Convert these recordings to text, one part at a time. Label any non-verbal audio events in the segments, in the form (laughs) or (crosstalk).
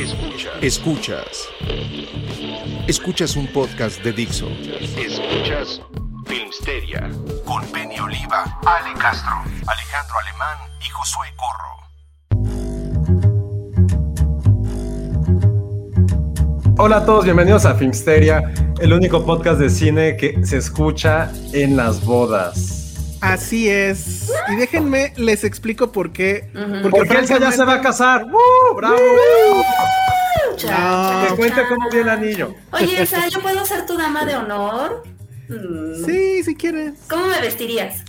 Escuchas. Escuchas. Escuchas un podcast de Dixo. Escuchas Filmsteria. Con Penny Oliva, Ale Castro, Alejandro Alemán y Josué Corro. Hola a todos, bienvenidos a Filmsteria, el único podcast de cine que se escucha en las bodas. Así es. Y déjenme, les explico por qué. Porque Francia ya se va a casar. ¡Uh! ¡Bravo! No. Te cuenta cómo viene el anillo. Oye, o sea, (laughs) ¿yo puedo ser tu dama de honor? Mm. Sí, si quieres. ¿Cómo me vestirías?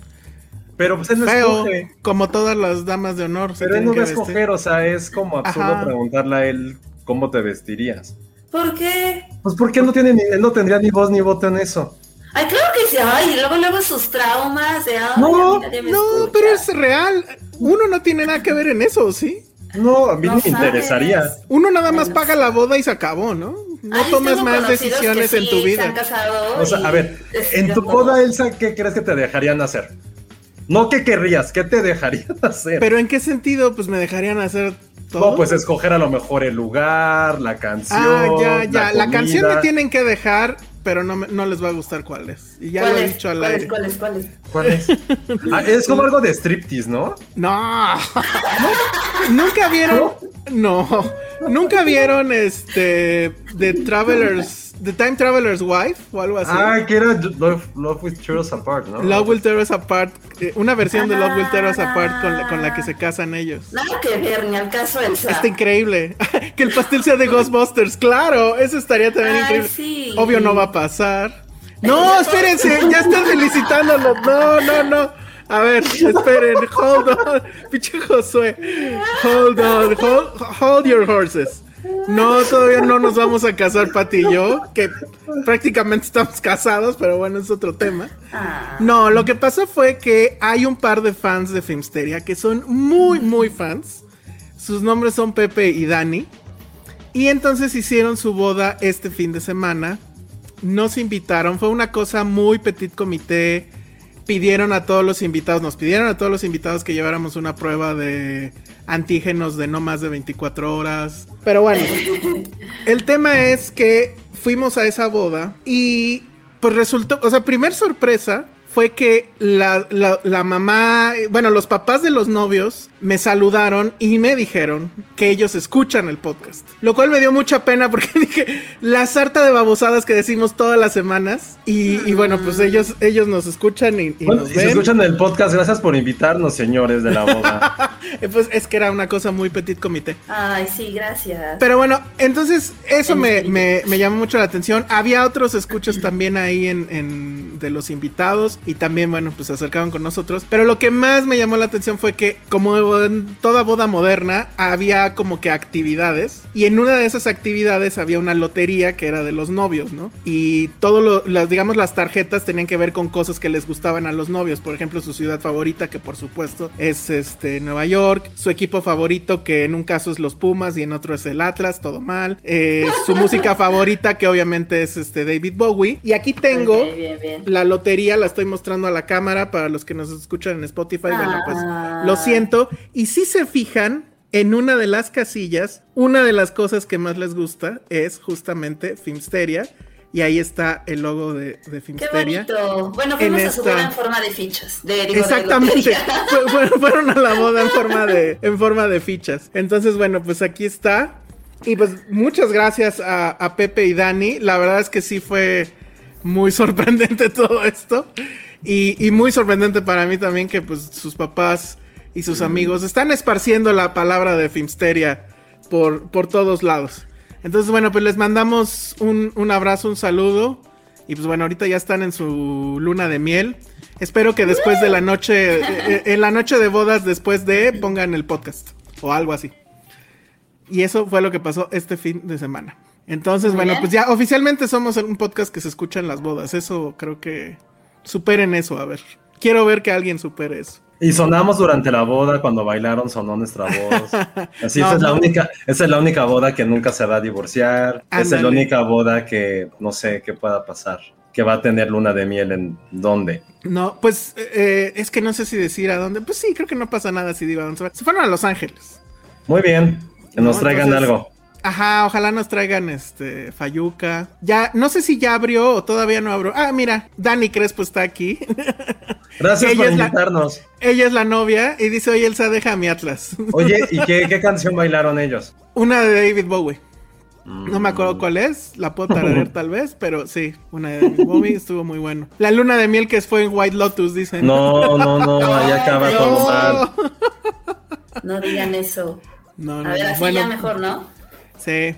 Pero pues él no Feo, escoge. como todas las damas de honor. Pero él no va a escoger, o sea, es como absurdo Ajá. preguntarle a él cómo te vestirías. ¿Por qué? Pues porque él no tiene ni, él no tendría ni voz ni voto en eso. Ay, claro que sí. Ay, y luego, luego sus traumas de. Ay, No, no, escucha. pero es real. Uno no tiene nada que ver en eso, ¿sí? No, a mí No me sabes. interesaría. Uno nada más Bueno, paga la boda y se acabó, ¿no? No Ay, tomas más decisiones que en tu Se vida. han casado O sea, a ver, en tu boda, Elsa, ¿qué crees que te dejarían hacer? No qué querrías, ¿qué te dejarían (laughs) hacer? Pero ¿en qué sentido? Pues me dejarían hacer todo. No, pues escoger a lo mejor el lugar, la canción. Ah, ya, ya. La, canción me tienen que dejar, pero no, me- no les va a gustar cuál es. Y ya lo he dicho al ¿Cuáles? aire. ¿Cuáles? ¿Cuáles? ¿Cuál es? Ah, es como algo de striptease, ¿no? No. (laughs) Nunca vieron. No. Nunca vieron este. The Traveler's. The Time Traveler's Wife o algo así. Ah, que era Love, Love with Tears Apart, ¿no? Love Will Tear Us Apart. eh, Una versión de Love Will Tear Us Apart con la, con la que se casan ellos. Nada que ver, ni al caso Elsa. Está increíble. (laughs) que el pastel sea de Ghostbusters. Claro, eso estaría también Ay, increíble. sí. Obvio no va a pasar. No, espérense, ya están felicitándolo. No, no, no. A ver, (laughs) esperen, hold on. Pinche Josué. Hold on, hold, hold your horses. No, todavía no nos vamos a casar, Pati y yo, que prácticamente estamos casados, pero bueno, es otro tema. Ah. No, lo que pasó fue que hay un par de fans de Filmsteria que son muy, muy fans. Sus nombres son Pepe y Dani. Y entonces hicieron su boda este fin de semana. Nos invitaron, fue una cosa muy petit comité. Pidieron a todos los invitados, nos pidieron a todos los invitados que lleváramos una prueba de antígenos de no más de 24 horas. Pero bueno, el tema es que fuimos a esa boda y pues resultó, o sea, primer sorpresa fue que la, la- la mamá, bueno, los papás de los novios me saludaron y me dijeron que ellos escuchan el podcast. Lo cual me dio mucha pena porque (laughs) dije la sarta de babosadas que decimos todas las semanas. Y, y bueno, pues ellos, ellos nos escuchan y, y Bueno, nos y si ven. escuchan el podcast, gracias por invitarnos, señores de la boda. (laughs) Pues es que era una cosa muy petit comité. Ay, sí, gracias. Pero bueno, entonces eso me, me- me llamó mucho la atención. Había otros escuchos también ahí en, en- de los invitados y también, bueno, pues se acercaron con nosotros. Pero lo que más me llamó la atención fue que, como en toda boda moderna, había como que actividades y en una de esas actividades había una lotería que era de los novios, ¿no? Y todo lo, las, digamos, las tarjetas tenían que ver con cosas que les gustaban a los novios. Por ejemplo, su ciudad favorita, que por supuesto es este Nueva York. Su equipo favorito, que en un caso es los Pumas y en otro es el Atlas, todo mal. Eh, su música favorita, que obviamente es este David Bowie. Y aquí tengo Bien, bien, bien. la lotería, la estoy mostrando a la cámara para los que nos escuchan en Spotify. Bueno, pues Ah. lo siento. Y si se fijan, en una de las casillas, una de las cosas que más les gusta es justamente Filmsteria. Y ahí está el logo de, de Qué Filmsteria. bonito. Bueno, fuimos En a su esta- boda en forma de fichas. De, digo, de Exactamente. (laughs) fueron, fueron a la boda en forma de en forma de fichas. Entonces, bueno, pues aquí está. Y pues muchas gracias a, a Pepe y Dani. La verdad es que sí fue muy sorprendente (laughs) todo esto. Y, y muy sorprendente para mí también que pues sus papás y sus amigos están esparciendo la palabra de Filmsteria por, por todos lados. Entonces, bueno, pues les mandamos un, un abrazo, un saludo. Y pues bueno, ahorita ya están en su luna de miel. Espero que después de la noche, eh, eh, en la noche de bodas, después de, pongan el podcast o algo así. Y eso fue lo que pasó este fin de semana. Entonces, Muy bueno, bien. pues ya oficialmente somos un podcast que se escucha en las bodas. Eso creo que superen eso, a ver. Quiero ver que alguien supere eso. Y sonamos durante la boda, cuando bailaron sonó nuestra voz. (laughs) Así, No, esa, es la única, esa es la única boda que nunca se va a divorciar. Esa es la única boda que no sé qué pueda pasar. Que va a tener luna de miel en dónde. No, pues eh, es que no sé si decir a dónde. Pues sí, creo que no pasa nada si digo a dónde se. Se fueron a Los Ángeles. Muy bien, que nos No, traigan entonces- algo. Ajá, ojalá nos traigan este Fayuca. Ya, no sé si ya abrió o todavía no abrió. Ah, mira, Dani Crespo está aquí. (laughs) Gracias Ella por es la- invitarnos. Ella es la novia y dice, oye, Elsa, deja mi Atlas. (laughs) Oye, ¿y qué, qué canción bailaron ellos? una de David Bowie. No me acuerdo cuál es, la puedo tararear (laughs) tal vez, pero sí, una de David Bowie estuvo muy bueno. La luna de miel que fue en White Lotus, dicen. No, no, no, ahí acaba Ay, todo no. mal. No digan eso. No, A ver, no. así Bueno, ya mejor, ¿no? Sí.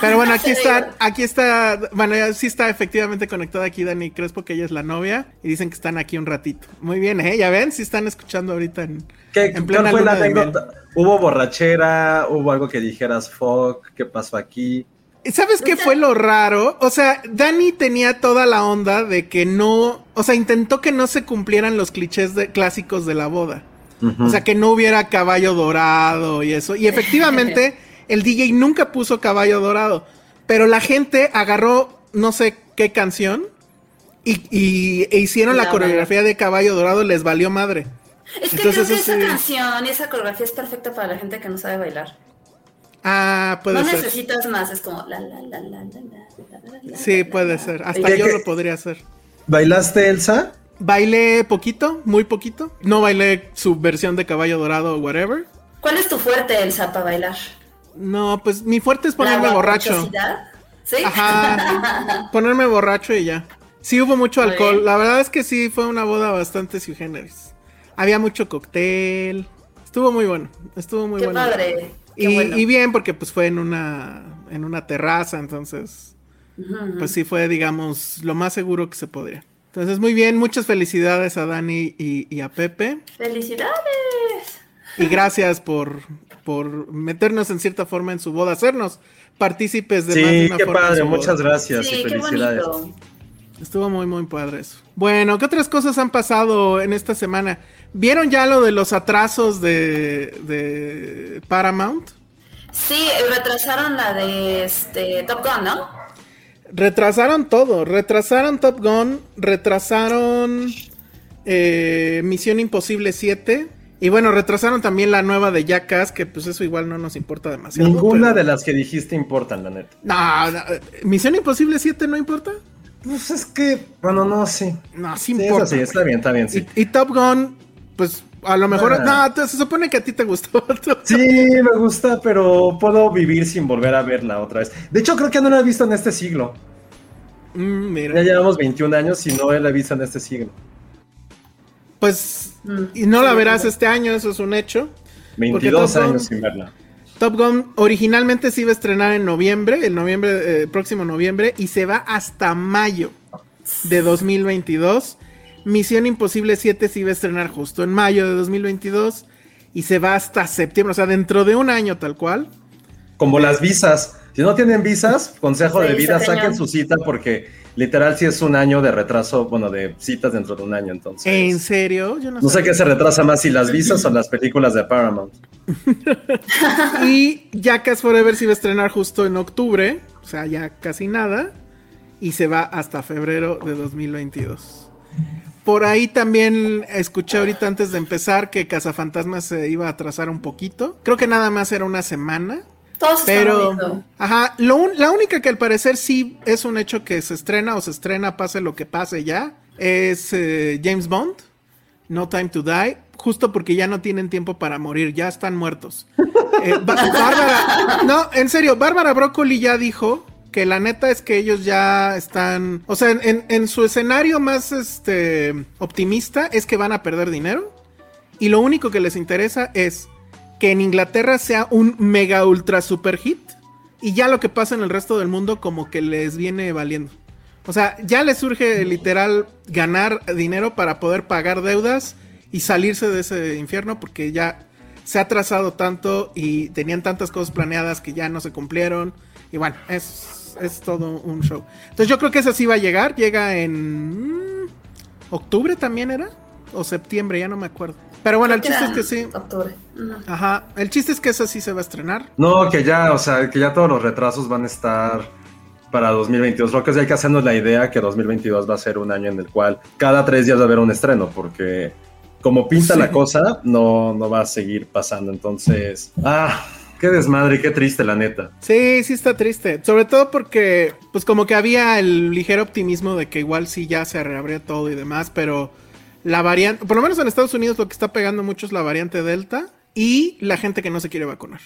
Pero bueno, aquí Sí. (laughs) está, aquí está, bueno, ya sí está efectivamente conectada aquí Dani Crespo, que ella es la novia, y dicen que están aquí un ratito. Muy bien, ¿eh? Ya ven, si están escuchando ahorita en, ¿Qué, en ¿Cuál fue la anécdota? ¿Hubo borrachera? ¿Hubo algo que dijeras, fuck, qué pasó aquí? ¿Y ¿Sabes qué fue lo raro? O sea, Dani tenía toda la onda de que no, o sea, intentó que no se cumplieran los clichés de, clásicos de la boda. O sea, que no hubiera caballo dorado y eso. Y efectivamente, (laughs) el DJ nunca puso caballo dorado. Pero la gente agarró no sé qué canción y, y- e hicieron la La coreografía de caballo dorado, les valió madre. Es que Entonces, creo que eso esa sí. canción y esa coreografía es perfecta para la gente que no sabe bailar. Ah, puede no ser. necesitas más, es como la la la la la Sí, puede ser. Hasta ¿Qué- yo lo podría hacer. ¿Bailaste, Elsa? Bailé poquito, muy poquito. No bailé su versión de caballo dorado o whatever. ¿Cuál es tu fuerte, Elsa, para bailar? No, pues mi fuerte es ponerme ¿La borracho. ¿Sí? Ajá. (laughs) ponerme borracho y ya. Sí hubo mucho Muy alcohol. bien. La verdad es que sí fue una boda bastante sui generis. Había mucho cóctel. Estuvo muy bueno. Estuvo muy Qué bueno. padre. Qué Y, bueno. y bien porque pues fue en una en una terraza, entonces pues sí fue digamos lo más seguro que se podría. Entonces muy bien, muchas felicidades a Dani y, y a Pepe ¡Felicidades! y gracias por por meternos en cierta forma en su boda, hacernos partícipes de más de Sí, una qué forma padre, muchas gracias Sí, y qué felicidades. bonito. Estuvo muy, muy padre eso. Bueno, ¿qué otras cosas han pasado en esta semana? ¿Vieron ya lo de los atrasos de, de Paramount? Sí, retrasaron la de este Top Gun, ¿no? Retrasaron todo. Retrasaron Top Gun, retrasaron eh, Misión Imposible 7. Y bueno, retrasaron también la nueva de Jackass, que pues eso igual no nos importa demasiado. Ninguna pero- de las que dijiste importan, la neta. No, no, eh, Misión Imposible 7 no importa. Pues es que, bueno, no, sí. No, sí Sí, importa. sí, está bien, está bien, sí. Y, y Top Gun, pues a lo mejor... Ah. No, te- se supone que a ti te gustó. (laughs) Sí, me gusta, pero puedo vivir sin volver a verla otra vez. De hecho, creo que no la he visto en este siglo. Mm, mira. Ya llevamos 21 años y no la he visto en este siglo. Pues, Mm, y no la verás este año, eso es un hecho. 22 Top Gun- años sin verla. Top Gun originalmente se iba a estrenar en noviembre, el noviembre, eh, próximo noviembre, y se va hasta mayo de 2022. Misión Imposible 7 se iba a estrenar justo en mayo de 2022 y se va hasta septiembre, o sea, dentro de un año tal cual. Como las visas. Si no tienen visas, consejo Sí, de vida, saquen su cita porque literal sí es un año de retraso, bueno, de citas dentro de un año, entonces. ¿En serio? Yo no, No sé qué se retrasa más, si las visas o las películas de Paramount. (laughs) Y Jackass Forever se iba a estrenar justo en octubre, o sea, ya casi nada, y se va hasta febrero de 2022. Por ahí también escuché ahorita antes de empezar que Cazafantasmas se iba a atrasar un poquito. Creo que nada más era una semana. Todos Pero, ajá, lo un- la única que al parecer sí es un hecho que se estrena o se estrena, pase lo que pase ya, es eh, James Bond, No Time to Die, justo porque ya no tienen tiempo para morir, ya están muertos. Eh, Ba- (laughs) Bárbara, no, en serio, Bárbara Broccoli ya dijo que la neta es que ellos ya están, o sea, en, en- en su escenario más este, optimista es que van a perder dinero y lo único que les interesa es que en Inglaterra sea un mega ultra super hit y ya lo que pasa en el resto del mundo como que les viene valiendo. O sea, ya les surge literal ganar dinero para poder pagar deudas y salirse de ese infierno porque ya se ha trazado tanto y tenían tantas cosas planeadas que ya no se cumplieron. Y bueno, es, es todo un show. Entonces yo creo que esa sí va a llegar. Llega en mm, octubre también era. O septiembre, ya no me acuerdo. Pero bueno, el chiste es que sí. Octubre. Ajá. El chiste es que esa sí se va a estrenar. No, que ya, o sea, que ya todos los retrasos van a estar para 2022. Lo que sí hay que hacernos la idea que 2022 va a ser un año en el cual cada tres días va a haber un estreno, porque como pinta Sí. la cosa, no, no va a seguir pasando. Entonces, ah, qué desmadre, qué triste, la neta. Sí, sí está triste. Sobre todo porque, pues como que había el ligero optimismo de que igual sí ya se reabría todo y demás, pero la variante, por lo menos en Estados Unidos lo que está pegando mucho es la variante Delta y la gente que no se quiere vacunar.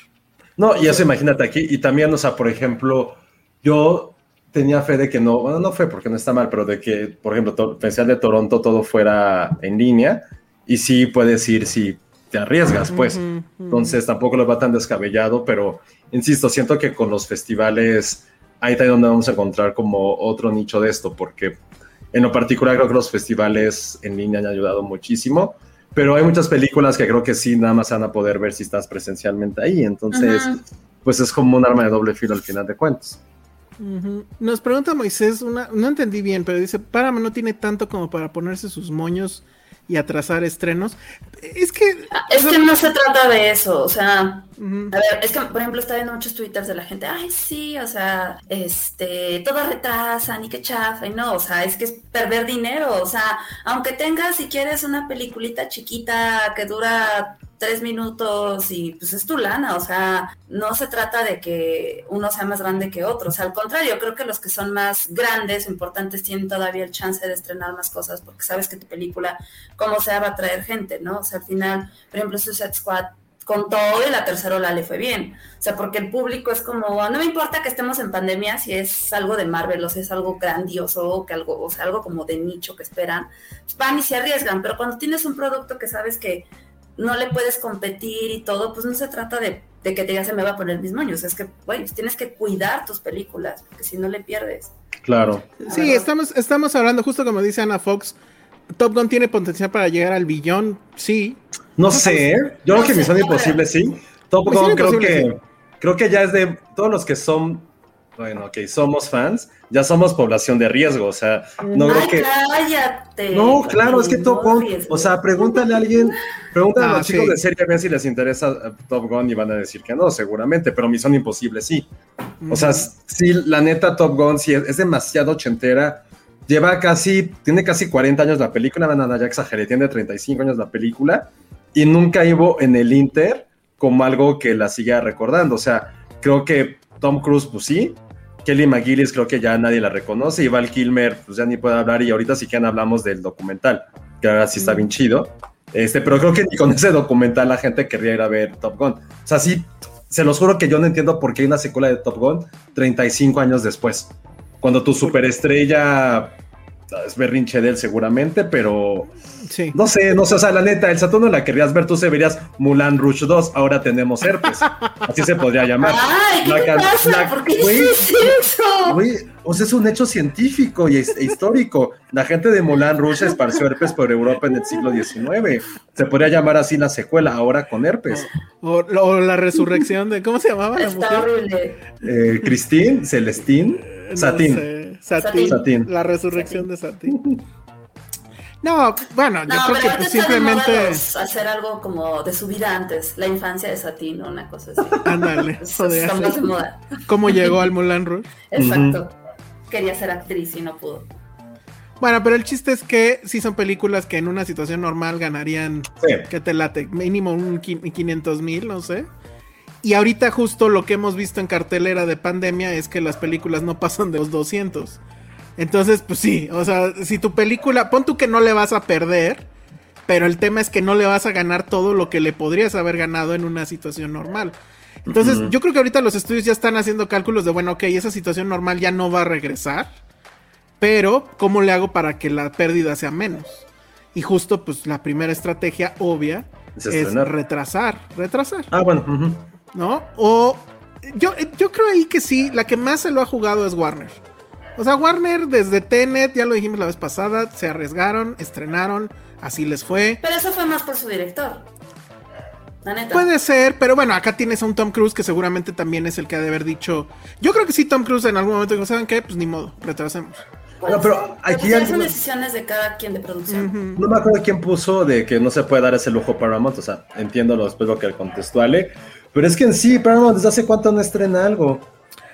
No, y eso imagínate aquí. Y también, o sea, por ejemplo, yo tenía fe de que no, bueno, no fe porque no está mal, pero de que, por ejemplo, Festival de Toronto todo fuera en línea. Y sí puedes ir si te arriesgas, pues. Entonces tampoco lo va tan descabellado, pero insisto, siento que con los festivales ahí está donde vamos a encontrar como otro nicho de esto, porque en lo particular creo que los festivales en línea han ayudado muchísimo, pero hay muchas películas que creo que sí nada más van a poder ver si estás presencialmente ahí, entonces pues es como un arma de doble filo al final de cuentas. Nos pregunta Moisés, una, no entendí bien, pero dice, Paramount no tiene tanto como para ponerse sus moños y atrasar estrenos. Es que... Es que no se trata de eso, o sea, a ver, es que, por ejemplo, está viendo muchos twitters de la gente, ay, sí, o sea, este, todo retrasan y qué chafa, y no, o sea, es que es perder dinero, o sea, aunque tengas, si quieres, una peliculita chiquita que dura tres minutos y pues es tu lana, o sea, no se trata de que uno sea más grande que otro, o sea, al contrario, creo que los que son más grandes, importantes, tienen todavía el chance de estrenar más cosas porque sabes que tu película, como sea, va a traer gente, ¿no? Sea, al final, por ejemplo, Suicide Squad con todo y la tercera ola le fue bien. O sea, porque el público es como, no me importa que estemos en pandemia si es algo de Marvel o si es algo grandioso o que algo, o sea, algo como de nicho que esperan, pues van y se arriesgan, pero cuando tienes un producto que sabes que no le puedes competir y todo, pues no se trata de, de que te diga se me va a poner mis moños, es que, güey, pues tienes que cuidar tus películas, porque si no le pierdes. Claro. Sí, estamos, estamos hablando, justo como dice Ana Fox, Top Gun tiene potencial para llegar al billón, sí. No sé, ¿eh? yo No creo que Misión Imposible sí. Top Gun creo Imposible, que, creo que ya es de todos los que son, bueno, ok, somos fans, ya somos población de riesgo, o sea, no creo Ay, que... cállate. No, claro, es que Top Gun, riesgo. o sea, pregúntale a alguien, pregúntale a Ah, los chicos sí. de serie a ver si les interesa eh, Top Gun y van a decir que no, seguramente, pero Misión Imposible sí. O sea, sí, la neta Top Gun sí es, es demasiado ochentera. Lleva casi, tiene casi 40 años la película, van a ya exageré, tiene 35 años la película y nunca iba en el Inter como algo que la siga recordando. O sea, creo que Tom Cruise, pues sí. Kelly McGillis creo que ya nadie la reconoce y Val Kilmer pues ya ni puede hablar y ahorita sí que hablamos del documental, que ahora sí está bien chido. Este, pero creo que ni con ese documental la gente querría ir a ver Top Gun. O sea, sí, se los juro que yo no entiendo por qué hay una secuela de Top Gun 35 años después. Cuando tu superestrella es berrinche de él seguramente, pero Sí. no sé, no sé, o sea, la neta, el Saturno la querrías ver, tú se verías Mulan Rush 2, ahora tenemos herpes. Así se podría llamar. Ay, ¿qué La te can- pasa? la- ¿Por qué güey, dices eso? Güey, o sea, es un hecho científico y es- e histórico. La gente de Mulan Rush esparció herpes por Europa en el siglo XIX. Se podría llamar así la secuela, ahora con herpes. O, o la resurrección de, ¿cómo se llamaba la Está mujer? Eh, Christine, Celestín, No Satín. sé, Satín. Satín. La resurrección de Satín. No, bueno, No, yo creo que pues, simplemente. hacer algo como de su vida antes, la infancia de Satín, una cosa así. Ándale, Eso de está hacer- más de moda. ¿Cómo llegó al Mulan Rouge? Exacto. Quería ser actriz y no pudo. Bueno, pero el chiste es que sí son películas que en una situación normal ganarían, Sí. que te late, mínimo un qui- 500 mil, no sé. Y ahorita justo lo que hemos visto en cartelera de pandemia es que las películas no pasan de los 200. Entonces, pues sí, o sea, si tu película, pon tú que no le vas a perder, pero el tema es que no le vas a ganar todo lo que le podrías haber ganado en una situación normal. Entonces, yo creo que ahorita los estudios ya están haciendo cálculos de, bueno, ok, esa situación normal ya no va a regresar, pero ¿cómo le hago para que la pérdida sea menos? Y justo, pues la primera estrategia obvia es, retrasar, retrasar. Ah, bueno. ¿No? O yo, yo creo ahí que sí, la que más se lo ha jugado es Warner. O sea, Warner desde Tenet, ya lo dijimos la vez pasada, se arriesgaron, estrenaron, así les fue. Pero eso fue más por su director. La neta. Puede ser, pero bueno, acá tienes a un Tom Cruise que seguramente también es el que ha de haber dicho. Yo creo que sí, Tom Cruise en algún momento dijo, ¿saben qué? Pues ni modo, retrasemos. Pues, No, pero aquí pues, hay- son decisiones de cada quien de producción. No me acuerdo quién puso de que no se puede dar ese lujo Paramount, o sea, entiendo lo, después lo que contestó Ale, pero es que en sí, Paramount desde hace cuánto no estrena algo.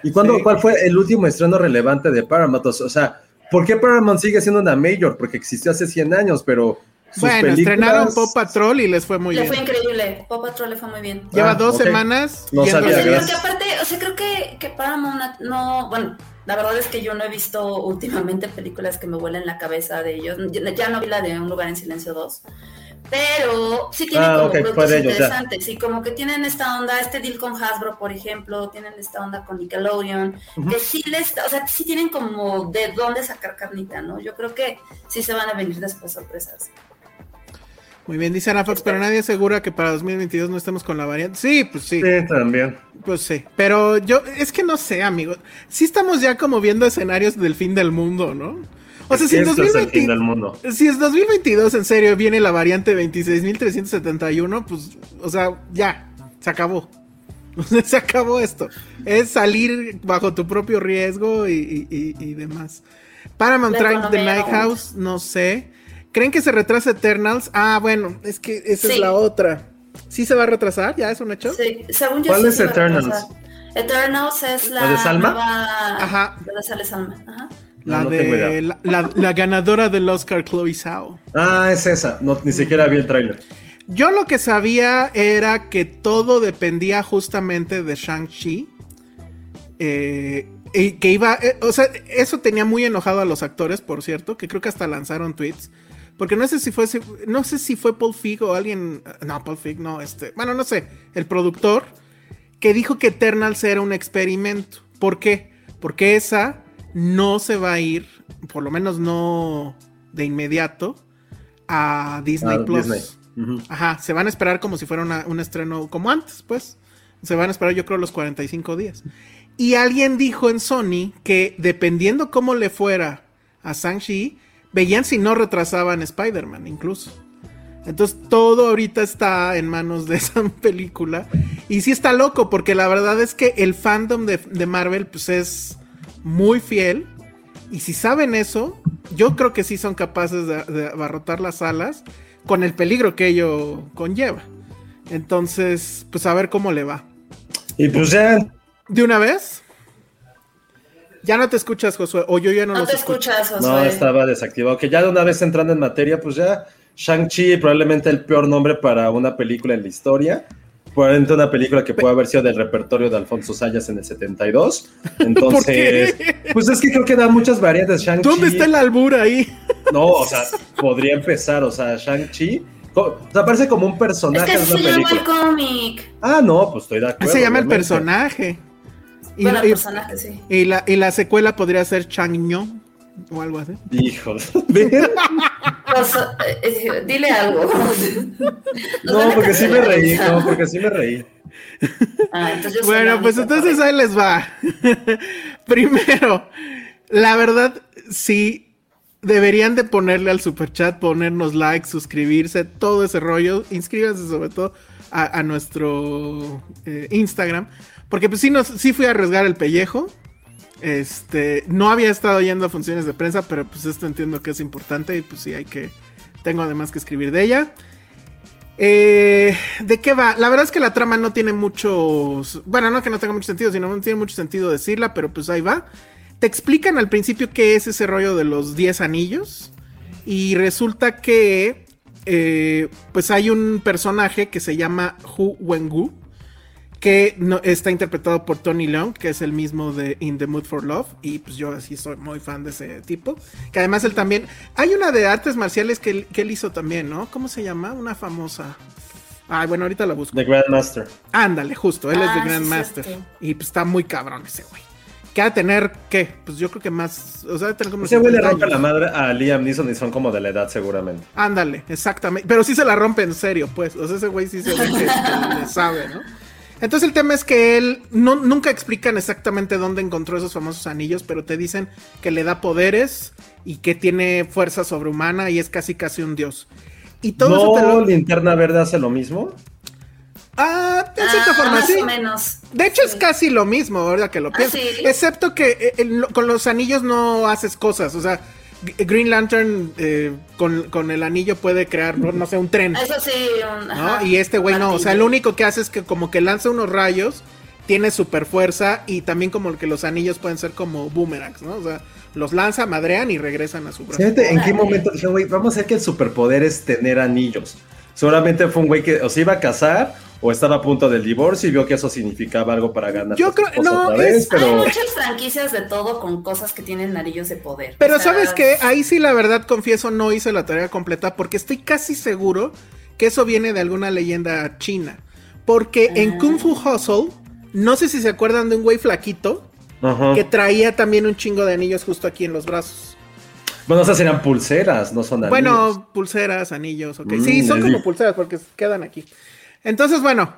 ¿Y cuándo, Sí. cuál fue el último estreno relevante de Paramount? O sea, ¿por qué Paramount sigue siendo una major? Porque existió hace 100 años, pero sus bueno, películas... estrenaron Pop Patrol y les fue muy Le bien. fue increíble. Paw Patrol le fue muy bien. Lleva Ah, dos semanas. No sabía, gracias. aparte, o sea, creo que, que Paramount no, bueno, la verdad es que yo no he visto últimamente películas que me vuelen la cabeza de ellos. Ya, ya no vi la de Un lugar en silencio 2. Pero sí tienen Ah, como ok, fue productos ellos, ya. interesantes y como que tienen esta onda, este deal con Hasbro, por ejemplo, tienen esta onda con Nickelodeon, que sí les, o sea, sí tienen como de dónde sacar carnita, ¿no? Yo creo que sí se van a venir después sorpresas. Muy bien, dice Ana Fox, pero nadie asegura que para 2022 no estemos con la variante. Sí, pues sí, Sí, también. pues sí. Pero yo, es que no sé, amigo. Sí estamos ya como viendo escenarios del fin del mundo, ¿no? O sea, si en, es el 2020 fin del mundo. si en 2022 en serio viene la variante 26.371, pues, o sea, ya, se acabó. (laughs) O sea, se acabó esto. Es salir bajo tu propio riesgo y, y- y- y demás. Paramount Track The Night no. House, no sé. ¿Creen que se retrasa Eternals? Ah, bueno, es que esa es la otra. ¿Sí se va a retrasar? ¿Ya es un hecho? Sí, según yo ¿Cuál sí es se va a Eternals? Eternals es la, ¿La de Salma? nueva- Ajá. La de Sale Salma. Ajá. La No, de la, ganadora del Oscar, Chloe Zhao. Ah, es esa. No, ni siquiera vi el tráiler. Yo lo que sabía era que todo dependía justamente de Shang-Chi. Eh, y que iba. eh, o sea, eso tenía muy enojado a los actores, por cierto, que creo que hasta lanzaron tweets. Porque no sé si fue. No sé si fue Paul Feig o alguien. No, Paul Feig, no, este. Bueno, no sé. El productor. Que dijo que Eternals era un experimento. ¿Por qué? Porque esa no se va a ir. Por lo menos no de inmediato. A Disney Ah, Plus. Disney. Ajá, se van a esperar como si fuera una- un estreno como antes, pues. Se van a esperar, yo creo, los 45 días. Y alguien dijo en Sony que dependiendo cómo le fuera a Shang-Chi, veían si no retrasaban Spider-Man, incluso. Entonces todo ahorita está en manos de (laughs) esa película. Y sí está loco, porque la verdad es que el fandom de, de Marvel, pues es muy fiel. Y si saben eso, yo creo que sí son capaces de, de abarrotar las salas con el peligro que ello conlleva. Entonces, pues a ver cómo le va. Y pues ya, ¿De una vez? Ya no te escuchas, Josué, o yo ya no, No los te escucho. escuchas, Josué. no, estaba desactivado. Que ya de una vez entrando en materia, pues ya, Shang-Chi, probablemente el peor nombre para una película en la historia. Probablemente una película que puede haber sido del repertorio de Alfonso Sayas en el 72. (laughs) Entonces, pues es que creo que da muchas variantes. Shang-Chi. ¿Dónde está el albur ahí? No, o sea, podría empezar, o sea, Shang-Chi. O sea, parece como un Es personaje que de una se llama el película. cómic. Ah, no, pues estoy de acuerdo. Se llama el personaje. Y, Bueno, el y- personaje, sí. y la, y la secuela podría ser Chang-Ño o algo así. Hijos. (laughs) Eh, eh, dile algo. No, porque sí me reí, no, porque sí me reí. Ah, Bueno, pues entonces ahí les va. (laughs) Primero, la verdad, sí, deberían de ponerle al superchat, ponernos like, suscribirse, todo ese rollo. Inscríbanse sobre todo a, a nuestro eh, Instagram. Porque pues sí, nos, sí fui a arriesgar el pellejo. Este, no había estado yendo a funciones de prensa, pero pues esto entiendo que es importante y pues sí hay que, tengo además que escribir de ella. Eh, ¿De qué va? La verdad es que la trama no tiene muchos. Bueno, no que no tenga mucho sentido, sino no tiene mucho sentido decirla, pero pues ahí va. Te explican al principio qué es ese rollo de los 10 anillos. Y resulta que. eh, pues hay un personaje que se llama Hu Wengu. Que no, está interpretado por Tony Leung, que es el mismo de In the Mood for Love, y pues yo así soy muy fan de ese tipo, que además él también, hay una de artes marciales que, él- que él hizo también, ¿no? ¿Cómo se llama? Una famosa... Ay, bueno, ahorita la busco. The Grandmaster. Ándale, justo, él es Ah, de sí, Grandmaster. cierto. y pues está muy cabrón ese güey. Que ha de tener, ¿qué? Pues yo creo que más, o sea, ha de tener como Ese güey le 50 rompe años. la madre a Liam Neeson y son como de la edad seguramente. Ándale, exactamente. Pero sí se la rompe en serio, pues. O sea, ese güey sí se ve que, que (laughs) le sabe, ¿no? Entonces el tema es que él no, nunca explican exactamente dónde encontró esos famosos anillos, pero te dicen que le da poderes y que tiene fuerza sobrehumana y es casi casi un dios. Y todo eso te ¿No lo... Linterna Verde hace lo mismo? Ah, en cierta Ah, forma más sí. o menos. De hecho, es casi lo mismo, ahora que lo ¿Ah, pienso. sí? Excepto que eh, con los anillos no haces cosas. O sea, Green Lantern eh, con, con el anillo puede crear, no, no sé, un tren. Eso sí, un, ¿no? ajá, y este güey no. O sea, lo único que hace es que como que lanza unos rayos, tiene super fuerza y también como que los anillos pueden ser como boomerangs, ¿no? O sea, los lanza, madrean y regresan a su brazo. Fíjate en qué momento dije, güey, vamos a hacer que el superpoder es tener anillos. Seguramente fue un güey que o se iba a casar o estaba a punto del divorcio y vio que eso significaba algo para ganar. Yo creo- no, otra vez, es- Hay muchas franquicias de todo con cosas que tienen anillos de poder. Pero O sea, sabes que ahí sí la verdad confieso no hice la tarea completa porque estoy casi seguro que eso viene de alguna leyenda china. Porque en Ah. Kung Fu Hustle, no sé si se acuerdan de un güey flaquito que traía también un chingo de anillos justo aquí en los brazos. bueno, esas serían pulseras, no son anillos. Bueno, pulseras, anillos, ok. Mm, sí, son como pulseras porque quedan aquí. Entonces, bueno,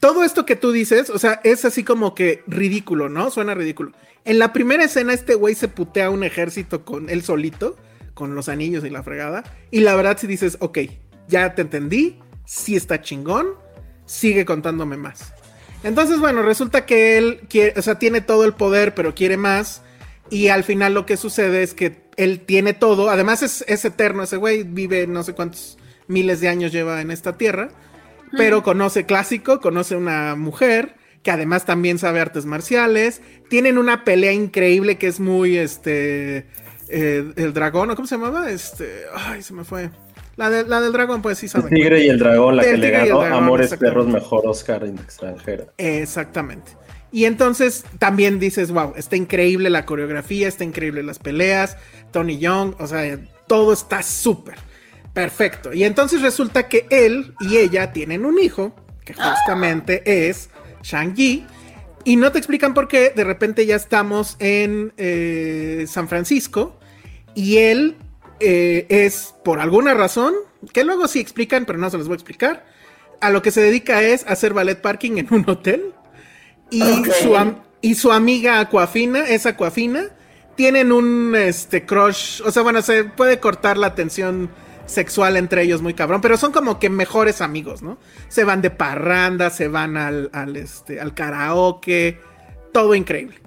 todo esto que tú dices, o sea, es así como que ridículo, ¿no? Suena ridículo. En la primera escena, este güey se putea un ejército con él solito, con los anillos y la fregada. Y la verdad, si dices, ok, ya te entendí, sí está chingón, sigue contándome más. Entonces, bueno, resulta que él quiere, o sea, tiene todo el poder, pero quiere más. Y al final lo que sucede es que él tiene todo. Además es, es eterno ese güey. Vive no sé cuántos miles de años lleva en esta tierra. Pero conoce clásico, conoce una mujer que además también sabe artes marciales. Tienen una pelea increíble que es muy, este, eh, el dragón, ¿o cómo se llamaba? Este, ay, se me fue. La, de- la del dragón, pues sí El saben. tigre y el dragón, la El que le el ganó dragón, Amores exactamente. Perros Mejor Oscar en extranjera. Exactamente. Y entonces también dices, wow, está increíble la coreografía, está increíble las peleas, Tony Young, o sea, todo está súper perfecto. Y entonces resulta que él y ella tienen un hijo, que justamente es Shang-Yi, y no te explican por qué, de repente ya estamos en eh, San Francisco, y él eh, es, por alguna razón, que luego sí explican, pero no se los voy a explicar, a lo que se dedica es hacer ballet parking en un hotel. Y, su, y su amiga Aquafina, es Aquafina, tienen un este crush, o sea, bueno, se puede cortar la tensión sexual entre ellos muy cabrón, pero son como que mejores amigos, ¿no? Se van de parranda, se van al, al, este, al karaoke, todo increíble.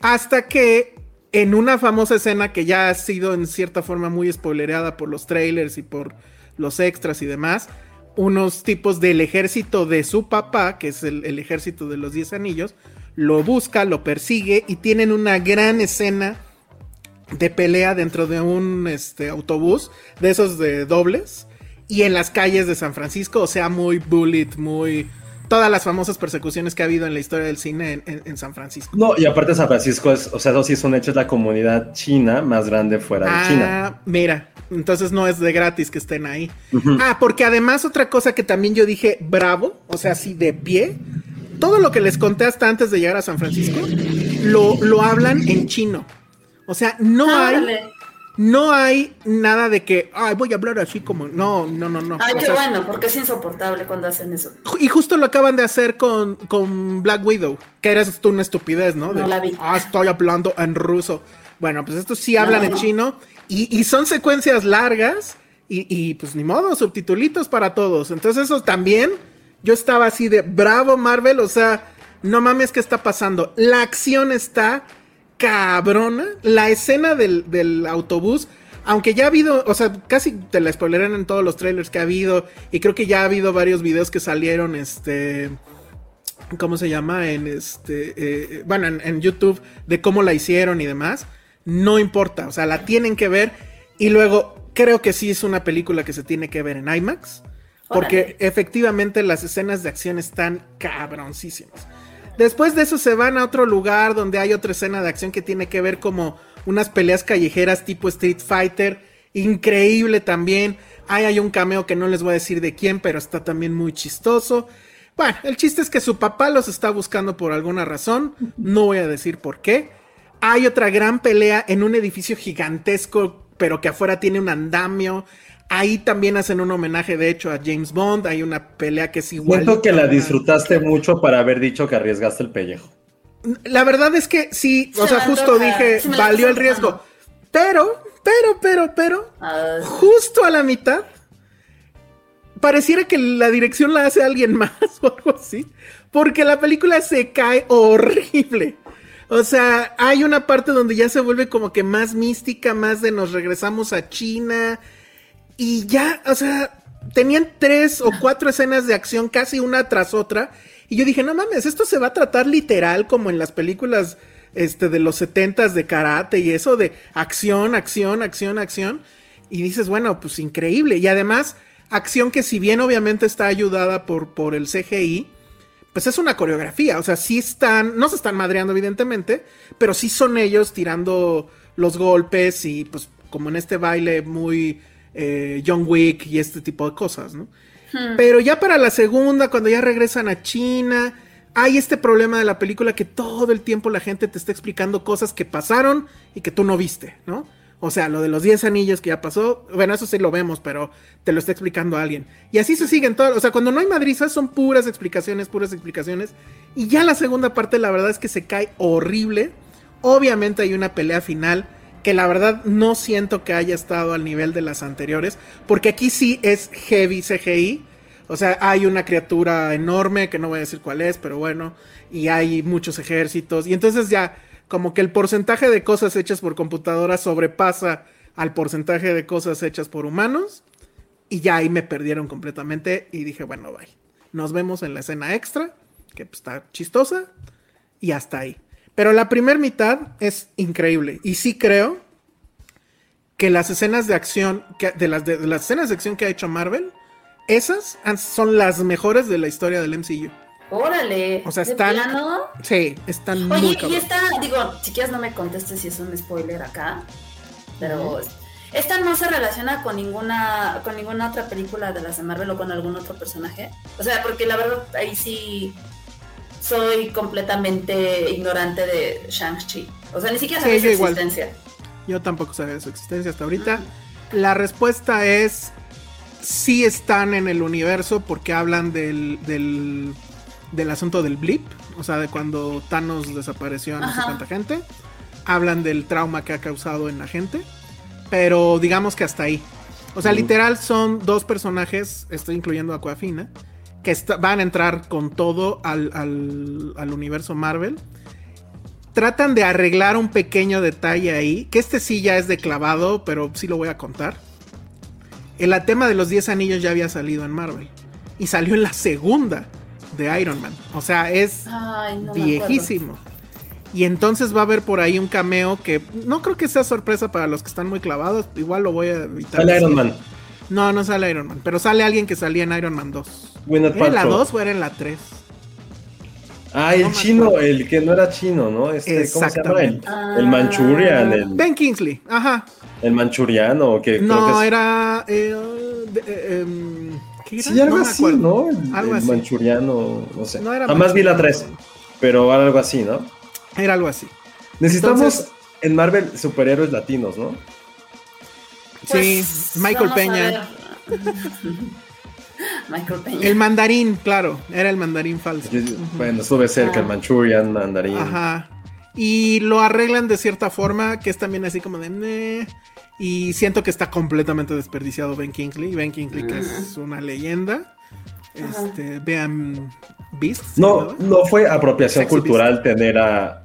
Hasta que en una famosa escena que ya ha sido en cierta forma muy spoilereada por los trailers y por los extras y demás, unos tipos del ejército de su papá, que es el, el ejército de los 10 anillos, lo busca, lo persigue y tienen una gran escena de pelea dentro de un este, autobús, de esos de dobles, y en las calles de San Francisco, o sea, muy bullet, muy... Todas las famosas persecuciones que ha habido en la historia del cine en, en- en San Francisco. No, y aparte San Francisco es, o sea, eso sí es un hecho, es la comunidad china más grande fuera de China. Ah, mira, entonces no es de gratis que estén ahí. Ah, porque además otra cosa que también yo dije, bravo, o sea, así de pie, todo lo que les conté hasta antes de llegar a San Francisco, lo, lo hablan en chino. O sea, no hay, Órale. no hay nada de que, ay, voy a hablar así como, no, no, no, no. Ay, O qué sea, bueno, porque es insoportable cuando hacen eso. y justo lo acaban de hacer con, con Black Widow, que eres tú una estupidez, ¿no? De, No la vi. Ah, estoy hablando en ruso. Bueno, pues estos sí hablan No. en chino y, y son secuencias largas y, y, pues ni modo, subtitulitos para todos. Entonces eso también, yo estaba así de bravo Marvel, o sea, no mames, ¿qué está pasando? La acción está cabrona, la escena del, del autobús aunque ya ha habido, o sea, casi te la spoilerán en todos los trailers que ha habido, y creo que ya ha habido varios videos que salieron, este, ¿cómo se llama? En este, eh, bueno, en, en YouTube, de cómo la hicieron y demás. No importa, o sea, la tienen que ver. Y luego, creo que sí es una película que se tiene que ver en IMAX. Porque efectivamente las escenas de acción están cabroncísimas. Después de eso se van a otro lugar donde hay otra escena de acción que tiene que ver como unas peleas callejeras tipo Street Fighter. Increíble también. Ahí hay un cameo que no les voy a decir de quién, pero está también muy chistoso. Bueno, el chiste es que su papá los está buscando por alguna razón. No voy a decir por qué. Hay otra gran pelea en un edificio gigantesco, pero que afuera tiene un andamio. Ahí también hacen un homenaje, de hecho, a James Bond. Hay una pelea que es igual. Siento que la disfrutaste mucho para haber dicho que arriesgaste el pellejo. La verdad es que sí, o Se sea, justo antoja. dije, valió el riesgo. Pero, pero, pero, pero, justo a la mitad, pareciera que la dirección la hace alguien (laughs) más o algo así. Porque la película se cae horrible. O sea, hay una parte donde ya se vuelve como que más mística, más de nos regresamos a China. Y ya, o sea, tenían tres o cuatro escenas de acción casi una tras otra. Y yo dije, no mames, esto se va a tratar literal como en las películas este, de los setentas de karate y eso de acción, acción, acción, acción. Y dices, bueno, pues increíble. Y además, acción que si bien obviamente está ayudada por, por el CGI, pues es una coreografía. O sea, sí están, no se están madreando evidentemente, pero sí son ellos tirando los golpes y pues como en este baile muy eh, John Wick y este tipo de cosas, ¿no? Pero ya para la segunda, cuando ya regresan a China, hay este problema de la película que todo el tiempo la gente te está explicando cosas que pasaron y que tú no viste, ¿no? O sea, lo de los 10 anillos que ya pasó, bueno, eso sí lo vemos, pero te lo está explicando alguien. Y así se siguen todas, o sea, cuando no hay madrizas son puras explicaciones, puras explicaciones. Y ya la segunda parte, la verdad es que se cae horrible. Obviamente hay una pelea final que la verdad no siento que haya estado al nivel de las anteriores, porque aquí sí es heavy CGI. O sea, hay una criatura enorme, que no voy a decir cuál es, pero bueno, y hay muchos ejércitos, y entonces ya como que el porcentaje de cosas hechas por computadora sobrepasa al porcentaje de cosas hechas por humanos, y ya ahí me perdieron completamente y dije, bueno, bye. Nos vemos en la escena extra, que pues, está chistosa, y hasta ahí. Pero la primera mitad es increíble. Y sí creo que las escenas de acción, que, de, las, de, de las escenas de acción que ha hecho Marvel, esas han- son las mejores de la historia del MCU. órale. O sea, ¿de están- plano? Sí, están muy Oye, y cabrón. esta, digo, si quieres no me contestes si es un spoiler acá, pero esta no se relaciona con ninguna, con ninguna otra película de las de Marvel o con algún otro personaje. O sea, porque la verdad ahí sí soy completamente ignorante de Shang-Chi. O sea, ni siquiera Sí, sabía su igual. existencia. Yo tampoco sabía de su existencia hasta ahorita. La respuesta es sí están en el universo porque hablan del, del, del asunto del blip, o sea, de cuando Thanos desapareció a no sé cuánta gente. Hablan del trauma que ha causado en la gente, pero digamos que hasta ahí. O sea, literal son dos personajes, estoy incluyendo a Aquafina, que está- van a entrar con todo al, al- al universo Marvel. Tratan de arreglar un pequeño detalle ahí, que este sí ya es de clavado, pero sí lo voy a contar. El tema de los 10 anillos ya había salido en Marvel. Y salió en la segunda de Iron Man. O sea, es Ay, no me viejísimo. Y entonces va a haber por ahí un cameo que no creo que sea sorpresa para los que están muy clavados. Igual lo voy a evitar. Sale Iron. Man. No, no sale Iron Man. Pero sale alguien que salía en Iron Man 2. Gwyneth ¿Era en la Paltrow. 2 o era en la 3? Ah, el No me chino, acuerdo. el que no era chino, ¿no? Este, ¿Cómo se llama? El, el Manchurian, el, Ben Kingsley. Ajá. el Manchuriano, que creo No, que es- era. eh, de- eh, em, ¿qué era? Sí, algo No así. ¿no? El, Algo el así. manchuriano, no sé. No era Jamás vi la manchuriano. 3, pero algo así, ¿no? Era algo así. Necesitamos Entonces- en Marvel superhéroes latinos, ¿no? Sí, Pues, Michael vamos a Peña. (laughs) Michael Peña. El mandarín, claro. Era el mandarín falso. Bueno, estuve cerca, el Ah. Manchurian, Mandarín. Ajá. Y lo arreglan de cierta forma, que es también así como de... "Meh". Y siento que está completamente desperdiciado Ben Kingsley. Ben Kingsley, que es una leyenda. Este, vean Beast. ¿se No, no fue apropiación Sexy cultural tener a,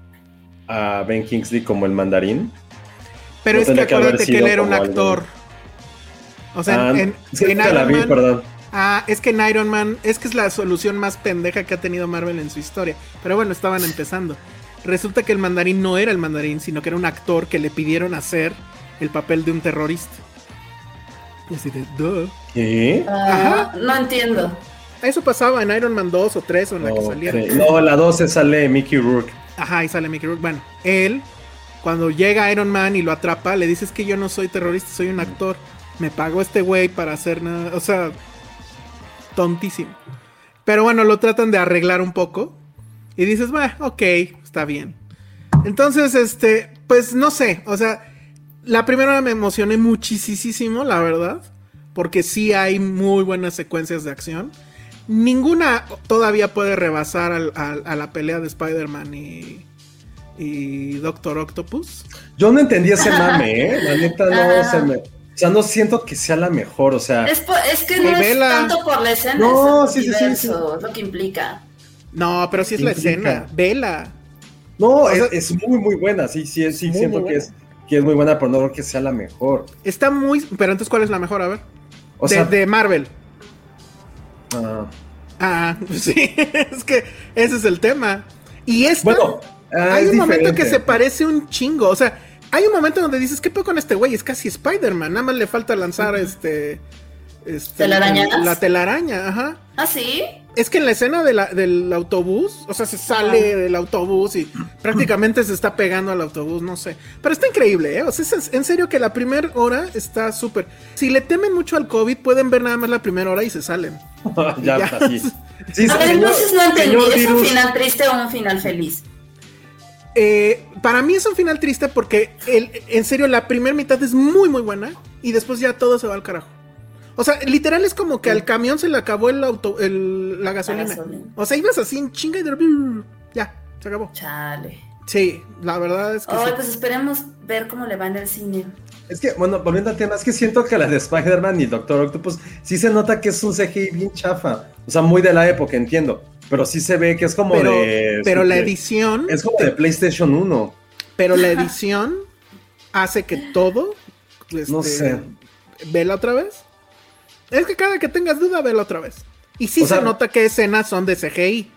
a Ben Kingsley como el mandarín. Pero no es que acuérdate que él era un algo- actor. O sea, Ah, en, es que en nunca la Iron vi, Man- perdón. Ah, es que en Iron Man, es que es la solución más pendeja que ha tenido Marvel en su historia. Pero bueno, estaban empezando. Resulta que el mandarín no era el mandarín, sino que era un actor que le pidieron hacer el papel de un terrorista. Y así de, "Duh". ¿Qué? Ah, no entiendo. Eso pasaba en Iron Man 2 o 3 o en la que Ok. saliera. No, la 12 sale Mickey Rourke. Ajá, y sale Mickey Rourke. Bueno, él, cuando llega Iron Man y lo atrapa, le dices que yo no soy terrorista, soy un actor. Me pagó este güey para hacer nada. O sea, tontísimo. Pero bueno, lo tratan de arreglar un poco. Y dices, bueno, ok, está bien. Entonces, este, pues no sé. O sea, la primera me emocioné muchísimo, la verdad. Porque sí hay muy buenas secuencias de acción. Ninguna todavía puede rebasar a la pelea de Spider-Man y, y Doctor Octopus. Yo no entendí ese mame, ¿eh? (laughs) La neta no Ah. se me. O sea, no siento que sea la mejor, o sea. Es, que no es vela. tanto por la escena, No, es sí, el sí, sí, universo, es lo que implica. No, pero sí es la escena. Vela. No, sea, es, es muy, muy buena. Sí, sí, sí, muy, siento muy que, es, que es muy buena, pero no creo que sea la mejor. Está muy. Pero entonces, ¿cuál es la mejor? A ver. O de, sea, de Marvel. ah, Ah, pues (laughs) sí. es que ese es el tema. Y esta. bueno, ah, hay un momento que se parece un chingo. O sea, hay un momento donde dices, ¿qué pedo con este güey? Es casi Spider-Man. Nada más le falta lanzar este. este ¿Telarañas? La telaraña, ajá. ¿Ah, sí? Es que en la escena de la- del autobús, o sea, se sale del autobús y prácticamente se está pegando al autobús, no sé. Pero está increíble, ¿eh? O sea, es- en serio que la primera hora está súper. Si le temen mucho al COVID, pueden ver nada más la primera hora y se salen. (laughs) ya, Ya. así. Sí, A ver, entonces no entendí, ¿es un final triste o un final feliz? Eh, para mí es un final triste porque, el- en serio, la primera mitad es muy, muy buena y después ya todo se va al carajo. O sea, literal es como que al camión se le acabó el auto, el- la gasolina. gasolina. O sea, ibas así en chinga y de ya, se acabó. Chale. Sí, la verdad es que Ay, sí. pues esperemos ver cómo le va en el cine. Es que, bueno, volviendo al tema, es que siento que la de Spider-Man y Doctor Octopus sí se nota que es un CGI bien chafa. O sea, muy de la época, entiendo. Pero sí se ve que es como pero, de. pero la edición, Es como de PlayStation 1. pero la (laughs) edición hace que todo, No este, sé. vela otra vez. Es que cada que tengas duda, vela otra vez. Y sí O se sea- nota que escenas son de CGI,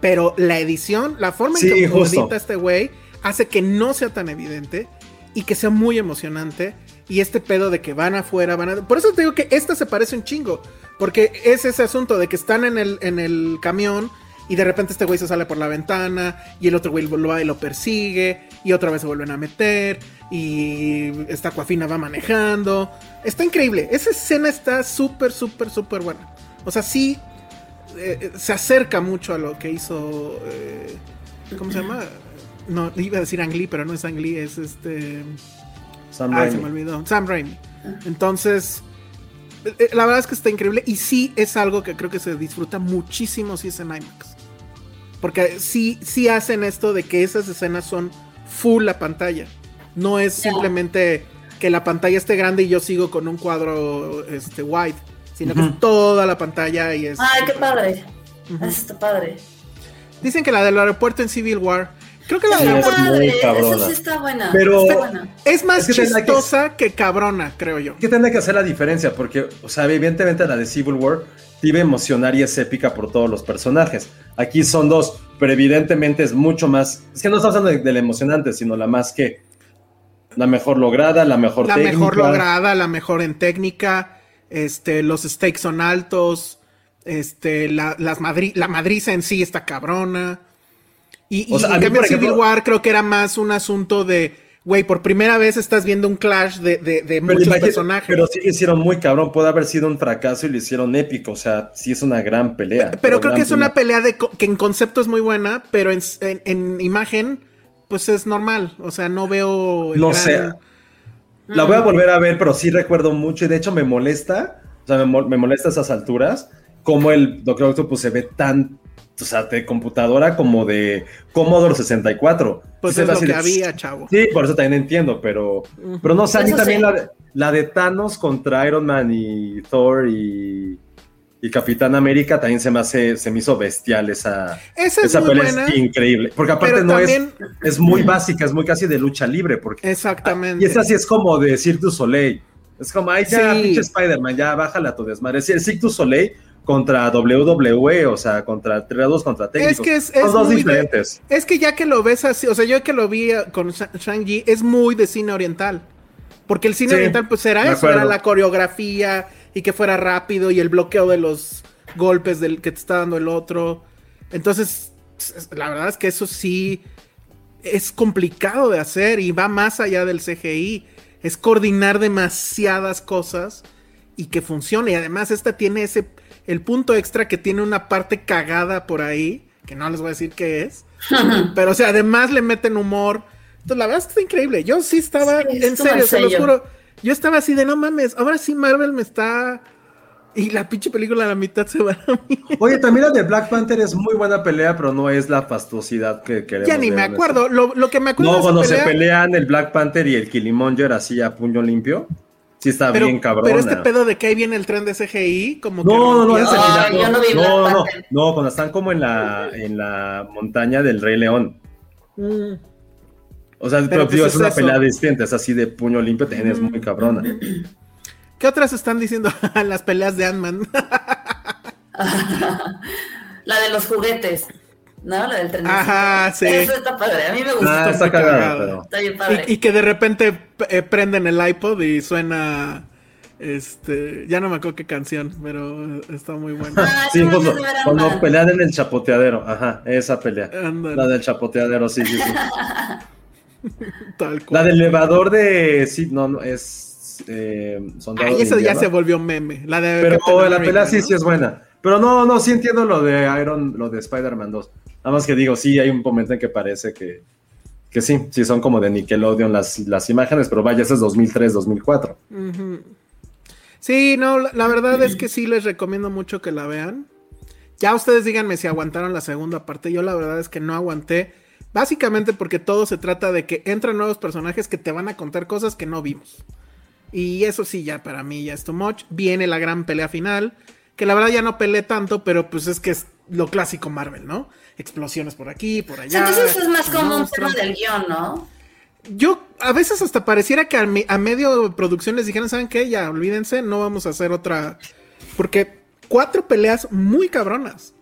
pero la edición, la forma Sí, en que justo. edita este güey, hace que no sea tan evidente y que sea muy emocionante. Y este pedo de que van afuera, van a... Por eso te digo que esta se parece un chingo. Porque es ese asunto de que están en el, en el camión y de repente este güey se sale por la ventana y el otro güey lo va y lo persigue y otra vez se vuelven a meter y esta Aquafina va manejando. Está increíble. Esa escena está súper, súper, súper buena. O sea, sí eh, eh, se acerca mucho a lo que hizo... eh, ¿Cómo se llama? No, iba a decir Ang Lee, pero no es Ang Lee, es este... Sam Ah, Raimi. se me olvidó. Sam Raimi. Entonces, eh, la verdad es que está increíble y sí es algo que creo que se disfruta muchísimo si es en IMAX. Porque sí, sí hacen esto de que esas escenas son full la pantalla. No es simplemente que la pantalla esté grande y yo sigo con un cuadro este, wide, sino que es toda la pantalla y es... Ay, qué padre. Ujú. Eso está padre. Dicen que la del aeropuerto en Civil War, creo que la es muy padre. cabrona. Eso sí está buena. Pero- Está buena. es más Es que tendrá que- chistosa que cabrona, creo yo. que tendrá que hacer la diferencia, porque, o sea, evidentemente la de Civil War te iba a emocionar y es épica por todos los personajes. Aquí son dos, pero evidentemente es mucho más. Es que no estamos hablando de, de la emocionante, sino la más que. La mejor lograda, la mejor la técnica. mejor lograda, la mejor en técnica, este, los stakes son altos, este, la, las madri- la madriza en sí está cabrona. Y, O sea, en cambio Civil War creo que era más un asunto de, güey, por primera vez estás viendo un clash de, de- muchos personajes. pero sí lo hicieron muy cabrón. Puede haber sido un fracaso y lo hicieron épico. O sea, sí es una gran pelea. pero creo que es una pelea. de que en concepto es muy buena, pero en, en- en imagen, pues es normal. O sea, no veo. el No gran- sé. La voy a volver a ver, pero sí recuerdo mucho y de hecho me molesta, o sea, me, me molesta a esas alturas, como el Doctor Octopus se ve tan, o sea, de computadora como de Commodore 64. Pues es lo que de- había, chavo. Sí, por eso también entiendo, pero, pero no sé, a mí también sí. la, de- la de Thanos contra Iron Man y Thor y, y Capitán América también se me hace, se me hizo bestial esa, Esa es esa muy pelea buena. es increíble, porque aparte no también. es, es muy básica, es muy casi de lucha libre, porque Exactamente. y esta sí es como de Cirque du Soleil. Es como, ay, ya, Sí. pinche Spider-Man, ya, bájala a tu desmadre. Es du Soleil contra WWE, o sea, contra tres contra técnicos. que es- Son es dos de- diferentes. Es que ya que lo ves así, o sea, yo que lo vi eh, con Sha- Shang-Chi, es muy de cine oriental. Porque el cine Sí, oriental pues era eso, era la coreografía y que fuera rápido y el bloqueo de los golpes del que te está dando el otro. Entonces, la verdad es que eso sí es complicado de hacer y va más allá del CGI. Es coordinar demasiadas cosas y que funcione. Y además esta tiene ese el punto extra que tiene una parte cagada por ahí, que no les voy a decir qué es. pero o sea, además le meten humor. Entonces, la verdad es que está increíble. Yo sí estaba, Sí, en serio, se los juro. Yo estaba así de no mames, ahora sí Marvel me está. Y la pinche película a la mitad se va a mí. Oye, también la de Black Panther es muy buena pelea, pero no es la fastuosidad que queremos. Ya ni me acuerdo. Lo, lo que me acuerdo No, cuando se pelea- pelean el Black Panther y el Killimonger así a puño limpio, sí está pero, bien cabrón. pero este pedo de que ahí viene el tren de CGI, como que. No, no, no, rompía- ese Ay, final, yo no no, no, no, no, cuando están como en la, en la montaña del Rey León. Mm. O sea, Pero, pero, digo, es es una eso. pelea distinta, es así de puño limpio, también es muy cabrona. ¿Qué otras están diciendo (laughs) las peleas de Ant-Man? (laughs) La de los juguetes, ¿no? La del tren. Ajá, sí. Eso está padre, a mí me gusta. Ah, está cagada. pero. Está bien padre. y, y que de repente eh, prenden el iPod y suena. Este. Ya no me acuerdo qué canción, pero está muy buena. Ah, Sí, no, cuando, cuando pelean en el chapoteadero, ajá, esa pelea. La del chapoteadero, sí, sí, sí. (laughs) Tal La cual. del elevador de. Sí, no, no, es. Eh, Ay, de eso ya se volvió meme. La de Pero Captain la pelea sí, ¿no? sí es buena. Pero no, no, sí entiendo lo de Iron, lo de Spider-Man 2. Nada más que digo, sí, hay un momento en que parece que, que sí, sí son como de Nickelodeon las, las imágenes, pero vaya, ese es 2003, 2004. Ujú. Sí, no, la, la verdad es que sí les recomiendo mucho que la vean. Ya ustedes díganme si aguantaron la segunda parte. Yo la verdad es que no aguanté. Básicamente porque todo se trata de que entran nuevos personajes que te van a contar cosas que no vimos. Y eso sí, ya para mí ya es too much. Viene la gran pelea final. Que la verdad ya no peleé tanto, pero pues es que es lo clásico Marvel, ¿no? Explosiones por aquí, por allá. entonces es más como un tema del guion, ¿no? Yo a veces hasta pareciera que a, mi- a medio producción les dijeran, ¿saben qué? Ya, olvídense, no vamos a hacer otra. Porque cuatro peleas muy cabronas.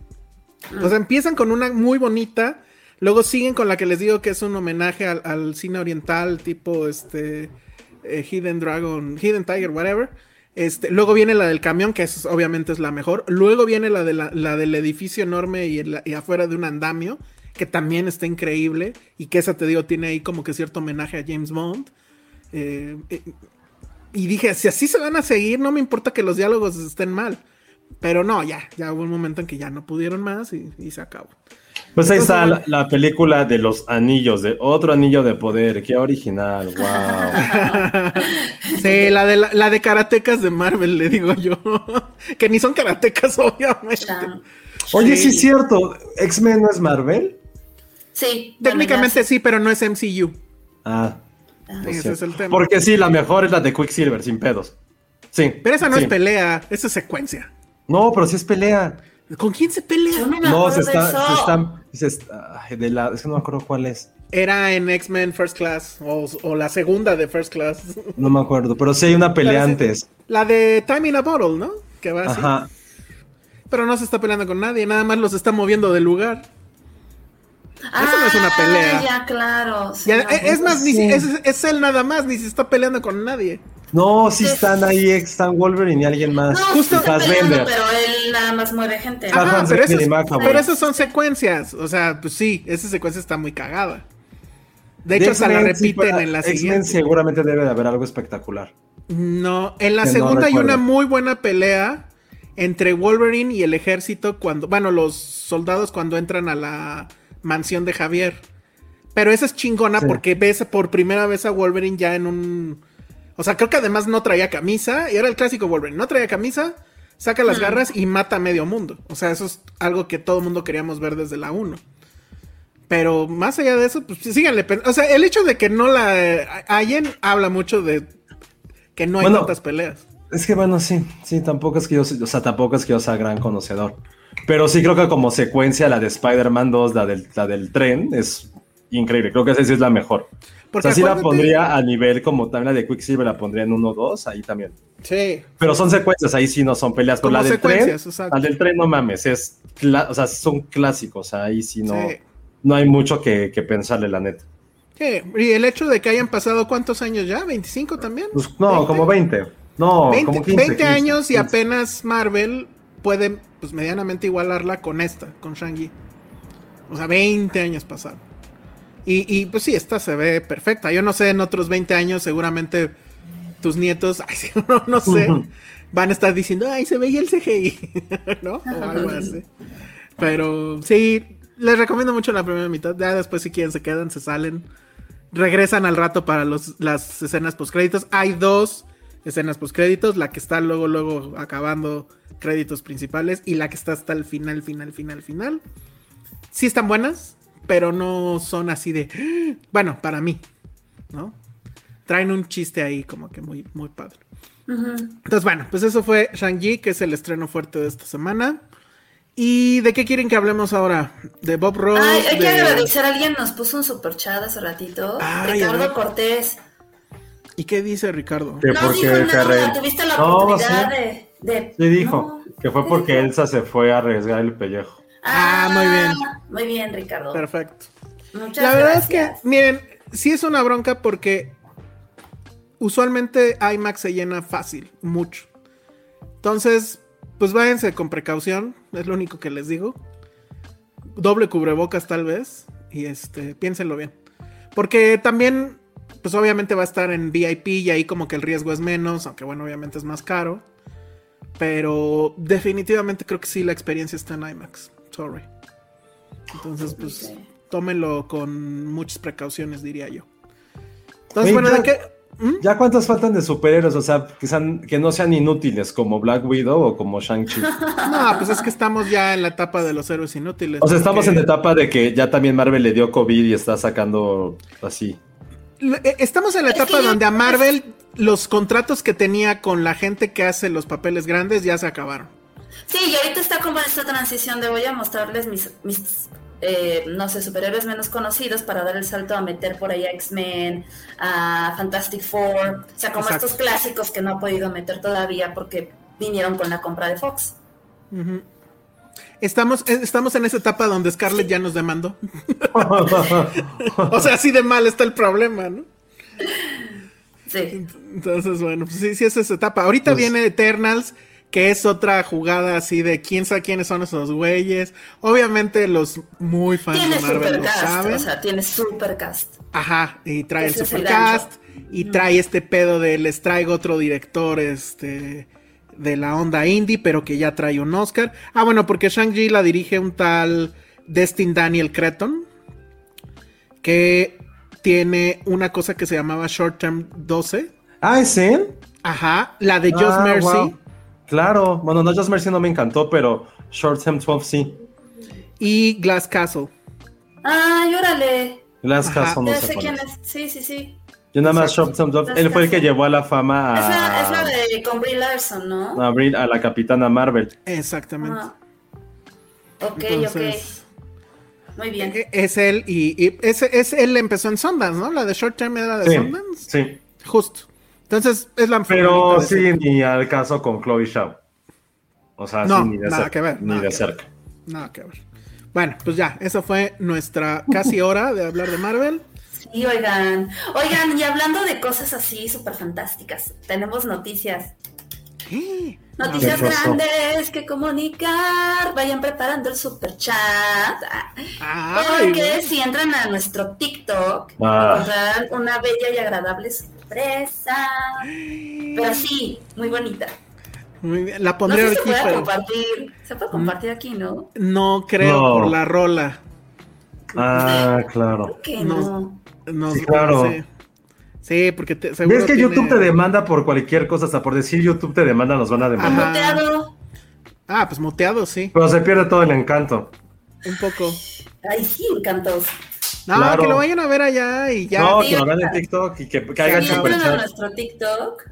O sea, empiezan con una muy bonita, luego siguen con la que les digo que es un homenaje al, al cine oriental, tipo este eh, Hidden Dragon, Hidden Tiger, whatever. Este, luego viene la del camión, que es, obviamente es la mejor. Luego viene la, de la, la del edificio enorme y, el- y afuera de un andamio, que también está increíble. Y que esa, te digo, tiene ahí como que cierto homenaje a James Bond. Eh, eh, y dije, si así se van a seguir, no me importa que los diálogos estén mal. Pero no, ya, ya hubo un momento en que ya no pudieron más y, y se acabó. Pues ahí está la, la película de los anillos, de otro anillo de poder, qué original, (laughs) wow. Sí, la de, la, la de karatecas de Marvel, le digo yo. (laughs) que ni son karatecas, (laughs) obviamente. Oye, sí Sí. es cierto, X-Men no es Marvel. Sí. Técnicamente sí, pero no es MCU. Ah, Ah. Ese es el tema. porque sí, la mejor es la de Quicksilver, sin pedos. Sí. Pero esa no sí. es pelea, esa es secuencia. No, pero sí es pelea. ¿Con quién se pelea? Yo no me No, acuerdo se está, se están, se está- de la, es que no me acuerdo cuál es. Era en X-Men First Class o, o la segunda de First Class. (laughs) No me acuerdo, pero sí hay una pelea antes. La de Time in a Bottle, ¿no? Que va así. Ajá. Pero no se está peleando con nadie, nada más los está moviendo del lugar. Ah, Eso no es una pelea. Ya, claro. sí, Ya, no, es, es más, ni es, es él nada más, ni se está peleando con nadie. No, sí están ahí, están Wolverine y alguien más. No, Justo- está peleando, pero él nada más mueve gente. Ah, Ajá, pero, esas, pero esas son secuencias. O sea, pues sí, esa secuencia está muy cagada. De hecho, hasta la repiten en la siguiente. seguramente debe de haber algo espectacular. No, en la Que no segunda hay una muy buena pelea entre Wolverine y el ejército cuando, bueno, los soldados cuando entran a la mansión de Javier. Pero esa es chingona Sí. porque ves por primera vez a Wolverine ya en un... O sea, creo que además no traía camisa. Y era el clásico Wolverine. No traía camisa, saca las garras y mata a medio mundo. O sea, eso es algo que todo el mundo queríamos ver desde la 1. Pero más allá de eso, pues síganle. O sea, el hecho de que no la hallen habla mucho de que no hay Bueno, tantas peleas. Es que bueno, sí, sí, tampoco es que yo, o sea, tampoco es que yo sea gran conocedor. Pero sí creo que como secuencia la de Spider-Man 2, la del, la del tren, es increíble. Creo que esa sí es la mejor. Porque o sea, sí la pondría a nivel como también la de Quicksilver, la pondría en 1 2, ahí también. Sí. Pero son secuencias, ahí sí no son peleas. Pero Como la del tren, secuencias, exacto. la del tren no mames, es, o sea, son clásicos, ahí sí no, Sí. No hay mucho que, que pensarle, la neta. Sí, y el hecho de que hayan pasado cuántos años ya, 25 también. Pues, no, como 20. No, 20, como 15. 20 15, años y 15. apenas Marvel puede pues medianamente igualarla con esta, con Shang-Chi. O sea, 20 años pasaron. Y, y, pues sí, esta se ve perfecta. Yo no sé, en otros 20 años seguramente tus nietos, (laughs) ay, sí, no, no sé, (laughs) van a estar diciendo, ay, se veía el CGI, (laughs) ¿no? O algo así. Pero sí, les recomiendo mucho la primera mitad. Ya después si quieren se quedan, se salen. Regresan al rato para los, las escenas postcréditos. Hay dos escenas postcréditos, la que está luego, luego acabando créditos principales y la que está hasta el final, final, final, final. Sí están buenas, pero no son así de, bueno, para mí, ¿no? Traen un chiste ahí como que muy, muy padre. Entonces, bueno, pues eso fue Shang-Chi, que es el estreno fuerte de esta semana. ¿Y de qué quieren que hablemos ahora? ¿De Bob Ross? Ay, hay que de- agradecer, alguien nos puso un super chat hace ratito. Ay, a Ricardo. Cortés. ¿Y qué dice Ricardo? Que No porque dijo nada, tuviste la No, oportunidad sí. de, de- Sí dijo No, que fue ¿qué porque dijo? Elsa se fue a arriesgar el pellejo. Ah, muy bien. Muy bien, Ricardo. Perfecto. Muchas La verdad gracias. es que, miren, sí es una bronca porque usualmente IMAX se llena fácil, mucho. Entonces, pues váyanse con precaución, es lo único que les digo. Doble cubrebocas tal vez, y este, piénsenlo bien. Porque también, pues obviamente va a estar en VIP y ahí como que el riesgo es menos, aunque bueno, obviamente es más caro. Pero definitivamente creo que sí la experiencia está en IMAX. Sorry. Entonces, pues tómenlo con muchas precauciones, diría yo. Entonces, bueno, ¿de qué? ¿Mm? ¿Ya cuántas faltan de superhéroes? O sea, que, sean- que no sean inútiles como Black Widow o como Shang-Chi. (laughs) No, pues es que estamos ya en la etapa de los héroes inútiles. O sea, estamos porque- en la etapa de que ya también Marvel le dio COVID y está sacando así. Eh, Estamos en la Es etapa donde a Marvel los contratos que tenía con la gente que hace los papeles grandes ya se acabaron. Sí, y ahorita está como en esta transición de voy a mostrarles mis, mis eh, no sé, superhéroes menos conocidos para dar el salto a meter por ahí a X-Men, a Fantastic Four, o sea, como Exacto. estos clásicos que no ha podido meter todavía porque vinieron con la compra de Fox. Estamos, eh, estamos en esa etapa donde Scarlett ya nos demandó. (laughs) o sea, así de mal está el problema, ¿no? Sí. Entonces, bueno, pues sí, sí es esa etapa. Ahorita Pues- viene Eternals, que es otra jugada así de quién sabe quiénes son esos güeyes. Obviamente los muy fans Tiene de Marvel super lo cast, saben. o sea, tiene super cast. Ajá, y trae el supercast y trae este pedo de les traigo otro director este de la onda indie, pero que ya trae un Oscar. Ah, bueno, porque Shang-Chi la dirige un tal Destin Daniel Creton que tiene una cosa que se llamaba Short Term 12. ah, ¿es él? Ajá, la de Just Ah, Mercy wow. Claro. Bueno, no Just Mercy no me encantó, pero Short Term 12 sí. y Glass Castle. Ay, órale. Las Ajá. Castle no ya sé quién es. es. Sí, sí, sí. Yo nada más Short Term 12. Las Él fue el que llevó a la fama Es, la, es la a, de con Brie Larson, ¿no? a Brie- a la Capitana Marvel. Exactamente. Ah. Ok, Entonces, ok. Muy bien. e- es él y, y ese es él empezó en Sundance, ¿no? La de Short Term era de Sí, Sundance. sí. Justo. Entonces es la Pero sí, ni al caso con Chloe Shaw. O sea, No, sí, ni de nada cerca. que ver, Ni nada de que cerca. ese. Nada que ver. Bueno, pues ya, esa fue nuestra casi (laughs) hora de hablar de Marvel. Sí, oigan. Oigan, y hablando de cosas así súper fantásticas, tenemos noticias. ¿Qué? Noticias grandes que comunicar. Vayan preparando el super chat. Ay, Porque si entran a nuestro TikTok, Ah. encontrarán una bella y agradable sorpresa. Pero (gasps) sí, muy bonita. Muy bien, La No pondré sé si se puede pero compartir. Se puede compartir aquí, ¿no? no creo No. por la rola. Ah, claro. ¿Por qué No. no? No, Sí, claro. Sí, Sí, porque te, seguro ¿Ves que tiene- YouTube te demanda por cualquier cosa? Hasta por decir YouTube te demanda, nos van a demandar. Muteado. Ah, pues muteado, sí. Pero se pierde todo el encanto. Un poco. Ay, sí, encantos. No, Claro. que lo vayan a ver allá y ya. no, sí, que lo hagan en. TikTok y que, que hagan Sí, a nuestro TikTok.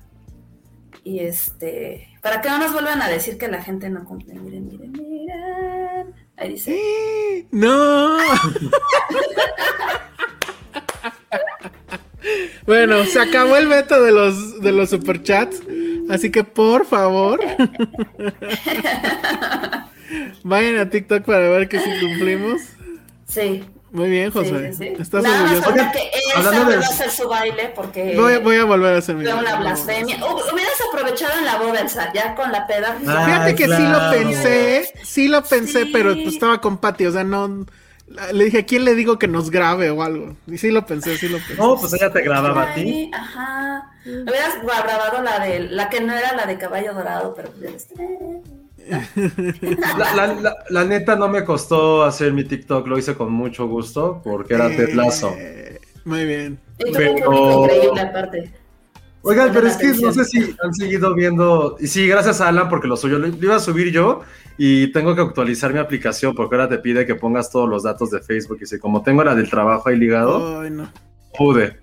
Y este. Para que no nos vuelvan a decir que la gente no cumple. Miren, miren, miren. Ahí dice. No. (laughs) bueno, se acabó el veto de los de los superchats, así que por favor (laughs) vayan a TikTok para ver que si cumplimos. Sí. Muy bien, José. Sí, sí, sí. ¿Estás Nada más orgulloso? falta que hablando esa de- va a hacer su baile porque Voy, voy a volver a hacer mi fue una blasfemia. Hu- Hubieras aprovechado en la boda, Elsa, ya con la peda. Ah, Fíjate que sí claro. lo pensé, sí lo pensé, Sí. pero pues estaba con Patty, o sea, no... Le dije, ¿a quién le digo que nos grabe o algo? Y sí lo pensé, sí lo pensé. No, pues ella te grababa a ti. Ajá. Hubieras grabado la de la que no era la de caballo dorado, pero pues, La, la- la- la neta no me costó hacer mi TikTok, lo hice con mucho gusto porque era. Eh, Muy bien. Pero-. Oigan, pero es que no sé si han seguido viendo. Y sí, gracias a Alan, porque lo suyo lo, lo iba a subir yo y tengo que actualizar mi aplicación porque ahora te pide que pongas todos los datos de Facebook. Y si como tengo la del trabajo ahí ligado, Ay, no. pude.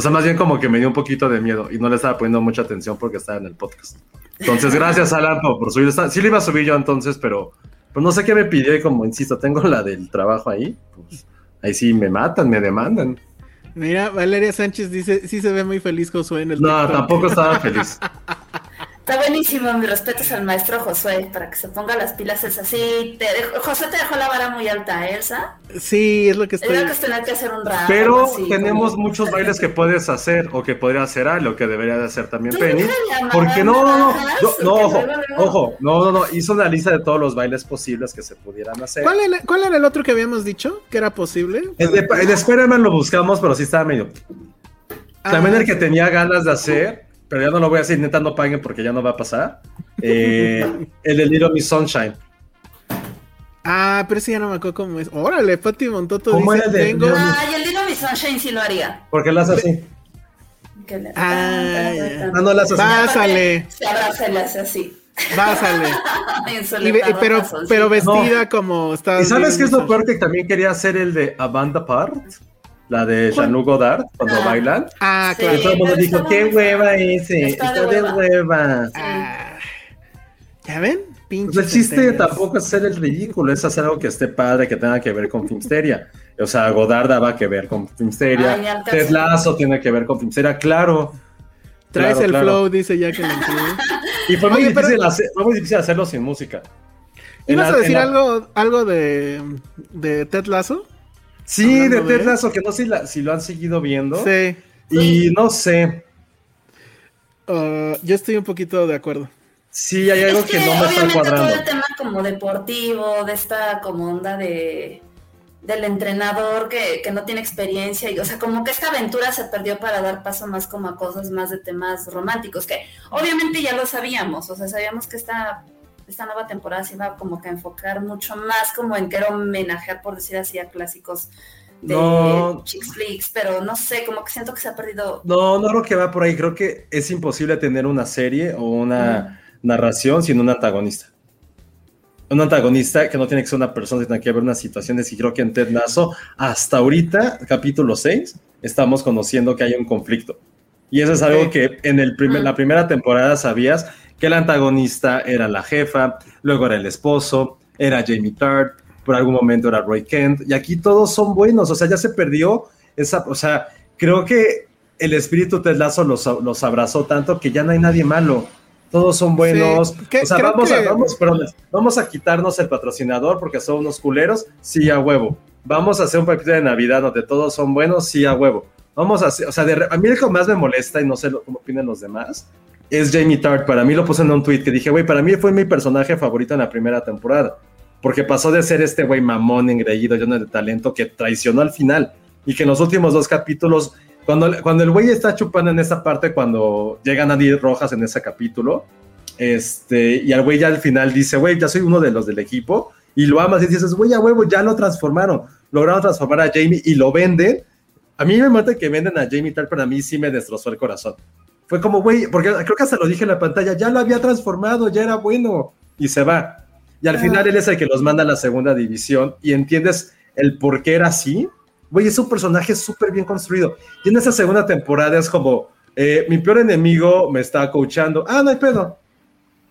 O sea, más bien como que me dio un poquito de miedo y no le estaba poniendo mucha atención porque estaba en el podcast. Entonces, gracias Alan por, subir. esta- Sí, lo iba a subir yo entonces, pero pues no sé qué me pidió y como insisto, tengo la del trabajo ahí. Pues ahí sí me matan, me demandan. Mira, Valeria Sánchez dice, sí se ve muy feliz Josué en el No, TikTok. tampoco estaba feliz. (laughs) Está buenísimo, mis respetos al maestro Josué para que se ponga las pilas Elsa. Sí, te dejó- Josué te dejó la vara muy alta, Elsa. Sí, es lo que estoy... Era que tener que hacer un rap. Pero así, tenemos como- muchos bailes que puedes hacer o que podría hacer a lo que debería de hacer también Penny. Porque no, no, no, ojo, ojo, no, no, no, hizo una lista de todos los bailes posibles que se pudieran hacer. ¿Cuál era, cuál era el otro que habíamos dicho que era posible? El de, el de Spider-Man lo buscamos, pero sí estaba medio. También Ah, el que tenía ganas de hacer, pero ya no lo voy a hacer, neta no paguen porque ya no va a pasar. Eh, (laughs) el de Little Miss Sunshine. Ah, pero ese ya no me acuerdo cómo es. Órale, Pati Montoto ¿Cómo dice, era el de- tengo... Ay, el Little Miss Sunshine sí lo haría. Porque lo hace así. Le- Ah, ya. Ah, no lo hace así. Pásale, Se abraza y hace así. (laughs) Y ve- leotardo pero, sí. vestida como está. ¿Y sabes qué es lo peor que también quería hacer el de Amanda Part? La de Jean-Luc Godard, cuando Ah. bailan. Ah, Sí. claro. Y todo el mundo dijo, qué hueva ese, Está está, de hueva". hueva. Ah, ¿Ya ven? Pues Pinche el chiste tampoco es hacer el ridículo, es hacer algo que esté padre, que tenga que ver con Filmsteria. O sea, Godard daba que ver con Filmsteria. Ted Lasso tiene que ver con Filmsteria, claro. Traes Claro, el claro. flow, dice ya que lo. Y fue muy, Oye, pero- difícil hacer- fue muy difícil hacerlo sin música. ¿Ibas la- a decir la- algo, algo de, de Ted Lasso? Sí, de Ted Lasso, que no sé si, la- si lo han seguido viendo. Sí. Y no sé, Uh, yo estoy un poquito de acuerdo. sí hay algo Es que, no me está obviamente cuadrando. todo el tema como deportivo, de esta como onda de del entrenador que, que no tiene experiencia y o sea como que esta aventura se perdió para dar paso más como a cosas más de temas románticos que obviamente ya lo sabíamos o sea sabíamos que esta esta nueva temporada se iba como que a enfocar mucho más como en querer homenajear por decir así a clásicos de No. chicks flicks pero no sé como que siento que se ha perdido No, no creo que va por ahí. Creo que es imposible tener una serie o una narración sin un antagonista. Un antagonista que no tiene que ser una persona, tiene que haber unas situaciones. Y creo que en Ted Lasso, hasta ahorita, capítulo 6, estamos conociendo que hay un conflicto. Y eso es algo que en el primer, la primera temporada sabías que el antagonista era la jefa, luego era el esposo, era Jamie Tart, por algún momento era Roy Kent, y aquí todos son buenos, o sea, ya se perdió esa, o sea, creo que el espíritu Ted Lasso los, los abrazó tanto que ya no hay nadie malo, todos son buenos, Sí, que- o sea, vamos, a, vamos, perdón, vamos a quitarnos el patrocinador porque son unos culeros, sí a huevo, vamos a hacer un paquete de Navidad donde todos son buenos, sí a huevo, vamos a hacer, o sea, de a mí lo que más me molesta y no sé lo, cómo opinan los demás, es Jamie Tart. Para mí lo puse en un tweet que dije, güey, para mí fue mi personaje favorito en la primera temporada. Porque pasó de ser este güey mamón, engreído, lleno de talento, que traicionó al final. Y que en los últimos dos capítulos, cuando, cuando el güey está chupando en esa parte, cuando llega Nadie Rojas en ese capítulo, este, y al güey ya al final dice, güey, ya soy uno de los del equipo, y lo amas y dices, güey, a huevo, ya lo transformaron. Lograron transformar a Jamie y lo venden. A mí me mata que venden a Jamie Tart, pero a mí sí me destrozó el corazón. Fue como, güey, porque creo que hasta lo dije en la pantalla, ya lo había transformado, ya era bueno, y se va. Y al final él es el que los manda a la segunda división y entiendes el por qué era así. Güey, es un personaje súper bien construido. Y en esa segunda temporada es como, eh, mi peor enemigo me está coachando. Ah, no hay pedo.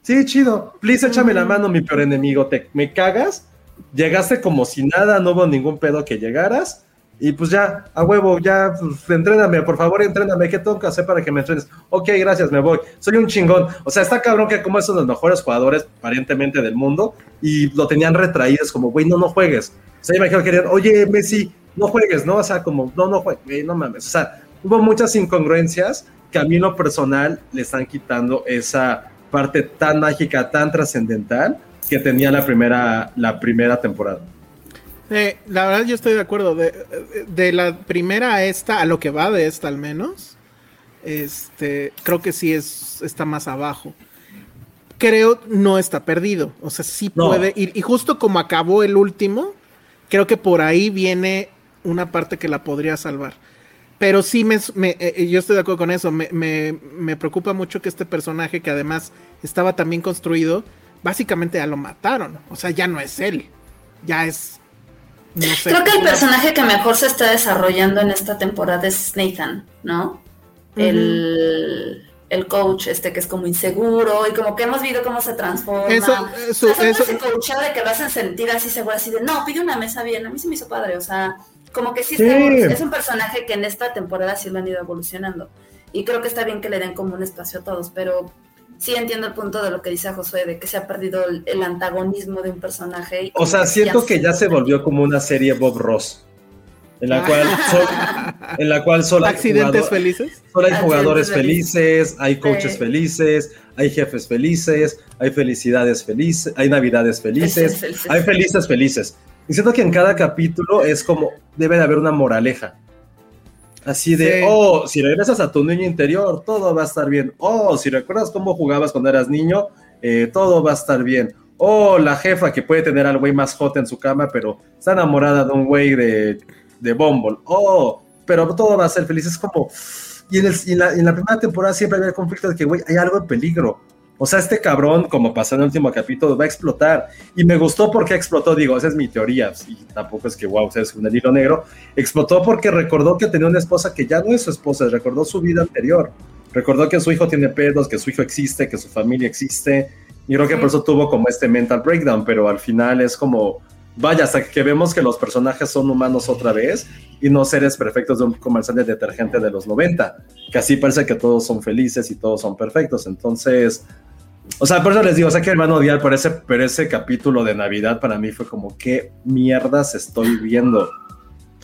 Sí, chido. Please, échame la mano, mi peor enemigo. Te, me cagas. Llegaste como si nada, no hubo ningún pedo que llegaras. Y pues ya, a huevo, ya, pues, entréname, por favor, entréname. ¿Qué tengo que hacer para que me entrenes? Ok, gracias, me voy. Soy un chingón. O sea, está cabrón que como esos los mejores jugadores, aparentemente, del mundo, y lo tenían retraídos, como, güey, no, no juegues. O sea, imagino que querían, oye, Messi, no juegues, ¿no? O sea, como, no, no juegues, no mames. O sea, hubo muchas incongruencias que a mí en lo personal le están quitando esa parte tan mágica, tan trascendental que tenía la primera, la primera temporada. Eh, la verdad yo estoy de acuerdo. De, de, la primera a esta, a lo que va de esta al menos, este, creo que sí es, está más abajo. Creo no está perdido. O sea, sí puede ir. Y justo como acabó el último, creo que por ahí viene una parte que la podría salvar. Pero sí me, eh, yo estoy de acuerdo con eso. Me, me, preocupa mucho que este personaje, que además estaba tan bien construido, básicamente ya lo mataron. O sea, ya no es él. Ya es. Creo que el personaje que mejor se está desarrollando en esta temporada es Nathan, ¿no? el, el, coach, este que es como inseguro y como que hemos visto cómo se transforma. Eso, eso, eso. Ese de que lo hacen sentir así seguro, así de no, pide una mesa bien. A mí se me hizo padre, o sea, como que sí, es un personaje que en esta temporada sí lo han ido evolucionando. Y creo que está bien que le den como un espacio a todos, pero sí entiendo el punto de lo que dice Josué, de que se ha perdido el, antagonismo de un personaje. o sea, siento que ya se volvió como una serie Bob Ross. En la, cual en la cual solo hay accidentes felices. Solo hay jugadores felices, hay coaches felices, hay jefes felices, hay felicidades felices, hay navidades felices, hay felices felices. Y siento que en cada capítulo es como, debe de haber una moraleja. Así de, oh, si regresas a tu niño interior, todo va a estar bien. Oh, si recuerdas cómo jugabas cuando eras niño, eh, todo va a estar bien. Oh, la jefa que puede tener al güey más hot en su cama, pero está enamorada de un güey de, de Bumble. Oh, pero todo va a ser feliz. Es como, y en, la, en la primera temporada siempre había el conflicto de que, güey, hay algo en peligro o sea, este cabrón, como pasó en el último capítulo, va a explotar. Y me gustó porque explotó, digo, esa es mi teoría, y tampoco es que, wow, o sea, es un hilo negro. Explotó porque recordó que tenía una esposa que ya no es su esposa, recordó su vida anterior. Recordó que su hijo tiene pedos, que su hijo existe, que su familia existe. Y creo que por eso tuvo como este mental breakdown, pero al final es como, vaya, hasta que vemos que los personajes son humanos otra vez y no seres perfectos de un comercial de detergente de los 90, que así parece que todos son felices y todos son perfectos. Entonces, o sea, por eso les digo, o sea que a odiar, por ese, pero ese capítulo de Navidad para mí fue como, ¿qué mierdas estoy viendo?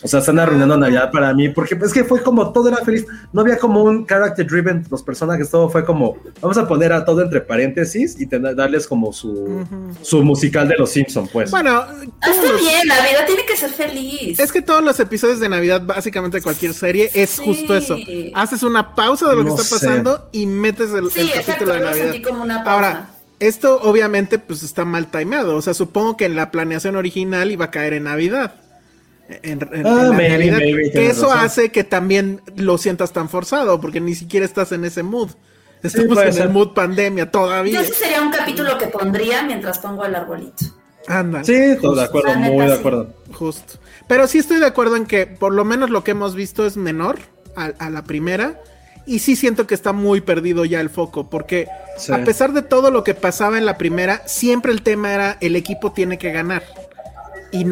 O sea, están arruinando Navidad para mí, porque es que fue como todo era feliz. No había como un character driven, los personajes, todo fue como, vamos a poner a todo entre paréntesis y darles como su, su musical de los Simpsons, pues. Bueno, está bien, Navidad tiene que ser feliz. Es que todos los episodios de Navidad, básicamente cualquier serie, es justo eso. Haces una pausa de lo que está pasando y metes el, capítulo de Navidad. Ahora, esto obviamente pues está mal timeado. O sea, supongo que en la planeación original iba a caer en Navidad. En, ah, realidad, que eso hace que también lo sientas tan forzado, porque ni siquiera estás en ese mood. Estamos en el mood pandemia todavía. Yo sí sería un capítulo que pondría mientras pongo el arbolito. Anda. Sí, todo de acuerdo, muy de acuerdo. Justo. Pero sí estoy de acuerdo en que por lo menos lo que hemos visto es menor a, la primera. Y sí siento que está muy perdido ya el foco, porque a pesar de todo lo que pasaba en la primera, siempre el tema era el equipo tiene que ganar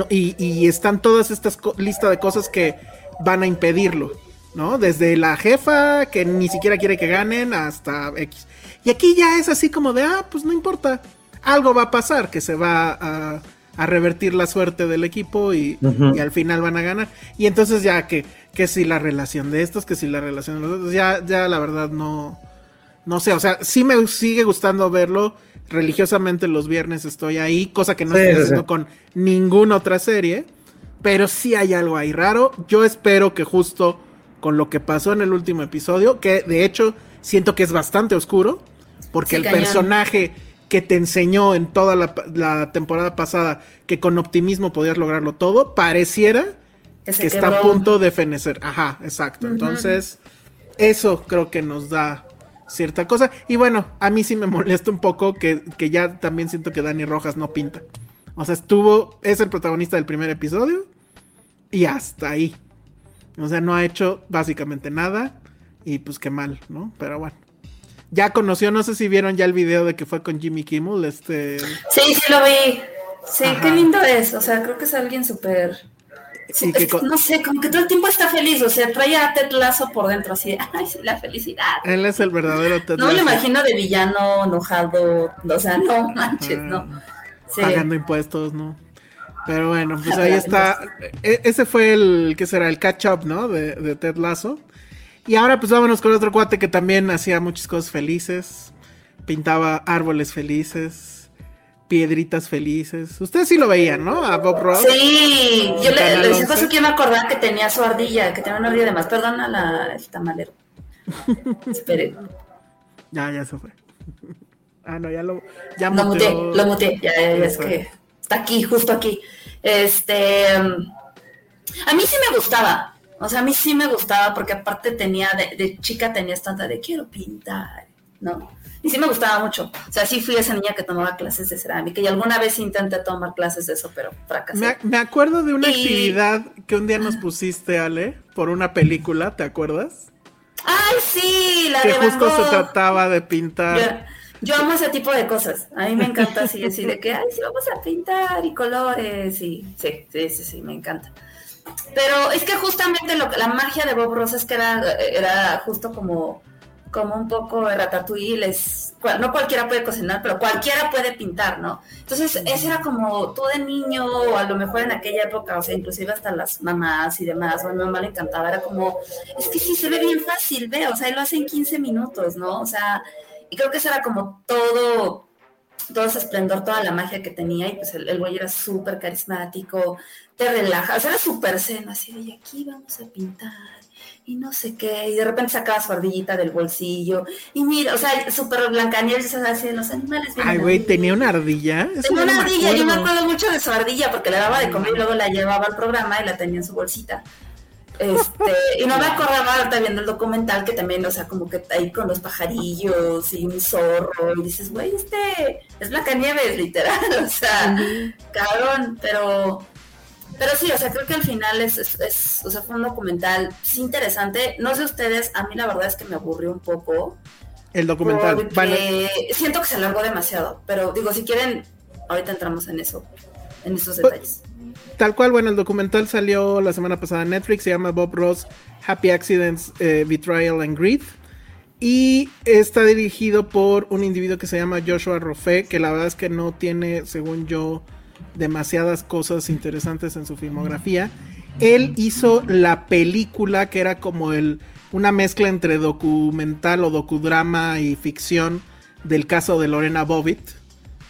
y, están todas estas listas de cosas que van a impedirlo, ¿no? Desde la jefa que ni siquiera quiere que ganen hasta X. Y aquí ya es así como de, ah, pues no importa, algo va a pasar, que se va a, revertir la suerte del equipo y, al final van a ganar. Y entonces ya que, que si la relación de estos, que si la relación de los otros, ya, ya la verdad no, no sé, o sea, sí me sigue gustando verlo religiosamente los viernes estoy ahí, cosa que no estoy haciendo con ninguna otra serie, pero sí hay algo ahí raro. Yo espero que justo con lo que pasó en el último episodio, que de hecho siento que es bastante oscuro, porque el personaje que te enseñó en toda la, temporada pasada que con optimismo podías lograrlo todo, pareciera que, está a punto de fenecer. Ajá, exacto. Entonces, eso creo que nos da cierta cosa. Y bueno, a mí sí me molesta un poco que, ya también siento que Dani Rojas no pinta. O sea, estuvo, es el protagonista del primer episodio y hasta ahí. O sea, no ha hecho básicamente nada y pues qué mal, ¿no? Pero bueno. Ya conoció, no sé si vieron ya el video de que fue con Jimmy Kimmel, este... Sí, sí lo vi. Sí, qué lindo es. O sea, creo que es alguien súper no sé, como que todo el tiempo está feliz, o sea, trae a Ted Lasso por dentro, así, ay, sí, la felicidad. Él es el verdadero Ted No me lo imagino de villano, enojado, o sea, no manches, no. Pagando impuestos, ¿no? Pero bueno, pues ahí está. E- ese fue el, ¿qué será? El catch up, ¿no? De, de Ted Lasso. Y ahora pues vámonos con otro cuate que también hacía muchas cosas felices. Pintaba árboles felices, piedritas felices. Ustedes sí lo veían, ¿no? A Bob Ross. Sí, yo le, decía 11. cosas que yo me acordaba que tenía su ardilla, que tenía una ardilla de más. Perdona la, el tamalero. (laughs) Espere, Ya, ya se fue. Ah, no, ya lo. Ya lo muteé, muteó. lo muteé. Ya, ya, ya, es que está aquí, justo aquí. Este. A mí sí me gustaba. O sea, a mí sí me gustaba porque aparte tenía, de, de chica tenía tanta de quiero pintar, ¿no? Y sí me gustaba mucho. O sea, sí fui esa niña que tomaba clases de cerámica y alguna vez intenté tomar clases de eso, pero fracasé. Me, me acuerdo de una Y- actividad que un día nos pusiste, Ale, por una película, ¿te acuerdas? ¡Ay, sí! La Que de Van justo se trataba de pintar. Yo, yo amo ese tipo de cosas. A mí me encanta así, así de que, ay, sí, vamos a pintar y colores y sí, sí, sí, sí, me encanta. Pero es que justamente lo que la magia de Bob Ross es que era, era justo como, como un poco de ratatouille, es, no cualquiera puede cocinar, pero cualquiera puede pintar, ¿no? Entonces, ese era como tú de niño, o a lo mejor en aquella época, o sea, inclusive hasta las mamás y demás, o a mi mamá le encantaba, era como, es que sí se ve bien fácil, ve, o sea, él lo hace en 15 minutos, ¿no? O sea, y creo que eso era como todo, todo ese esplendor, toda la magia que tenía, y pues el, el güey era súper carismático, te relaja, o sea, era súper zen, así de, y aquí vamos a pintar, y no sé qué, y de repente sacaba su ardillita del bolsillo, y mira, o sea, súper blancanieves, o sea, así de los animales. Ay, güey, tenía una ardilla. Eso Tenía no una me ardilla, yo me acuerdo. acuerdo mucho de su ardilla porque le daba de comer y luego la llevaba al programa y la tenía en su bolsita. Este, y no me (laughs) acordaba ahorita viendo el documental que también, o sea, como que ahí con los pajarillos y un zorro, y dices, güey, este es Blancanieves, literal, (laughs) o sea, cabrón, pero, pero sí, o sea, creo que al final es, es, es- o sea, fue un documental sí interesante. No sé ustedes, a mí la verdad es que me aburrió un poco. El documental. Vale. siento que se alargó demasiado, pero digo, si quieren, ahorita entramos en eso, en esos Pues- detalles. Tal cual, bueno, el documental salió la semana pasada en Netflix, se llama Bob Ross Happy Accidents, eh, Betrayal and Greed. Y está dirigido por un individuo que se llama Joshua Rofe, que la verdad es que no tiene, según yo, demasiadas cosas interesantes en su filmografía. Él hizo la película que era como el, una mezcla entre documental o docudrama y ficción del caso de Lorena Bobbitt.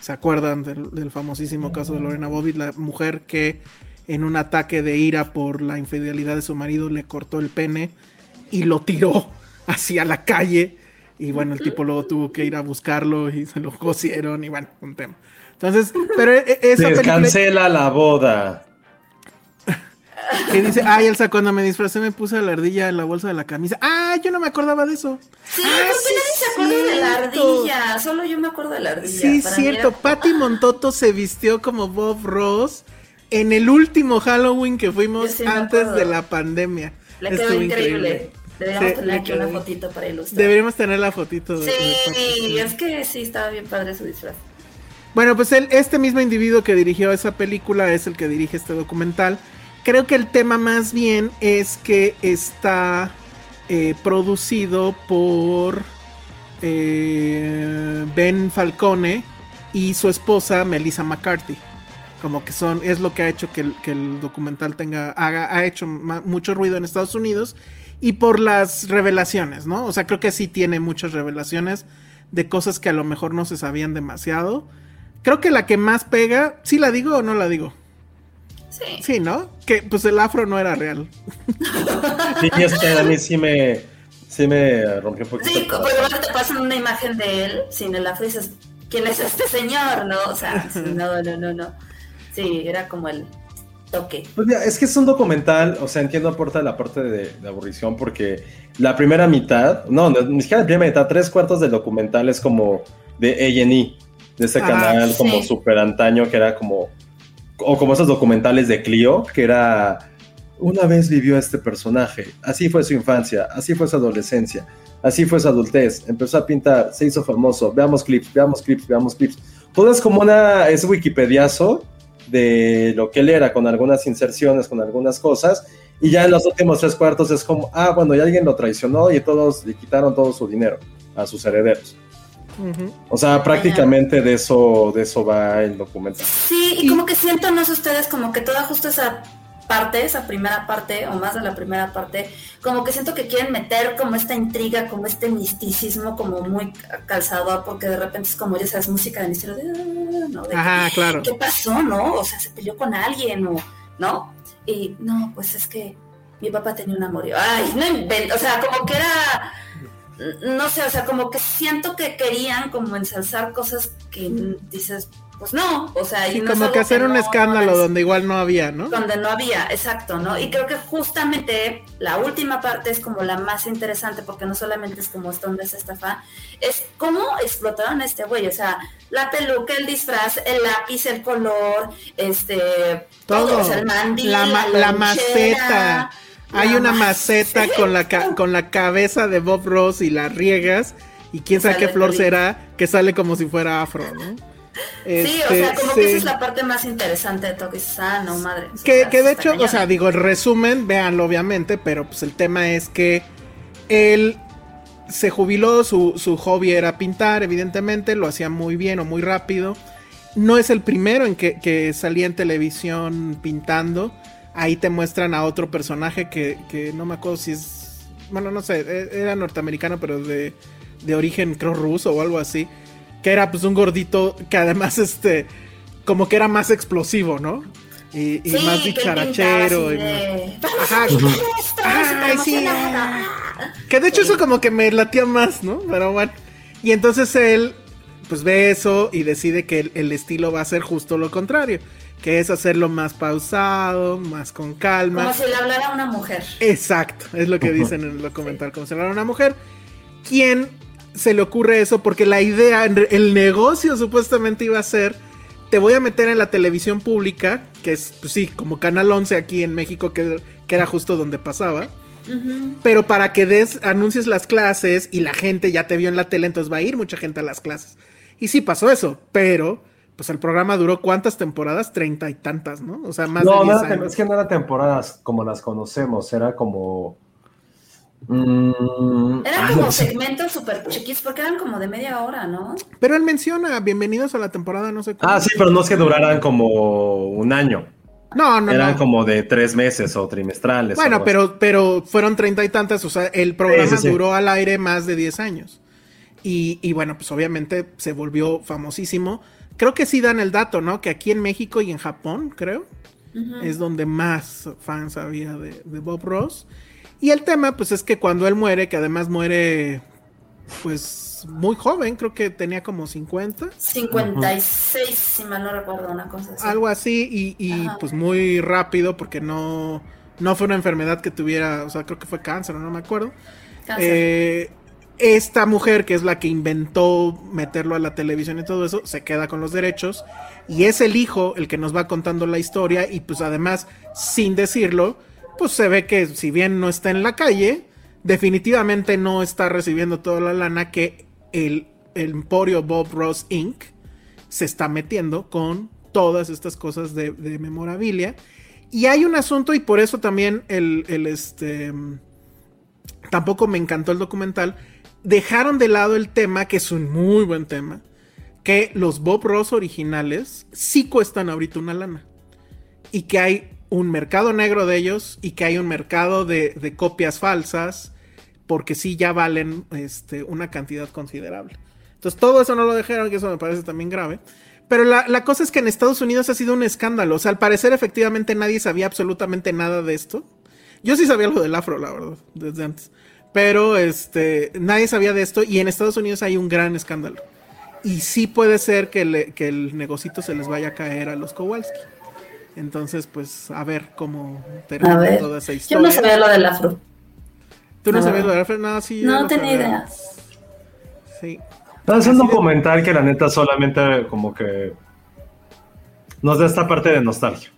¿Se acuerdan del, del famosísimo caso de Lorena Bobbitt? La mujer que en un ataque de ira por la infidelidad de su marido le cortó el pene y lo tiró hacia la calle. Y bueno, el tipo luego tuvo que ir a buscarlo y se lo cosieron y bueno, un tema. Entonces, pero e- e- esa Se película cancela la boda. que dice, ay, Elsa, cuando me disfracé me puse la ardilla en la bolsa de la camisa. Ah, yo no me acordaba de eso. Sí, Ah, ¿por qué sí, nadie se acuerda de la cierto. ardilla? Solo yo me acuerdo de la ardilla. Sí, Para mí cierto. era Patty Montoto se vistió como Bob Ross en el último Halloween que fuimos sí antes de la pandemia. Le quedó Estuvo increíble. Deberíamos Sí, tener aquí una fotito para ilustrar. Deberíamos tener la fotito de, de Sí, sí. es que sí, estaba bien padre su disfraz. Bueno, pues él, este mismo individuo que dirigió esa película es el que dirige este documental. Creo que el tema más bien es que está eh, producido por eh, Ben Falcone y su esposa Melissa McCarthy. Como que son, es lo que ha hecho que el, que el documental tenga, haga, ha hecho mucho ruido en Estados Unidos y por las revelaciones, ¿no? O sea, creo que sí tiene muchas revelaciones de cosas que a lo mejor no se sabían demasiado. Creo que la que más pega, ¿sí la digo o no la digo? Sí. Sí, ¿no? Que pues el afro no era real. (laughs) Sí, es que a mí sí me, sí me rompió un poquito. Sí, pero corazón. luego te pasan una imagen de él sin el afro y dices, ¿quién es este señor? No, o sea, no, no, no, no. Sí, era como el toque. Pues mira, es que es un documental, o sea, entiendo aporta la parte de, de aburrición porque la primera mitad, no, no, ni siquiera la primera mitad, tres cuartos del documental es como de A&E, de ese Ah, canal sí. como super antaño que era como, o como esos documentales de Clio, que era, una vez vivió este personaje, así fue su infancia, así fue su adolescencia, así fue su adultez, empezó a pintar, se hizo famoso, veamos clips, veamos clips, veamos clips. Todo es como una, es wikipediazo de lo que él era, con algunas inserciones, con algunas cosas, y ya en los últimos tres cuartos es como, ah, bueno, y alguien lo traicionó y todos le quitaron todo su dinero a sus herederos. O sea, prácticamente de eso, de eso va el documental. Sí, y, como que siento, no sé ustedes, como que toda justo esa parte, esa primera parte, o más de la primera parte, como que siento que quieren meter como esta intriga, como este misticismo, como muy calzador, porque de repente es como, ya sabes, música de misterio de, ah". Ajá, claro. ¿Qué pasó, no? O sea, se peleó con alguien, o, ¿no? Y no, pues es que mi papá tenía un amorío. Ay, no invento, o sea, como que era no sé, o sea, como que siento que querían como ensalzar cosas que dices, pues no, o sea, y como que hacer un escándalo donde igual no había, ¿no? Donde no había, exacto, ¿no? Y creo que justamente la última parte es como la más interesante porque no solamente es como esto donde se estafa, es cómo explotaron a este güey, o sea, la peluca, el disfraz, el lápiz, el color, este, todo, o sea, el mandil, la, la maceta hay una maceta con la, con la cabeza de Bob Ross y la riegas. Y quién sabe qué flor será que sale como si fuera afro, ¿no? sí, o sea, este, como que esa es la parte más interesante de Toki Ah, no, madre. Que, que de hecho, o sea, digo, el resumen, véanlo obviamente, pero pues el tema es que él se jubiló, su, su hobby era pintar, evidentemente, lo hacía muy bien o muy rápido. No es el primero en que, que salía en televisión pintando. Ahí te muestran a otro personaje que, no me acuerdo si es. Bueno, no sé, e, era norteamericano, pero de, de origen, creo, ruso o algo así. Que era pues un gordito que además, este, como que era más explosivo, ¿no? Y, más dicharachero. Y... Ajá. Ay, sí. Que de hecho eso como que me latía más, ¿no? Pero bueno. Y entonces él, pues ve eso y decide que el estilo va a ser justo lo contrario que es hacerlo más pausado, más con calma. Como si le hablara a una mujer. Exacto, es lo que dicen en el documental, como si le hablara a una mujer. ¿Quién se le ocurre eso? Porque la idea, el negocio supuestamente iba a ser, te voy a meter en la televisión pública, que es, pues sí, como Canal 11 aquí en México, que, que era justo donde pasaba. Pero para que des, anuncies las clases y la gente ya te vio en la tele, entonces va a ir mucha gente a las clases. Y sí pasó eso, pero pues el programa duró cuántas temporadas, treinta y tantas, ¿no? O sea, más no, de 10 no años. es que no eran temporadas como las conocemos, era como... Mm, eran como segmentos súper chiquis porque eran como de media hora, ¿no? Pero él menciona, bienvenidos a la temporada, no sé cómo. Ah, sí, pero no es que duraran como un año. No, no, Eran como de tres meses o trimestrales. Bueno, pero, pero fueron treinta y tantas, o sea, el programa duró al aire más de diez años. Y, y bueno, pues obviamente se volvió famosísimo creo que sí dan el dato, ¿no? Que aquí en México y en Japón, creo, es donde más fans había de, Bob Ross. Y el tema, pues es que cuando él muere, que además muere, pues muy joven, creo que tenía como 50. 56, si mal no recuerdo una cosa así. Algo así, y, pues muy rápido, porque no, no fue una enfermedad que tuviera, o sea, creo que fue cáncer, no me acuerdo. Cáncer. Eh, esta mujer, que es la que inventó meterlo a la televisión y todo eso, se queda con los derechos. Y es el hijo el que nos va contando la historia. Y pues además, sin decirlo, pues se ve que si bien no está en la calle, definitivamente no está recibiendo toda la lana que el, Emporio Bob Ross Inc. se está metiendo con todas estas cosas de, memorabilia. Y hay un asunto, y por eso también el, el este. Tampoco me encantó el documental dejaron de lado el tema, que es un muy buen tema, que los Bob Ross originales sí cuestan ahorita una lana. Y que hay un mercado negro de ellos y que hay un mercado de, copias falsas, porque sí ya valen este, una cantidad considerable. Entonces todo eso no lo dejaron, que eso me parece también grave. Pero la, la, cosa es que en Estados Unidos ha sido un escándalo. O sea, al parecer efectivamente nadie sabía absolutamente nada de esto. Yo sí sabía lo del afro, la verdad, desde antes. Pero este, nadie sabía de esto y en Estados Unidos hay un gran escándalo. Y sí puede ser que, el negocito se les vaya a caer a los Kowalski. Entonces, pues, a ver cómo termina toda esa historia. Yo no sabía lo del afro. ¿Tú no, sabías lo del afro? No, sí. No tenía idea. Sí. Es un documental que la neta solamente como que nos da esta parte de nostalgia.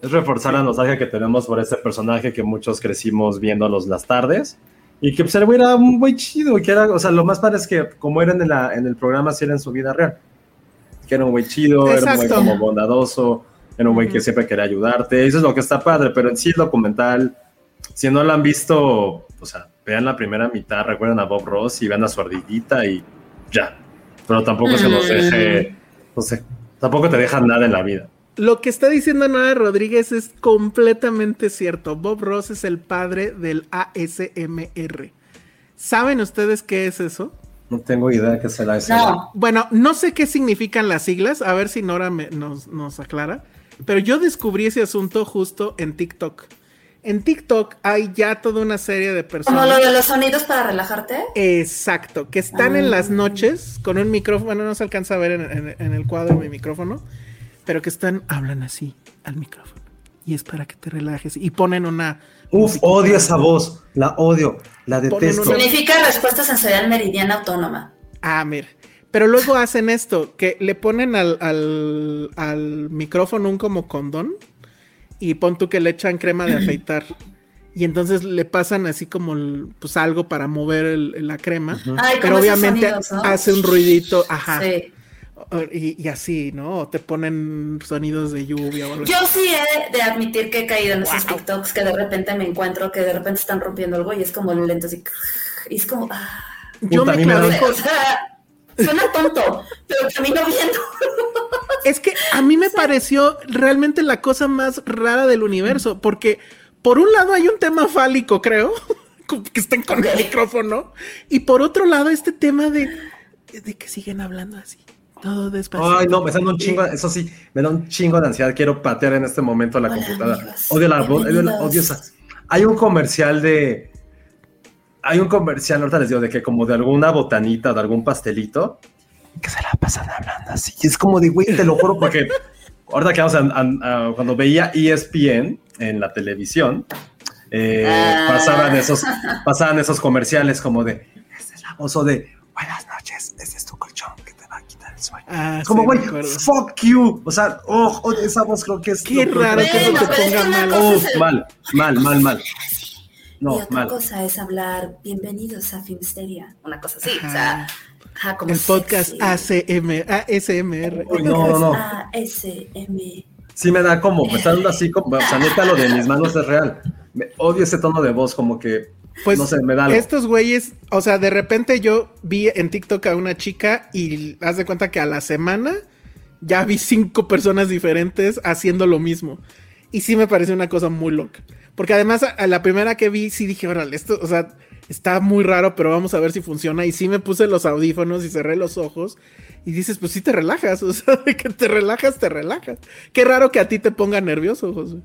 Es reforzar la nostalgia que tenemos por este personaje que muchos crecimos viéndolos las tardes y que pues el güey era un güey chido, que era, o sea, lo más padre es que como eran en, la, en el programa, si era en su vida real. Que era un güey chido, era un güey como bondadoso, era un güey que siempre quería ayudarte, eso es lo que está padre, pero en sí el documental, si no lo han visto, o sea, vean la primera mitad, recuerden a Bob Ross y vean a su ardillita y ya. pero tampoco se nos deje, no sé, tampoco te dejan nada en la vida. Lo que está diciendo Nora Rodríguez es completamente cierto. Bob Ross es el padre del ASMR. ¿Saben ustedes qué es eso? No tengo idea qué será eso. No, Bueno, no sé qué significan las siglas, a ver si Nora me- nos, nos aclara, pero yo descubrí ese asunto justo en TikTok. En TikTok hay ya toda una serie de como personas. lo de los sonidos para relajarte. Exacto, que están en las noches con un micrófono, no se alcanza a ver en, en- en el cuadro mi micrófono, pero que están, hablan así al micrófono. Y es para que te relajes. Y ponen una... Uf, musiquita. odio esa voz, la odio, la detesto. una- Significa respuesta sensorial meridiana autónoma. Ah, mira. Pero luego hacen esto, que le ponen al, al, al micrófono un como condón y pon tú que le echan crema de afeitar. Y entonces le pasan así como el- pues algo para mover el- la crema. Ay, Pero obviamente sonidos, ¿no? hace un ruidito, ajá. Sí. Y, y así, ¿no? O te ponen sonidos de lluvia o algo así. Yo sí he de admitir que he caído en esos TikToks que de repente me encuentro, que de repente están rompiendo algo y es como lento así. Y es como. ah. Yo Puta, me mí me con- O sea, (laughs) suena tonto, pero termino viendo. Es que a mí me pareció realmente la cosa más rara del universo, porque por un lado hay un tema fálico, creo, (laughs) como que estén con el micrófono, y por otro lado este tema de, de que siguen hablando así, todo despacio. Ay, no, me da un chingo, eso sí, me da un chingo de ansiedad. Quiero patear en este momento la Hola, computadora. amigos. Odio la voz, odio, odio esa. Hay un comercial de. Hay un comercial, ahorita les digo, de que como de alguna botanita, de algún pastelito, que se la pasan hablando así. Y es como de, güey, te lo juro, porque ahorita que vamos a, a- a- cuando veía ESPN en la televisión, eh, Ah. pasaban, esos, pasaban esos comerciales como de, esta es la voz o de, buenas noches, este es tu colchón Ah, como, güey, fuck you. O sea, oh, oh, esa voz creo que es. Qué raro que eso te ponga mal. Oh, mal, mal, mal, mal. y No, otra mal. cosa es hablar bienvenidos a Filmsteria. Una cosa así. O sea, ajá, como El podcast. ACM, ASMR. Uy, no, no, no. ASM. Sí me da como, me está dando así como, o sea, neta, lo de mis manos es real. Me odio ese tono de voz, como que, Pues no sé, me da algo. estos güeyes, o sea, de repente yo vi en TikTok a una chica y haz de cuenta que a la semana ya vi cinco personas diferentes haciendo lo mismo. Y sí me pareció una cosa muy loca. Porque además a, la primera que vi sí dije, órale, esto, o sea, está muy raro, pero vamos a ver si funciona. Y sí me puse los audífonos y cerré los ojos. Y dices, pues sí te relajas, (laughs) o sea, de que te relajas, te relajas. Qué raro que a ti te ponga nervioso, José.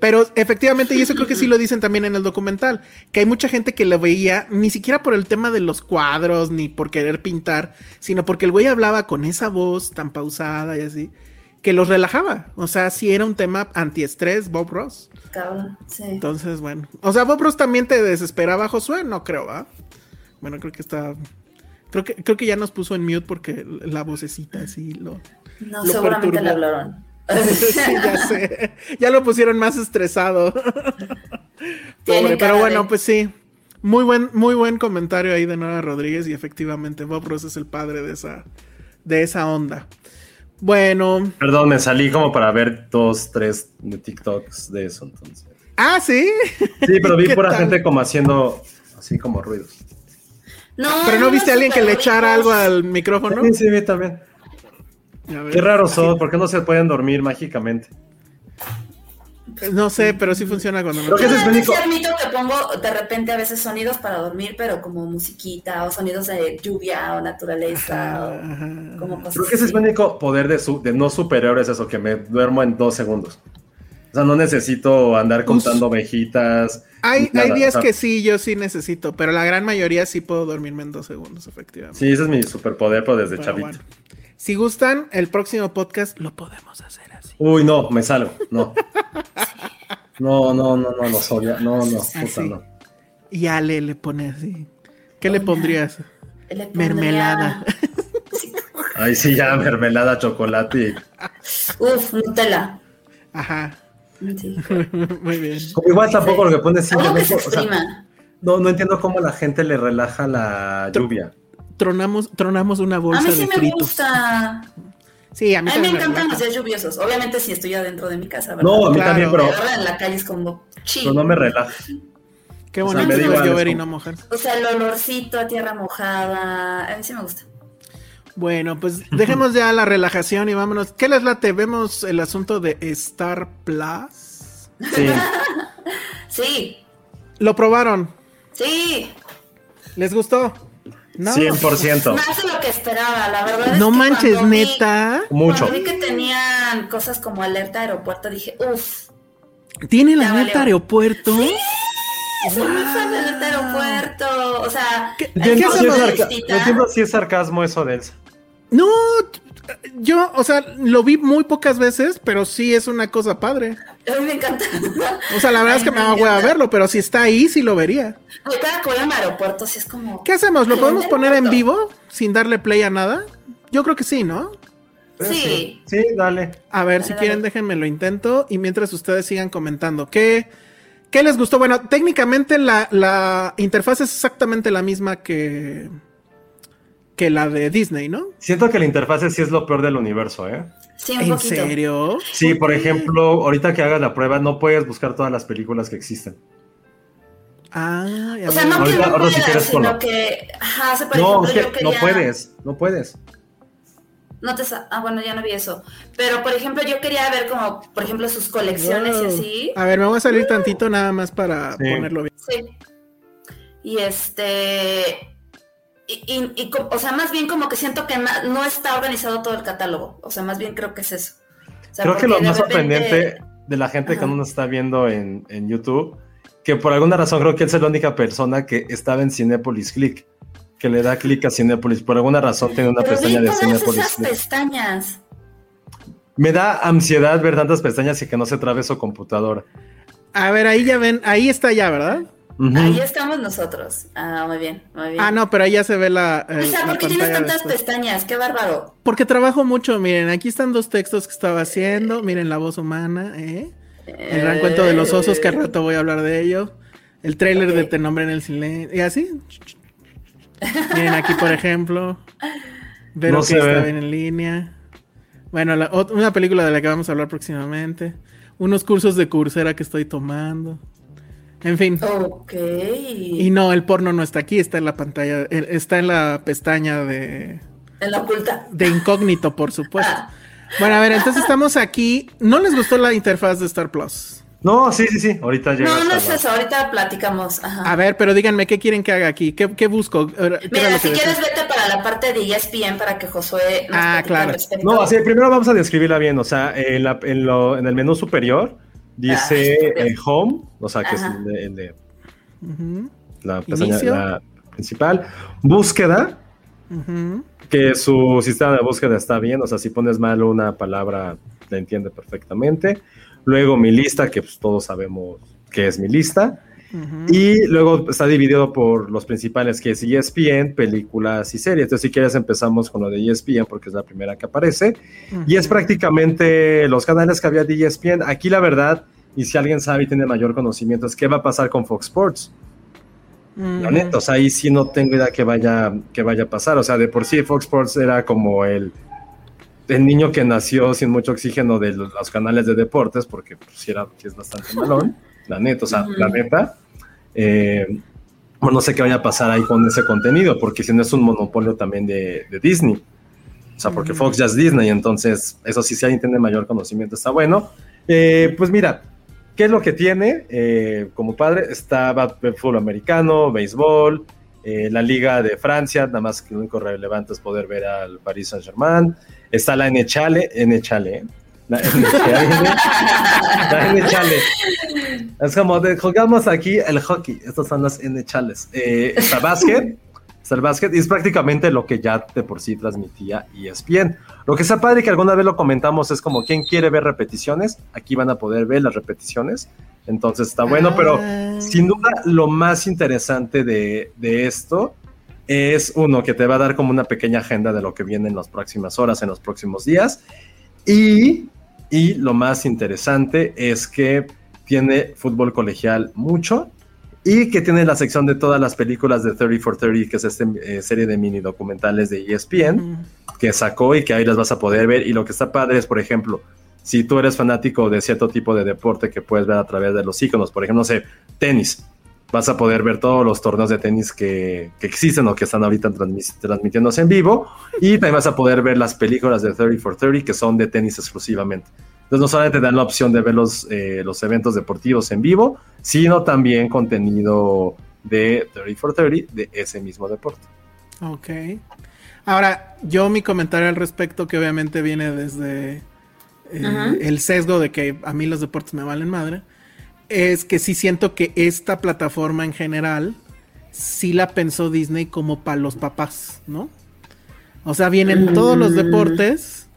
Pero efectivamente, y eso creo que sí lo dicen también en el documental, que hay mucha gente que lo veía ni siquiera por el tema de los cuadros, ni por querer pintar, sino porque el güey hablaba con esa voz tan pausada y así, que los relajaba. O sea, sí era un tema antiestrés, Bob Ross. Cabrón, sí. Entonces, bueno. O sea, Bob Ross también te desesperaba, Josué, no creo, ¿ah? Bueno, creo que está... Creo que, creo que ya nos puso en mute porque la vocecita así lo... No, Lo seguramente perturbó. le hablaron. (laughs) sí, ya sé. Ya lo pusieron más estresado. (laughs) Pobre, pero bueno, de- pues sí. Muy buen, muy buen comentario ahí de Nora Rodríguez y efectivamente Bob Ross es el padre de esa, de esa onda. Bueno, Perdón, me salí como para ver dos, tres de TikToks de eso, entonces. ah, sí, Sí, pero vi (laughs) ¿Qué pura tal? gente como haciendo así como ruidos. No, pero no viste a alguien que le echara algo al micrófono. Sí, sí, vi también. Qué raros son, ¿por qué no se pueden dormir mágicamente? No sé, pero sí funciona cuando Creo me que ese es Yo sí admito que pongo de repente a veces sonidos para dormir, pero como musiquita o sonidos de lluvia o naturaleza o Ajá. como cosas Creo que ese es mi único poder de, su, de no superior, es eso, que me duermo en dos segundos. O sea, no necesito andar contando ovejitas. Hay, nada, hay días o sea, que sí, yo sí necesito, pero la gran mayoría sí puedo dormirme en dos segundos, efectivamente. Sí, ese es mi superpoder, pero desde Pero chavito. bueno. Si gustan, el próximo podcast lo podemos hacer así. Uy, no, me salgo, no. (laughs) No, no, no, no, no, Soria, no, no, puta, Así. no. Y Ale le pone así. ¿Qué le pondrías? Le pondría- Mermelada. (laughs) Ahí sí, ya mermelada, chocolate. Uf, Nutella. Ajá. Sí. (laughs) Muy bien. Como igual tampoco lo que pone simplemente, o sea, exprima. no, no entiendo cómo la gente le relaja la lluvia. Tronamos, tronamos una A bolsa mí sí de me fritos. gusta. Sí, a mí A mí me encantan los días lluviosos. Obviamente si estoy adentro de mi casa, ¿verdad? No, a mí Claro. también, pero, en la calle es como pero no me relaja. Qué o sea, bonito me da es igual, llover y no mojar. O sea, el olorcito a tierra mojada. A mí sí me gusta. Bueno, pues dejemos ya la relajación y vámonos. ¿Qué les late? ¿Vemos el asunto de Star Plus? Sí. (laughs) Sí, ¿Lo probaron? sí. ¿Les gustó? No. 100%. Más de lo que esperaba, la verdad. es No que manches, cuando vi- neta. Mucho. Cuando vi que tenían cosas como alerta aeropuerto, dije, uff, ¿Tiene la alerta valió. aeropuerto? soy muy fan de alerta aeropuerto. O sea, ¿Qué- qué Entiendo si es sarca- entiendo si es sarcasmo eso de Elsa. No, yo, o sea, lo vi muy pocas veces, pero sí es una cosa padre. A mí me encanta. O sea, la verdad es que me da hueva verlo, pero si está ahí, sí lo vería. Oye, cada que voy a un aeropuerto, sí es como. ¿Qué hacemos? ¿Lo podemos el poner en vivo sin darle play a nada? Yo creo que sí, ¿no? Sí. Sí, dale. A ver, si Dale, quieren, dale. déjenme lo intento. Y mientras ustedes sigan comentando, ¿qué, qué les gustó? Bueno, técnicamente la, la interfaz es exactamente la misma que, que la de Disney, ¿no? Siento que la interfase sí es lo peor del universo, ¿eh? Sí, un ¿En poquito. serio? Sí, por ejemplo, ahorita que hagas la prueba, no puedes buscar todas las películas que existen. Ah, ya O sea, no que Ahorita- no si quieres sino que. Ajá, No, ejemplo, es que yo quería. no puedes, no puedes. No te sa- ah, bueno, ya no vi eso. Pero, por ejemplo, yo quería ver como, por ejemplo, sus colecciones y así. A ver, me voy a salir tantito nada más para Sí. ponerlo bien. Sí. Y este. Y, y- o sea, más bien como que siento que no está organizado todo el catálogo. O sea, más bien creo que es eso. O sea, Creo que lo más repente- sorprendente de la gente que Ajá. uno está viendo en, en YouTube, que por alguna razón creo que él es la única persona que estaba en Cinepolis Click, que le da clic a Cinepolis. Por alguna razón tiene una Pero pestaña de Cinepolis esas Click. pestañas. Me da ansiedad ver tantas pestañas y que no se trabe su computadora. A ver, ahí ya ven, ahí está ya, ¿verdad? Ahí estamos nosotros. Ah, muy bien, muy bien. Ah, no, pero ahí ya se ve la, eh, O sea, ¿por qué tienes tantas después. pestañas? Qué bárbaro. Porque trabajo mucho, miren, aquí están dos textos que estaba haciendo, miren la voz humana, ¿eh? El gran cuento de los osos, que al rato voy a hablar de ello. El tráiler de. Te nombre en el silencio, y así. Miren aquí, por ejemplo, Vero No que está bien en línea. Bueno, la- una película de la que vamos a hablar próximamente. Unos cursos de cursera que estoy tomando. En fin. Ok. Y no, el porno no está aquí, está en la pantalla, está en la pestaña de, En la oculta. de incógnito, por supuesto. (laughs) Bueno, a ver, entonces estamos aquí. ¿No les gustó la interfaz de Star Plus? No, sí, sí, sí. Ahorita llega. No, no es la- eso. Ahorita platicamos. Ajá. A ver, pero díganme, ¿qué quieren que haga aquí? ¿Qué, qué busco? ¿Qué era Mira, si quieres vete para la parte de ESPN para que Josué nos Ah, claro. No, así, primero vamos a describirla bien. O sea, en, la- en lo- en el menú superior dice Ah, eh, Home, o sea, que Ajá. es el de, el de Ujú, la pestaña la principal. Búsqueda, que su sistema de búsqueda está bien. O sea, si pones mal una palabra, la entiende perfectamente. Luego mi lista, que pues, todos sabemos que es mi lista. Ujú. Y luego está dividido por los principales, que es ESPN, películas y series. Entonces, si quieres, empezamos con lo de ESPN, porque es la primera que aparece. Y es prácticamente los canales que había de ESPN. Aquí, la verdad, y si alguien sabe y tiene mayor conocimiento, es qué va a pasar con Fox Sports. La Ujú. neta, o sea, ahí sí no tengo idea que vaya, que vaya a pasar. O sea, de por sí Fox Sports era como el, el niño que nació sin mucho oxígeno de los, los canales de deportes, porque pues, era, sí es bastante (laughs) malón. La neta, o sea, la neta. Eh, bueno, no sé qué vaya a pasar ahí con ese contenido, porque si no es un monopolio también de, de Disney. O sea, porque. Fox ya es Disney, entonces eso sí, si alguien tiene mayor conocimiento, está bueno. Eh, pues mira, ¿qué es lo que tiene? Eh, como padre, está fútbol americano, béisbol, eh, la Liga de Francia, nada más que lo único relevante es poder ver al Paris Saint-Germain. Está la NHL, NHL, ¿eh? NHL. Es como de, jugamos aquí el hockey, estas son las NHLs. Eh, está básquet, está el básquet, y es prácticamente lo que ya de por sí transmitía ESPN. Lo que está padre que alguna vez lo comentamos es como quien quiere ver repeticiones, aquí van a poder ver las repeticiones, entonces está bueno, pero Ah. sin duda lo más interesante de, de esto es uno que te va a dar como una pequeña agenda de lo que viene en las próximas horas, en los próximos días, y, y lo más interesante es que tiene fútbol colegial mucho y que tiene la sección de todas las películas de 30 for 30, que es esta eh, serie de mini documentales de ESPN que sacó y que ahí las vas a poder ver. Y lo que está padre es, por ejemplo, si tú eres fanático de cierto tipo de deporte que puedes ver a través de los iconos, por ejemplo, no sé, tenis. Vas a poder ver todos los torneos de tenis que, que existen o que están ahorita transmis- transmitiéndose en vivo. Y también vas a poder ver las películas de 30 for 30 que son de tenis exclusivamente. Entonces no solamente te dan la opción de ver los, eh, los eventos deportivos en vivo, sino también contenido de 30 for 30 de ese mismo deporte. Ok. Ahora, yo mi comentario al respecto, que obviamente viene desde eh, el sesgo de que a mí los deportes me valen madre, es que sí siento que esta plataforma en general sí la pensó Disney como para los papás, ¿no? O sea, vienen todos los deportes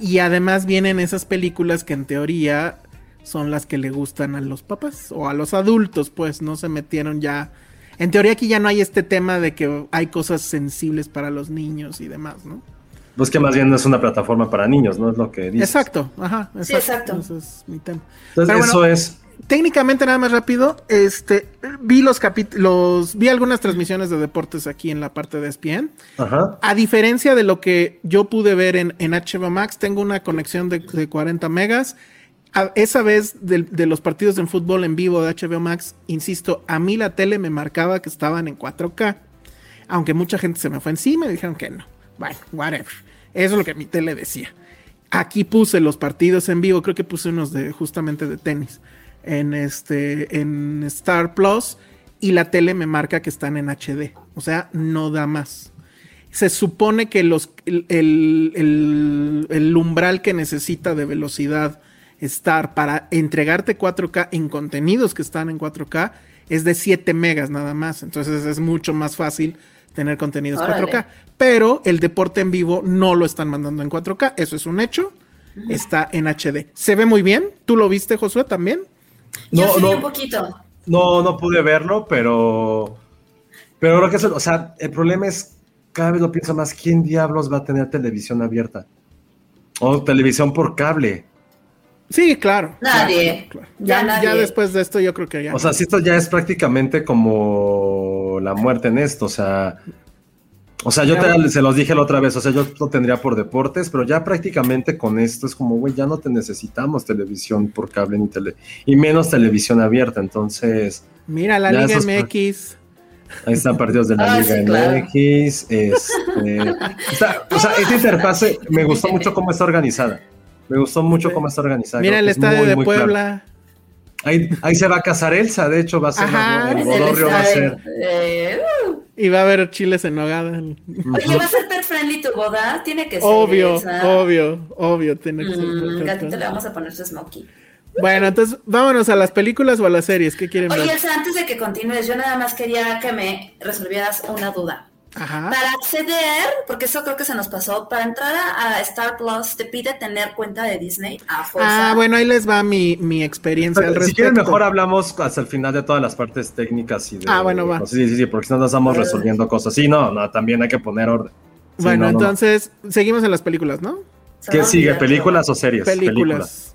y además vienen esas películas que en teoría son las que le gustan a los papás o a los adultos, pues no se metieron ya. En teoría aquí ya no hay este tema de que hay cosas sensibles para los niños y demás, ¿no? Pues que más bien no es una plataforma para niños, ¿no? Es lo que dice. Exacto, ajá, exacto. Sí, exacto. Ese es mi tema. Entonces Pero eso bueno, es... Técnicamente nada más rápido, este vi los capítulos, vi algunas transmisiones de deportes aquí en la parte de ESPN. Ajá. A diferencia de lo que yo pude ver en, en HBO Max, tengo una conexión de, de 40 megas. A- esa vez de, de los partidos de fútbol en vivo de HBO Max, insisto, a mí la tele me marcaba que estaban en 4K. Aunque mucha gente se me fue encima y dijeron que no. Bueno, whatever. Eso es lo que mi tele decía. Aquí puse los partidos en vivo, creo que puse unos de justamente de tenis en este en Star Plus y la tele me marca que están en HD, o sea, no da más. Se supone que los el, el- el- el umbral que necesita de velocidad Star para entregarte 4K en contenidos que están en 4K es de 7 megas nada más, entonces es mucho más fácil tener contenidos Órale. 4K, pero el deporte en vivo no lo están mandando en 4K, eso es un hecho. Está en HD. Se ve muy bien. ¿Tú lo viste, Josué, también? Yo No, sí no. un poquito. No, no pude verlo, pero. Pero lo que es, o sea, el problema es, cada vez lo pienso más, ¿quién diablos va a tener televisión abierta? O televisión por cable. Sí, claro. Nadie. claro, claro. Ya Ya, nadie. ya después de esto, yo creo que ya. O sea, si esto ya es prácticamente como la muerte en esto, o sea. O sea, yo te- se los dije la otra vez, o sea, yo lo tendría por deportes, pero ya prácticamente con esto es como, güey, ya no te necesitamos televisión por cable ni tele, y menos televisión abierta, entonces. Mira, la Liga esos- MX. Ahí están partidos de la (laughs) Ah, Liga sí, claro. MX. Este, está- o sea, esta interfase me gustó mucho cómo está organizada. Me gustó mucho cómo está organizada. Mira el estadio muy, de muy claro. Puebla. Ahí, ahí se va a casar Elsa, de hecho, va a ser Ajá, el El Bodorrio va a ser. Eh, uh. Y va a haber chiles en nogada. Oye, ¿va a ser pet friendly tu boda? Tiene que ser. Obvio, esa. obvio, obvio. Tiene que ser Mm, perfecto. gatito le vamos a poner su smokey. Bueno, entonces vámonos a las películas o a las series. ¿Qué quieren Oye, ver? Elsa, antes de que continúes, yo nada más quería que me resolvieras una duda. Ajá. Para acceder, porque eso creo que se nos pasó, para entrar a, Star Plus te pide tener cuenta de Disney a fuerza. Ah, bueno, ahí les va mi, mi experiencia al Si respecto. quieren, mejor hablamos hasta el final de todas las partes técnicas y de. Ah, bueno, va. Sí, sí, sí, porque si no nos estamos resolviendo cosas. Sí, no, no, también hay que poner orden. Sí, Bueno, no, no, no. entonces seguimos en las películas, ¿no? ¿Qué sigue? ¿Películas o series? películas.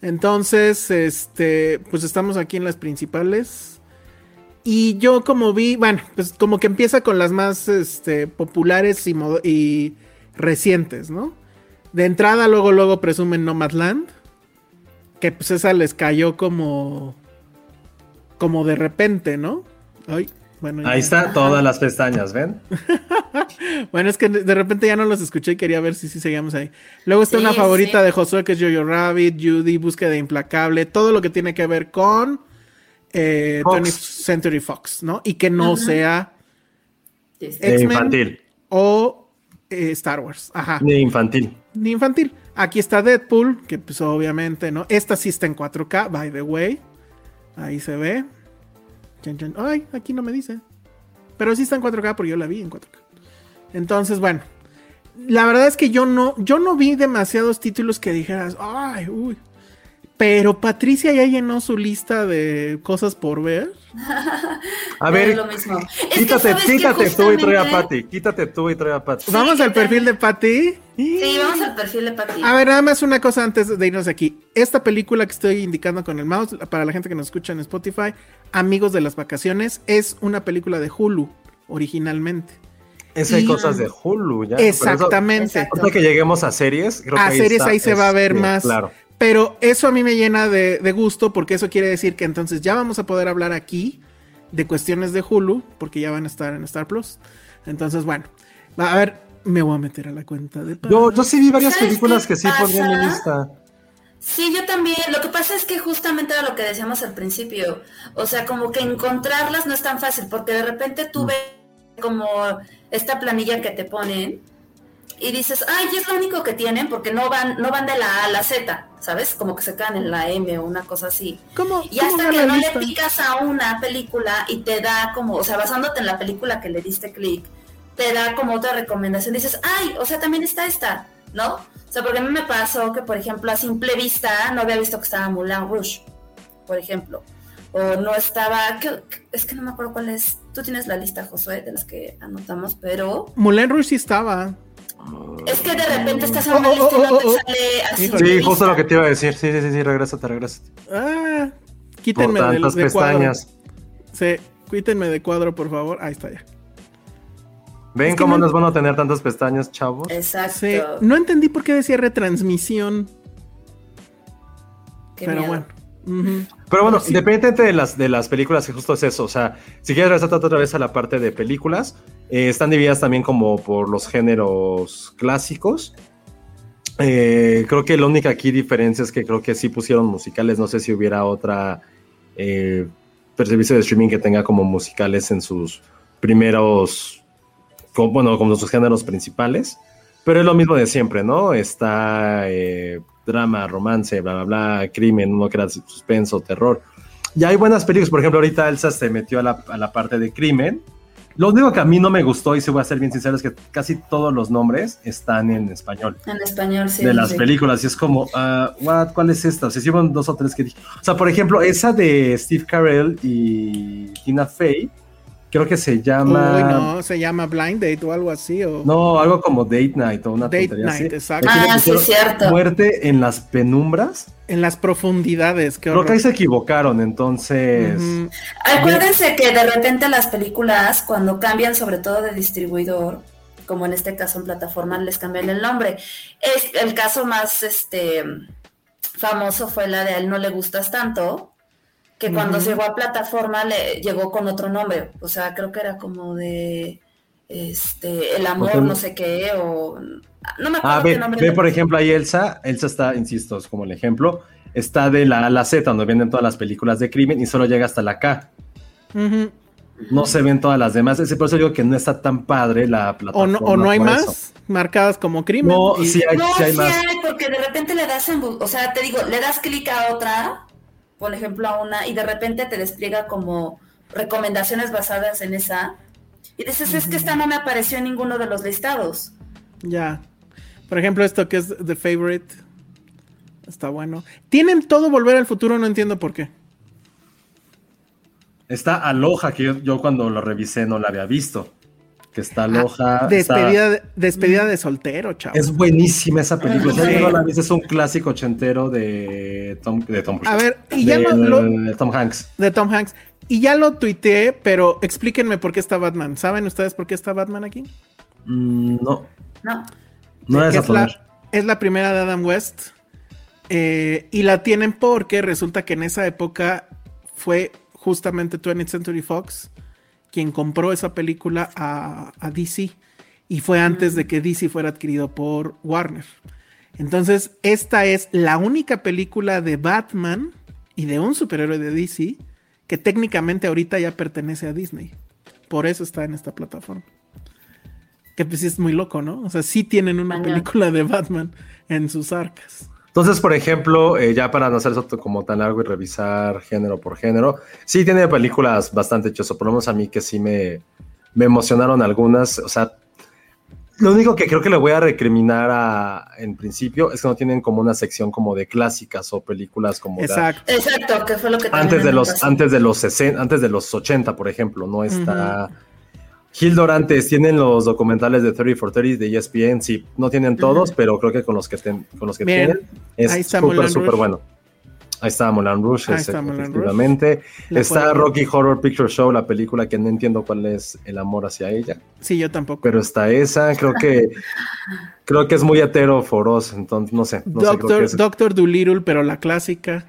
Entonces, este, pues estamos aquí en las principales. Y yo como vi, bueno, pues como que empieza con las más este, populares y, recientes, ¿no? De entrada, luego, luego presumen Nomadland. Que pues esa les cayó como. como de repente, ¿no? Ay, bueno. ya- Ahí está, todas las pestañas, ¿ven? (laughs) Bueno, es que de repente ya no los escuché y quería ver si sí seguíamos ahí. Luego está Sí, una favorita sí. de Josué que es Jojo Rabbit, Judy, Búsqueda Implacable, todo lo que tiene que ver con eh, Fox. 20th Century Fox, ¿no? Y que no sea infantil. o eh, Star Wars. Ajá. De infantil. Ni infantil. Aquí está Deadpool, que pues obviamente, ¿no? Esta sí está en 4K, by the way. Ahí se ve. Chan, chan. Ay, aquí no me dice. Pero sí está en 4K porque yo la vi en 4K. Entonces, bueno. La verdad es que yo no, yo no vi demasiados títulos que dijeras, ay, uy. Pero Patricia ya llenó su lista de cosas por ver. A Es ver, lo mismo. Es que, quítate, quítate tú y trae a Patty. Quítate tú y trae a Patty. Vamos ¿qué al perfil de Patty. Sí, vamos al perfil de Patty. A ver, nada más una cosa antes de irnos de aquí. Esta película que estoy indicando con el mouse, para la gente que nos escucha en Spotify, Amigos de las Vacaciones, es una película de Hulu, originalmente. Es hay Y- cosas de Hulu ya. Eso- Exactamente. Exacto. Ahorita que lleguemos a series, creo A que series está, ahí se va a ver este, más. Claro. Pero eso a mí me llena de, de gusto porque eso quiere decir que entonces ya vamos a poder hablar aquí de cuestiones de Hulu, porque ya van a estar en Star Plus. Entonces, bueno, a ver, me voy a meter a la cuenta de... Yo, yo sí vi varias ¿Sabes películas que sí pondría en mi lista. Sí, yo también. Lo que pasa es que justamente era lo que decíamos al principio. O sea, como que encontrarlas no es tan fácil, porque de repente tú ves como esta planilla que te ponen y dices, ay, es lo único que tienen, porque no van, no van de la A a la Z, ¿sabes? Como que se quedan en la M o una cosa así. ¿Cómo? Y hasta que no le picas a una película y te da como, o sea, basándote en la película que le diste clic, te da como otra recomendación. Dices, ay, o sea, también está esta, ¿no? O sea, porque a mí me pasó que, por ejemplo, a simple vista no había visto que estaba Moulin Rouge, por ejemplo. O no estaba, ¿qué- qué- es que no me acuerdo cuál es. Tú tienes la lista, Josué, de las que anotamos, pero Moulin Rouge sí estaba. Es que de repente estás en Oh, una oh, lista y oh, no te oh, oh. sale así. Sí, justo vista. lo que te iba a decir. Sí, sí, sí, sí, regrésate, regrésate. Ah, quítenme de, tantas de cuadro. pestañas. Sí, quítenme de cuadro, por favor. Ahí está ya. ¿Ven Es cómo no- no es bueno tener tantas pestañas, chavos? Exacto. Sí, no entendí por qué decía retransmisión, Qué pero miedo. bueno. Pero bueno, Sí. independientemente de las, de las películas, que justo es eso. O sea, si quieres regresar otra vez a la parte de películas, eh, están divididas también como por los géneros clásicos. Eh, creo que la única aquí diferencia es que creo que sí pusieron musicales. No sé si hubiera otra eh, servicio de streaming que tenga como musicales en sus primeros, bueno, como sus géneros principales. Pero es lo mismo de siempre, ¿no? Está eh, drama, romance, bla, bla, bla, crimen, uno que era suspenso, terror. Y hay buenas películas, por ejemplo, ahorita Elsa se metió a la, a la parte de crimen. Lo único que a mí no me gustó, y se voy a ser bien sincero, es que casi todos los nombres están en español En español, sí. de las sí. películas. Y es como, ah, what, ¿cuál es esta? O sea, hubo dos o tres que dije. O sea, por ejemplo, esa de Steve Carell y Tina Fey, creo que se llama. Uy, no, se llama Blind Date o algo así. O... No, algo como Date Night o una Date tontería Night, así. exacto. Aquí Ah, sí, cierto. Muerte en las penumbras. En las profundidades, qué Creo horror. que ahí se equivocaron, entonces. Acuérdense que de repente las películas, cuando cambian sobre todo de distribuidor, como en este caso en plataforma, les cambian el nombre. Es, el caso más este famoso fue la de a él no le gustas tanto, que cuando llegó a plataforma le llegó con otro nombre. O sea, creo que era como de este el amor, no sé qué, o no me acuerdo Ah, qué ve, nombre. ve por ejemplo ahí Elsa. Elsa está, insisto, es como el ejemplo. Está de la A a la Z, donde vienen todas las películas de crimen y solo llega hasta la K. No se ven todas las demás. Ese por eso digo que no está tan padre la O plataforma. no, o no hay más eso. marcadas como crimen. No, Y- sí hay, No, sí hay sí más. hay, porque de repente le das en, o sea, te digo, le das clic a otra, por ejemplo a una, y de repente te despliega como recomendaciones basadas en esa, y dices, es que esta no me apareció en ninguno de los listados. Ya. Por ejemplo, esto que es The Favorite. Está bueno. Tienen todo volver al futuro, no entiendo por qué. Está Aloha, que yo, yo cuando lo revisé no la había visto. Que está está- Ah, Despedida, de, despedida de soltero, chavo. Es buenísima esa película. Sí. la viste, es un clásico ochentero de Tom, de Tom A ver, y ya lo- lo- de Tom Hanks. De Tom Hanks. Y ya lo tuiteé, pero explíquenme por qué está Batman. ¿Saben ustedes por qué está Batman aquí? Mm, no, No, no es la, es la primera de Adam West. eh, y la tienen porque resulta que en esa época fue justamente 20th Century Fox quien compró esa película a, a DC. Y fue antes de que DC fuera adquirido por Warner. Entonces, esta es la única película de Batman y de un superhéroe de DC que técnicamente ahorita ya pertenece a Disney. Por eso está en esta plataforma. Que pues sí es muy loco, ¿no? O sea, sí tienen una película de Batman en sus arcas. Entonces, por ejemplo, eh, ya para no hacer eso como tan largo y revisar género por género, sí tiene películas bastante chosas, por lo menos a mí que sí me, me emocionaron algunas. O sea, lo único que creo que le voy a recriminar a, en principio es que no tienen como una sección como de clásicas o películas como de- Exacto. exacto, que fue lo que antes de los pasó. antes de los 60, antes de los 80, por ejemplo, no está Gil Dorantes tienen los documentales de 30 for 30 de ESPN, sí, no tienen todos, pero creo que con los que ten- con los que Bien, tienen es súper súper Rouge. bueno. Ahí está Moulin Rouge, Ahí es- está Rouge. efectivamente. La Está. Rocky Horror Picture Show, la película que no entiendo cuál es el amor hacia ella, Sí, yo tampoco. pero está esa, creo que (laughs) creo que es muy hetero foros, entonces no sé, no sé, Doctor, Doctor Dolittle, pero la clásica.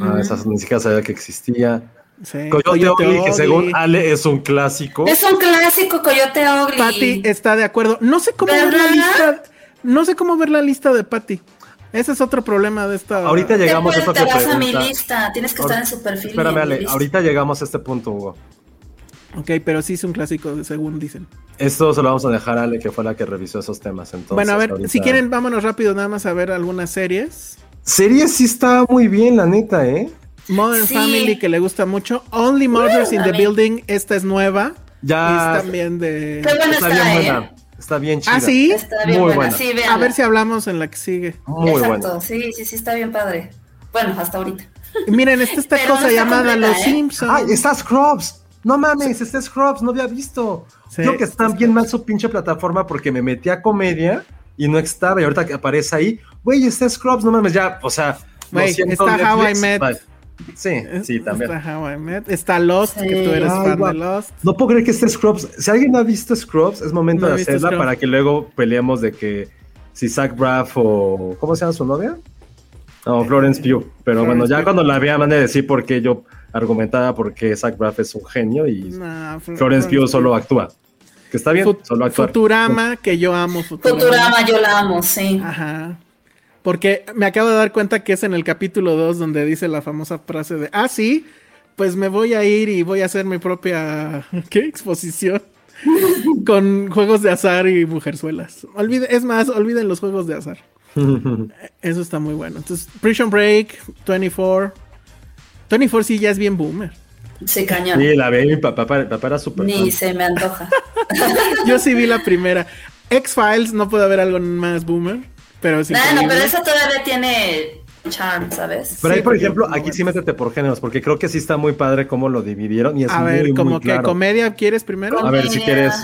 Ah, esa ni siquiera sabía que existía. Sí, Coyote, Ugly, que según. Ale es un clásico. Es un clásico Coyote Ugly. Patty está de acuerdo. No sé cómo ver la lista. No sé cómo ver la lista de Patty. Ese es otro problema de esta. Ahorita Te, llegamos a eso te vas a mi lista. Tienes que estar en su perfil. Espérame, Ale, lista. ahorita llegamos a este punto, Hugo. Ok, pero sí es un clásico, según dicen. Esto se lo vamos a dejar a Ale, que fue la que revisó esos temas. Entonces, bueno, a ver, ahorita- si quieren, vámonos rápido nada más a ver algunas series. Serie sí está muy bien, la neta, ¿eh? Modern Sí. Family, que le gusta mucho. Only Murders in the. Building, esta es nueva. Ya Es también de. Qué buena está está, bien ¿eh? buena. Está bien chida. Ah, sí. Está bien Muy buena. buena. Sí, A ver si hablamos en la que sigue. Muy Exacto, buena. sí, sí, sí, está bien padre. Bueno, hasta ahorita. Y Miren, está esta Pero no cosa está llamada completa, Los ¿eh? Simpsons. ¡Ay, está Scrubs! No mames, está Scrubs, no había visto. Sí, Creo que está está bien mal su pinche plataforma porque me metí a comedia y no estaba. Y ahorita que aparece ahí, güey, está Scrubs, no mames, ya, o sea, está How I Netflix, Met. bye. Sí, sí, también. Está How I Met. Está Lost, que tú eres. Ay, fan de Lost. No puedo creer que esté Scrubs. Si alguien no ha visto Scrubs, es momento No de hacerla Scrubs. para que luego peleemos de que si Zach Braff o. ¿Cómo se llama su novia? No, Florence Pugh. Pero Florence bueno, ya Pugh. cuando la vea, van a decir por qué yo argumentaba por qué Zach Braff es un genio y Nah, Fl- Florence Pugh solo actúa. Que está bien, Fut- solo actúa. Futurama, que yo amo Futurama. Futurama, yo la amo, sí. Ajá. Porque me acabo de dar cuenta que es en el capítulo 2 donde dice la famosa frase de, ah, sí, pues me voy a ir y voy a hacer mi propia, (laughs) ¿qué? Exposición. (laughs) Con juegos de azar y mujerzuelas. Olvide, es más, olviden los juegos de azar. (laughs) Eso está muy bueno. Entonces, Prison Break, 24. 24 sí ya es bien boomer. Sí, cañón. Sí, la ve mi papá, papá era súper Ni fan. se me antoja. Yo sí vi la primera. X-Files, no puede haber algo más boomer, pero es No, no, increíble. pero eso todavía tiene charm, ¿sabes? Pero ahí, Sí, por ejemplo, aquí bueno. sí métete por géneros, porque creo que sí está muy padre cómo lo dividieron y es A muy, ver, muy como que claro. comedia, ¿quieres primero? A ver, si Comedia. quieres,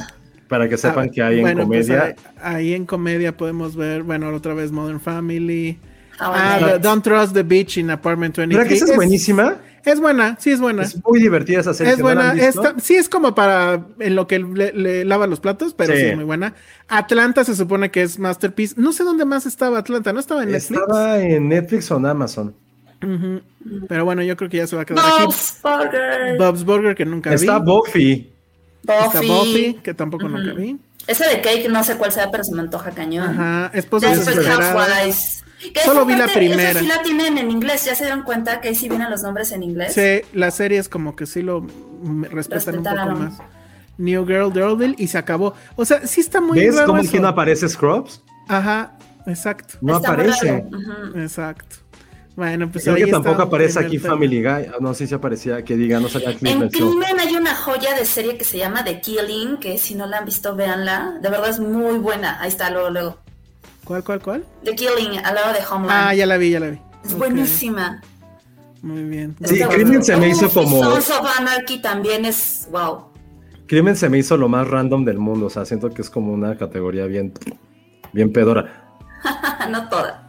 para que sepan Ah, que hay en bueno, pues comedia. ahí, ahí en comedia podemos ver, bueno, otra vez Modern Family. I Ah, the- Don't Trust the Beach in Apartment 23. ¿Verdad que esa es, buenísima? Es buena, sí es buena. Es muy divertida esa serie. Es si buena, esta- sí es como para en lo que le, le lava los platos, pero sí. Sí. es muy buena. Atlanta se supone que es Masterpiece. No sé dónde más estaba Atlanta, ¿no estaba en Netflix? Estaba en Netflix o en Amazon. Pero bueno, yo creo que ya se va a quedar aquí. Bob's Burger. Bob's Burger, que nunca Está vi. Buffy. Está Buffy. Buffy, que tampoco nunca vi. Ese de Cake no sé cuál sea, pero se me antoja cañón. Ajá, Esposa Después Desesperada. Housewives. Que Solo vi la primera. Sí la tienen en inglés. ¿Ya se dieron cuenta que ahí sí vienen los nombres en inglés? Sí, las series como que sí lo respetan un poco más. New Girl, Girlville y se acabó. O sea, sí está muy ¿Ves cómo aquí no aparece Scrubs? Ajá, exacto, No Está aparece. exacto. Bueno, pues Creo ahí que tampoco aparece aquí tema. Family Guy. Ah, No sé si aparecía, que diga, no Cliff En. Crimen hay una joya de serie que se llama The Killing, que si no la han visto, véanla. De verdad es muy buena. Ahí está, luego, luego. ¿Cuál, cuál, cuál? The Killing, al lado de Homeland. Ah, ya la vi, ya la vi. Es buenísima. Muy bien. Sí, Está Crimen bueno. se me hizo como- Sons of Anarchy también es wow. Crimen se me hizo lo más random del mundo. O sea, siento que es como una categoría bien, bien pedora. (laughs) no toda.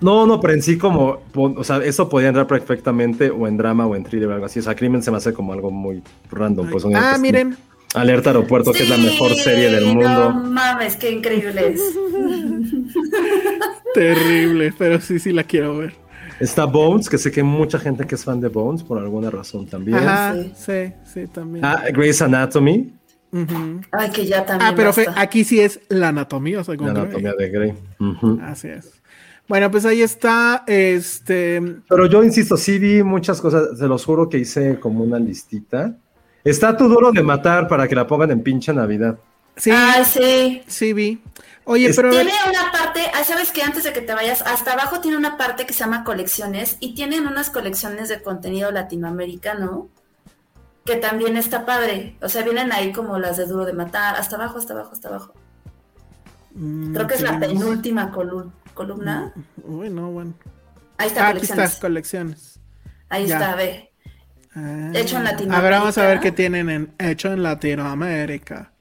No, no, pero en sí como, o sea, eso podía entrar perfectamente o en drama o en thriller o algo así. O sea, Crimen se me hace como algo muy random. Pues, ah, miren, Alerta Aeropuerto, que es la mejor serie del mundo. No mames, qué increíble es. (laughs) terrible, pero sí, sí la quiero ver. Está Bones, que sé que hay mucha gente que es fan de Bones por alguna razón también. Ajá, Sí. sí, sí, también. Ah, Grey's Anatomy. Ay, que ya también. Ah, pero fe- aquí sí es la anatomía, según la Grey. anatomía de Grey. Así es. Bueno, pues ahí está, este, Pero yo insisto, sí vi muchas cosas, se los juro que hice como una listita. Está tu duro de matar para que la pongan en pinche Navidad. sí, Ay, sí. sí vi. Oye, Es- pero Tiene una parte, ah, sabes que antes de que te vayas, hasta abajo tiene una parte que se llama colecciones y tienen unas colecciones de contenido latinoamericano que también está padre. O sea, vienen ahí como las de Duro de Matar, hasta abajo, hasta abajo, hasta abajo. mm, Creo que es la penúltima colu- columna. Uy, no, bueno. Ahí está Ah, aquí colecciones. está, colecciones. Ahí ya. está, ve. Ah. Hecho en A Latinoamérica. ver, vamos a ver qué tienen en hecho en Latinoamérica.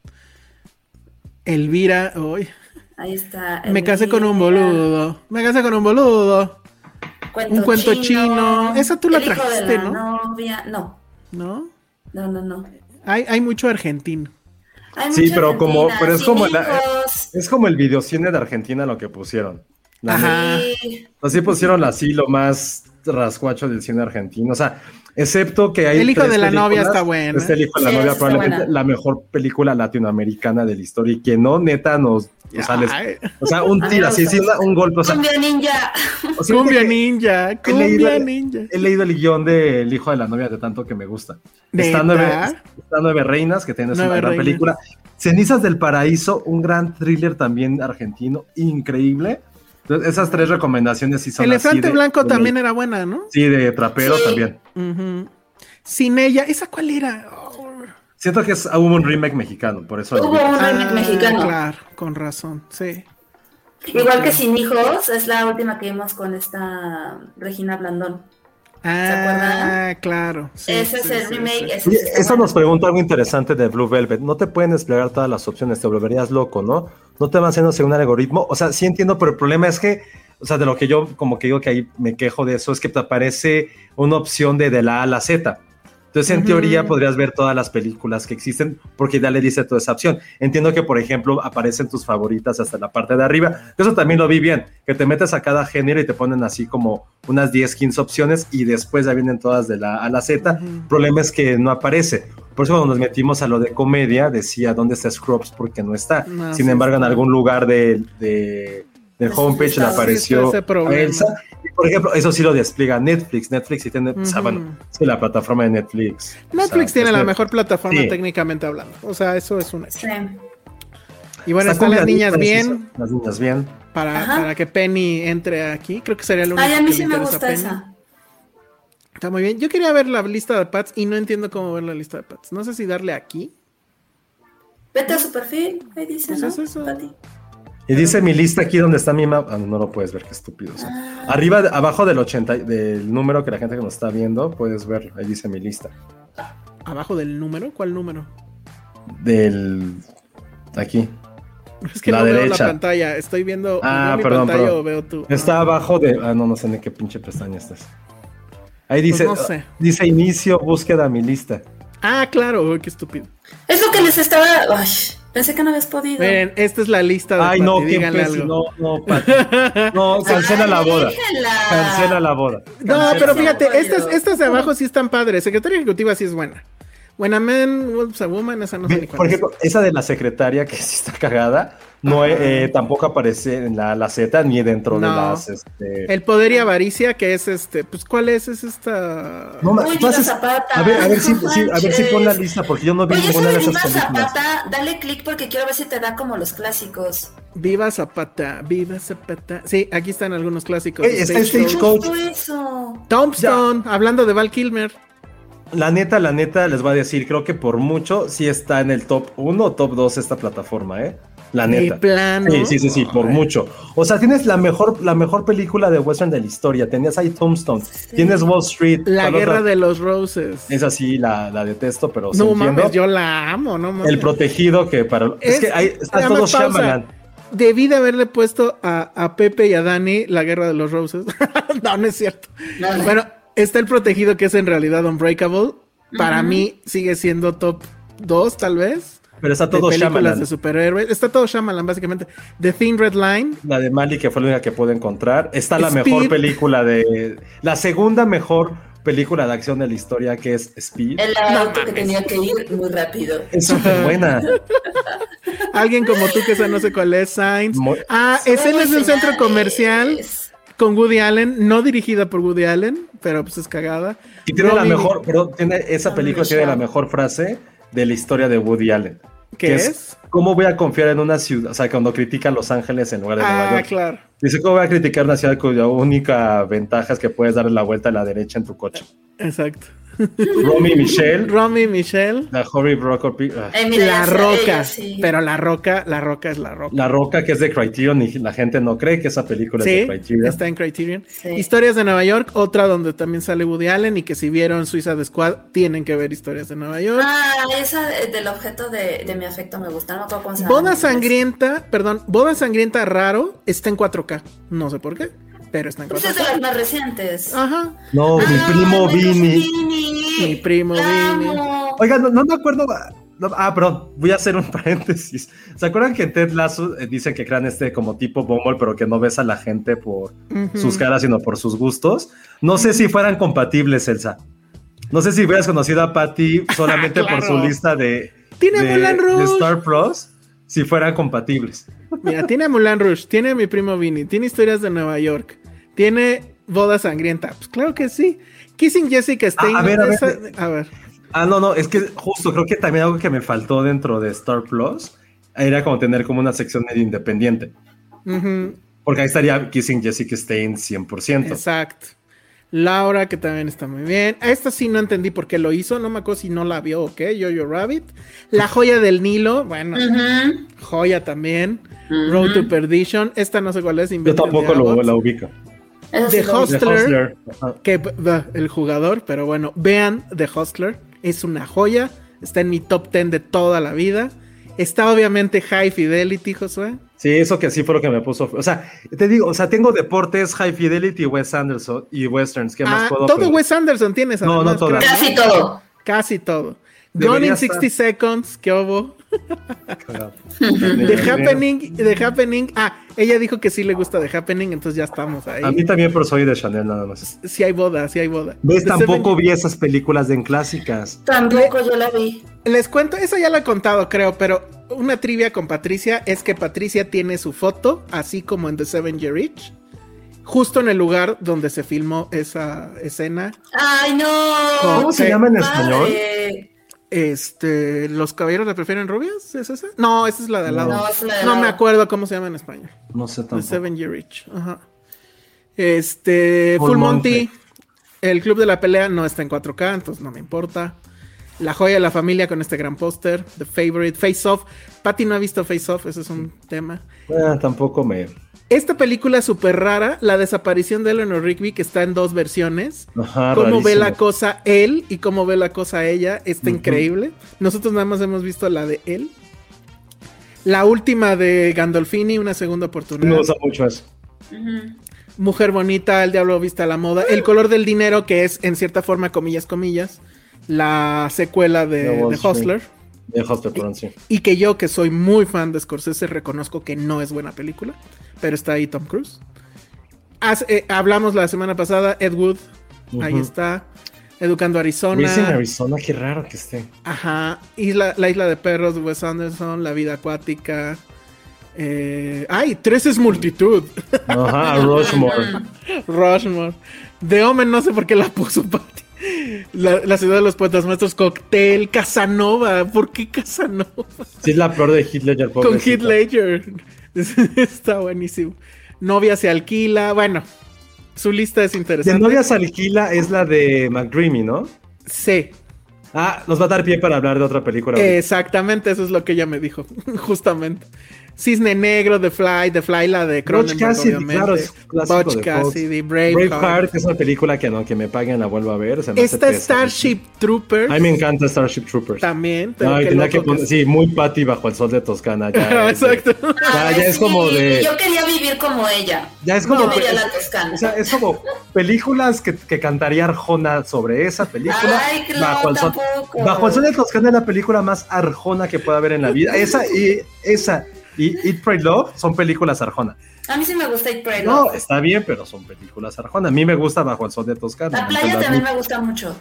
Elvira, uy, Ahí está. me casé con un Elvira, boludo. Me casé con un boludo, cuento un cuento chino. Esa tú la trajiste, la ¿no? novia. No, ¿no? no, no, no. Hay, hay mucho argentino. Hay Sí, pero como- pero es como la-. Es como el videocine de Argentina lo que pusieron. Ajá. Sí. Así pusieron así lo más rascuacho del cine argentino. O sea, Excepto que hay. El hijo de la novia está bueno. Es el hijo de la Sí, novia, probablemente buena. la mejor película latinoamericana de la historia. Y que no, neta, nos, nos sale. Ay, O sea, un tiro así, sí, un golpe. O sea, Cumbia ninja. o sea, cumbia que- ninja, he cumbia leído, ninja. he leído el guion del hijo de la novia de tanto que me gusta. Está nueve, está Nueve Reinas, que tienes Nueve una gran Reinas. película. Cenizas del Paraíso, un gran thriller también argentino, increíble. Entonces, esas tres recomendaciones sí son Elefante Blanco de- también era buena, ¿no? Sí, de trapero Sí. también. Sin ella, ¿esa cuál era? Oh. Siento que es, hubo un remake mexicano, por eso. Hubo un remake Ah, mexicano. Claro, con razón, sí. Igual que Sin Hijos, es la última que vimos con esta Regina Blandón. Ah, acuerdan? claro. sí, ese es el sí, remake. ese eso nos pregunta algo interesante de Blue Velvet. No te pueden desplegar todas las opciones, te volverías loco, ¿no? No te van haciendo según un algoritmo. O sea, sí entiendo, pero el problema es que, o sea, de lo que yo como que digo que ahí me quejo de eso, es que te aparece una opción de, de la A a la Z. Entonces, en teoría, podrías ver todas las películas que existen porque ya le dice toda esa opción. Entiendo que, por ejemplo, aparecen tus favoritas hasta la parte de arriba. Eso también lo vi bien, que te metes a cada género y te ponen así como unas 10, 15 opciones y después ya vienen todas de la A la Z. Problema es que no aparece. Por eso cuando nos metimos a lo de comedia, decía dónde está Scrubs porque no está. No, Sin sí embargo, en algún lugar de, de- del De su homepage le apareció Sí, está ese problema. a Elsa. Por ejemplo, eso sí lo despliega Netflix. Netflix sí tiene, o sea, Ujú. bueno, sí, la plataforma de Netflix. Netflix O sea, tiene la mejor plataforma Sí. técnicamente hablando. O sea, eso es un hecho. Sí. Y bueno, Está están las niñas bien Las niñas bien. para, para que Penny entre aquí. Creo que sería lo único Ay, a mí que sí me gusta Penny. esa. Está muy bien. Yo quería ver la lista de Pats y no entiendo cómo ver la lista de Pats. No sé si darle aquí. Vete a su perfil, ahí dice, Pues ¿no? es eso. Pati? Y dice mi lista aquí donde está mi mapa. Ah, no lo puedes ver, qué estúpido. soy. Ah. Arriba, abajo del 80, del número que la gente que nos está viendo, puedes ver, ahí dice mi lista. Abajo del número. ¿Cuál número? Del. Aquí. Es que La no veo derecha. la pantalla. Estoy viendo Ah, veo mi perdón, pantalla perdón. o veo tú. Está Ah. abajo de. Ah, no, no sé en qué pinche pestaña estás. Ahí dice. Pues no sé. Dice inicio, búsqueda, mi lista. Ah, claro. Qué estúpido. Es lo que les estaba. Ay, pensé que no habías podido. Miren, esta es la lista de Ay, Pati, no, díganle algo. No, no, Pati. No, (laughs) cancela la boda. Cancela la boda. No, pero fíjate, estas, estas de abajo sí están padres. Secretaria Ejecutiva sí es buena. When a Man Wolves a Woman, esa no sé Por es. ejemplo, esa de la secretaria que (laughs) sí está cagada, no eh, tampoco aparece en la, la Z ni dentro de las. Este... El Poder y Avaricia, que es este, pues, ¿cuál es? Es esta... No, Uy, Zapata. A ver, a ver si, sí, a ver si pon la lista, porque yo no vi Oye, ninguna de de esas Viva películas. Zapata, dale clic porque quiero ver si te da como los clásicos. Viva Zapata, Viva Zapata. Sí, aquí están algunos clásicos. Ey, está Stagecoach. Tombstone, hablando de Val Kilmer. La neta, la neta, les voy a decir, creo que por mucho sí está en el top 1 o top 2 esta plataforma, ¿eh? La De neta. plano. Sí, sí, sí, sí, por Ay. mucho. O sea, tienes la mejor, la mejor película de western de la historia. Tenías ahí Tombstone, tienes Wall Street. La ¿cuál Guerra otra? de los Roses. Esa sí, la, la detesto, pero sí no entiendo. mames, yo la amo, no mames. El protegido que para... Es, que ahí está todo. Shyamalan. Debí de haberle puesto a, a Pepe y a Dani la Guerra de los Roses. (laughs) no, no es cierto. No, no. Está el protegido que es en realidad Unbreakable. Para mí sigue siendo top 2, tal vez. Pero está de todo películas Shyamalan. de superhéroes. Está todo Shyamalan, básicamente. The Thin Red Line. La de Mali, que fue la única que pude encontrar. Está la Speed. mejor película de... La segunda mejor película de acción de la historia, que es Speed. El No auto que tenía que ir muy rápido. Es súper (laughs) buena. Alguien como tú que esa no sé cuál es, Sainz. Muy- Ah, escenas de un centro comercial con Woody Allen, no dirigida por Woody Allen, pero pues es cagada. Y tiene la mejor, pero tiene, esa película tiene la mejor frase de la historia de Woody Allen. ¿Qué que es? ¿Cómo voy a confiar en una ciudad? O sea, cuando critica Los Ángeles en lugar de Nueva Ah, York. claro. Dice, ¿cómo voy a criticar una ciudad cuya única ventaja es que puedes darle la vuelta a la derecha en tu coche? Exacto. Romy Michelle, Romy Michelle. la Horry Brocopy, ah, mira, La Roca. ella sí. Pero la Roca, la Roca es la Roca. La Roca, que es de Criterion, y la gente no cree que esa película Sí, es de Criterion. está en Criterion. Sí. Historias de Nueva York, otra donde también sale Woody Allen y que si vieron Suiza de Squad tienen que ver Historias de Nueva York. Ah, esa de- del objeto de, de mi afecto me gusta. No me. Boda Sangrienta, perdón, Boda Sangrienta raro está en 4K. No sé por qué, pero está en Pues es de 4K. las más recientes. Ajá. No, mi Ah, primo Michael Vini. Vini. Mi primo Vini. Oiga, no, no me acuerdo. no, ah, perdón, voy a hacer un (laughs) paréntesis. ¿Se acuerdan que en Ted Lasso eh, dicen que crean este como tipo Bumble, pero que no ves a la gente por sus caras, sino por sus gustos? No sé si fueran compatibles, Elsa. No sé si hubieras conocido a Patty (laughs) solamente por su lista de, Tiene de, Moulin Rouge. de Star Plus, si fueran compatibles. Mira, tiene a Mulan Rush, tiene a mi primo Vinny, tiene historias de Nueva York, tiene Boda Sangrienta. Pues claro que sí. Kissing Jessica Stein. a ver, a ver. esa- a ver. Ah, no, no, es que justo creo que también algo que me faltó dentro de Star Plus era como tener como una sección medio independiente. Ujú, Porque ahí estaría Kissing Jessica Stein 100%. Exacto. Laura, que también está muy bien. Esta sí no entendí por qué lo hizo. No me acuerdo si no la vio o qué. Yo-Yo Rabbit. La joya del Nilo. Bueno, joya también. Road to Perdition. Esta no sé cuál es. Yo tampoco lo, la ubico. The Hustler. Que el jugador, pero bueno, vean The Hustler, es una joya, está en mi top 10 de toda la vida. Está obviamente High Fidelity, Josué. Sí, eso que sí fue lo que me puso. O sea, te digo, o sea, tengo deportes, High Fidelity, Wes Anderson y Westerns. ¿Qué más Ah, puedo todo pedir? Wes Anderson tienes, No, además, no todas. creo, Casi todo. Casi todo. Debería Gone in estar. 60 Seconds, ¿qué hubo? The Happening, The Happening. Ah, ella dijo que sí le gusta The Happening, entonces ya estamos ahí. A mí también, pero soy de Chanel nada más. Sí hay boda, sí hay boda. ¿Ves? The Tampoco Seven- vi esas películas de en clásicas. Tampoco yo la vi. Les cuento, eso ya lo he contado, creo, pero una trivia con Patricia es que Patricia tiene su foto, así como en The Seven Year Itch, justo en el lugar donde se filmó esa escena. Ay, no. ¿Cómo se llama en padre. Este, ¿los caballeros la prefieren rubias? ¿Es esa? No, esa es la de al lado. No, es la de al No me acuerdo cómo se llama en español. No sé The tampoco. Seven Year Itch. Ajá. Este, Full Full Monty, Monty. el club de la pelea no está en 4K, entonces no me importa. La joya de la familia con este gran póster. The Favorite, Face Off. Patty no ha visto Face Off, ese es un tema. Ah, tampoco me. Esta película súper rara, la desaparición de Eleanor Rigby, que está en dos versiones. Ajá, cómo ve la cosa él y cómo ve la cosa ella, está increíble. Nosotros nada más hemos visto la de él. La última de Gandolfini, una segunda oportunidad. No usa mucho eso. Mujer bonita, el diablo vista a la moda. El color del dinero, que es en cierta forma, comillas, comillas, la secuela de, De de. Hustler. De Hustler, perdón, sí. Y que yo, que soy muy fan de Scorsese, reconozco que no es buena película, pero está ahí Tom Cruise. Eh, hablamos la semana pasada, Ed Wood, ahí está. Educando Arizona. Raising Arizona, qué raro que esté. Ajá. Isla, la isla de perros de Wes Anderson, La vida acuática. Eh, ay, tres es multitud. Ajá, Rushmore. (laughs) Rushmore. The Omen, no sé por qué la puso Patty. La, la ciudad de los poetas maestros, Cocktail, Casanova. ¿Por qué Casanova? Sí, es la peor de Heath Ledger. Con. Heath Ledger. Está buenísimo. Novia se alquila. Bueno, su lista es De interesante. Novias Alquila es la de McDreamy, ¿no? Sí, Ah, nos va a dar pie para hablar de otra película. exactamente, eso es lo que ella me dijo. (laughs) Justamente. Cisne Negro, The Fly, The Fly, la de Cronenberg, Cassidy, obviamente. claro, es Butch de. Cassidy, Braveheart. Braveheart, que es una película que aunque me paguen la vuelvo a ver. se me hace Esta pesa. Starship Troopers A mí me encanta Starship Troopers. también. Pero que poner- que- sí, muy Patty bajo el sol de Toscana. Ya, (laughs) es Exacto. Ya, ya es como de. Yo quería vivir como ella. Ya es como. Yo vería la Toscana. O sea, es como películas que, que cantaría Arjona sobre esa película. Ay, que no, bajo, el sol, tampoco. bajo el sol de Toscana es la película más Arjona que pueda haber en la vida. Esa y esa y Eat, Pray, Love son películas Arjona. A mí sí me gusta Eat, Pray, No, Love. está bien, pero son películas Arjona. A mí me gusta Bajo el sol de Toscana. La playa también me gusta mucho.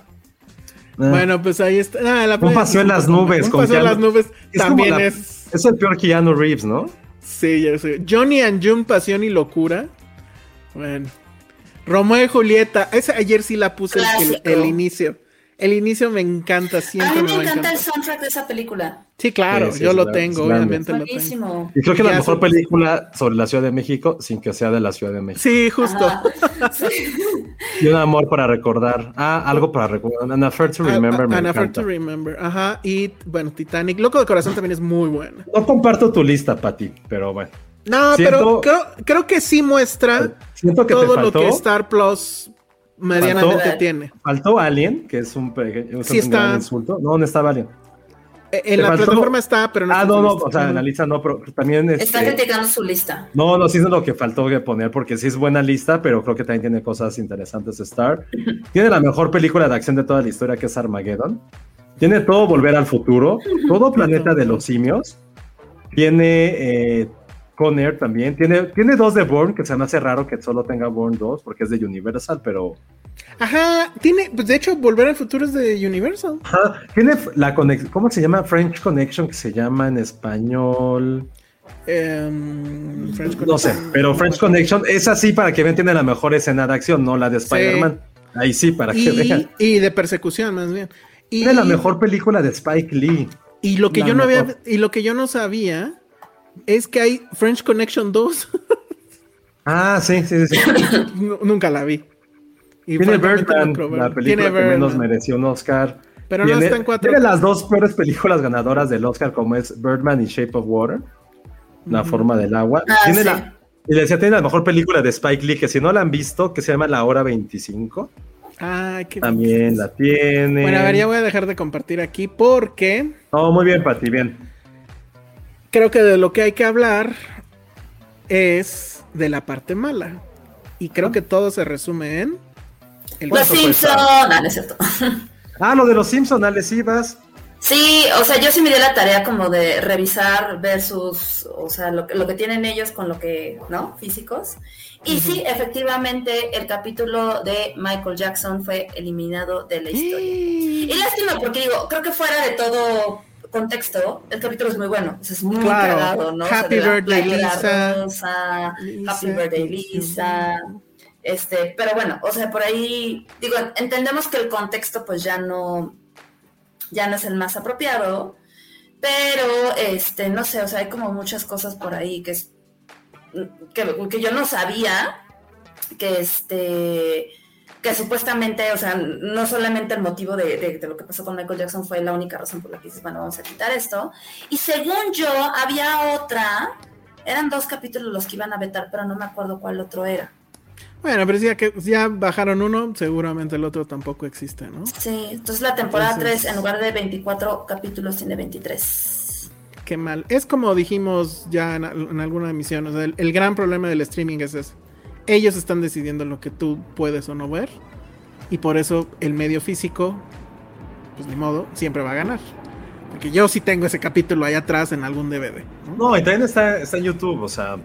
Ah. Bueno, pues ahí está. Ah, la Un paseo en las nubes. Un paseo en las nubes Es también la- es. Es el peor Keanu Reeves, ¿no? Sí, ya sé. Johnny and June, Pasión y Locura. Bueno. Romeo y Julieta. Esa ayer sí la puse el inicio. El inicio me encanta, A siempre mí me, a encanta el soundtrack de esa película. Sí, claro, Sí, sí, yo lo tengo, obviamente lo tengo. Buenísimo. Y creo que la mejor película sobre la Ciudad de México sin que sea de la Ciudad de México. Sí, justo. (laughs) Sí. Y un amor para recordar. Ah, algo para recordar. An Affair to Ah, Remember me An Affair to Remember. Ajá. Y bueno, Titanic. Loco de Corazón también es muy buena. No comparto tu lista, Pati, pero bueno. No, Siento- pero creo, creo que sí muestra Siento que te todo lo que Star Plus medianamente Faltó- tiene. faltó Alien, que es un, pe- es Sí un está. gran insulto. No, ¿dónde estaba Alien? Eh, En la faltó- plataforma está, pero no Ah, está no, no, lista. o sea, en la lista no, pero también Está este, criticando su lista. No, no, sí es lo que faltó que poner, porque sí es buena lista, pero creo que también tiene cosas interesantes Star. (laughs) Tiene la mejor película de acción de toda la historia, que es Armageddon. Tiene todo Volver al Futuro, todo Planeta de los Simios. Tiene eh, Con Air también. Tiene, tiene dos de Bourne, que se me hace raro que solo tenga Bourne 2, porque es de Universal, pero Ajá, tiene, pues de hecho, Volver al Futuro es de Universal. Ajá, tiene la conexión, ¿cómo se llama? French Connection, que se llama en español. Em, French No sé, pero French Connection es así para que vean, tiene la mejor escena de acción, no la de Spider-Man. Ahí sí, para que vean. Y, y de persecución, más bien. Y, Tiene la mejor película de Spike Lee. y lo que la yo no había, y lo que yo no sabía es que hay French Connection 2. Ah, sí, sí, sí. sí. (laughs) Nu- Nunca la vi. Y Tiene no Birdman, la película Tiene que menos mereció un Oscar. Pero no Tiene- está en cuatro. Tiene las dos peores películas ganadoras del Oscar, como es Birdman y Shape of Water, La forma del agua. Ah, tiene sí. la, y le decía, tiene la mejor película de Spike Lee, que si no la han visto, que se llama La Hora 25, Ay, qué también la tiene. Bueno, a ver, ya voy a dejar de compartir aquí porque No, muy bien, Pati, bien. Creo que de lo que hay que hablar es de la parte mala. Y creo que todo se resume en el Los cuánto Simpson. cuesta. No, no es cierto. (laughs) Ah, lo de los Simpsons, Alex Ibas. Sí, o sea, yo sí me di la tarea como de revisar versus, o sea, lo, que- lo que tienen ellos con lo que, ¿no? Físicos. Y sí, efectivamente, el capítulo de Michael Jackson fue eliminado de la historia. Y lástima, porque digo, creo que fuera de todo contexto, el capítulo es muy bueno. o sea, es muy Claro. cagado, ¿no? O sea, Happy de la birthday, Lisa. rosa, Lisa, Happy birthday, Lisa. Lisa. Este, pero bueno, o sea, por ahí, digo, entendemos que el contexto pues ya no, ya no es el más apropiado, pero este, no sé, o sea, hay como muchas cosas por ahí que es que, que yo no sabía que este que supuestamente, o sea, no solamente el motivo de, de- de lo que pasó con Michael Jackson fue la única razón por la que dices, bueno, vamos a quitar esto. Y según yo, había otra, eran dos capítulos los que iban a vetar, pero no me acuerdo cuál otro era. Bueno, pero ya, que, ya bajaron uno, seguramente el otro tampoco existe, ¿no? Sí, entonces la temporada Entonces- 3, en lugar de 24 capítulos, tiene 23. Qué mal. Es como dijimos ya en, al- en alguna emisión, o sea, el, el gran problema del streaming es ese. Ellos están decidiendo lo que tú puedes o no ver. Y por eso el medio físico, pues ni modo, siempre va a ganar. Porque yo sí tengo ese capítulo ahí atrás en algún DVD. ¿no? No, y también está, está en YouTube, o sea,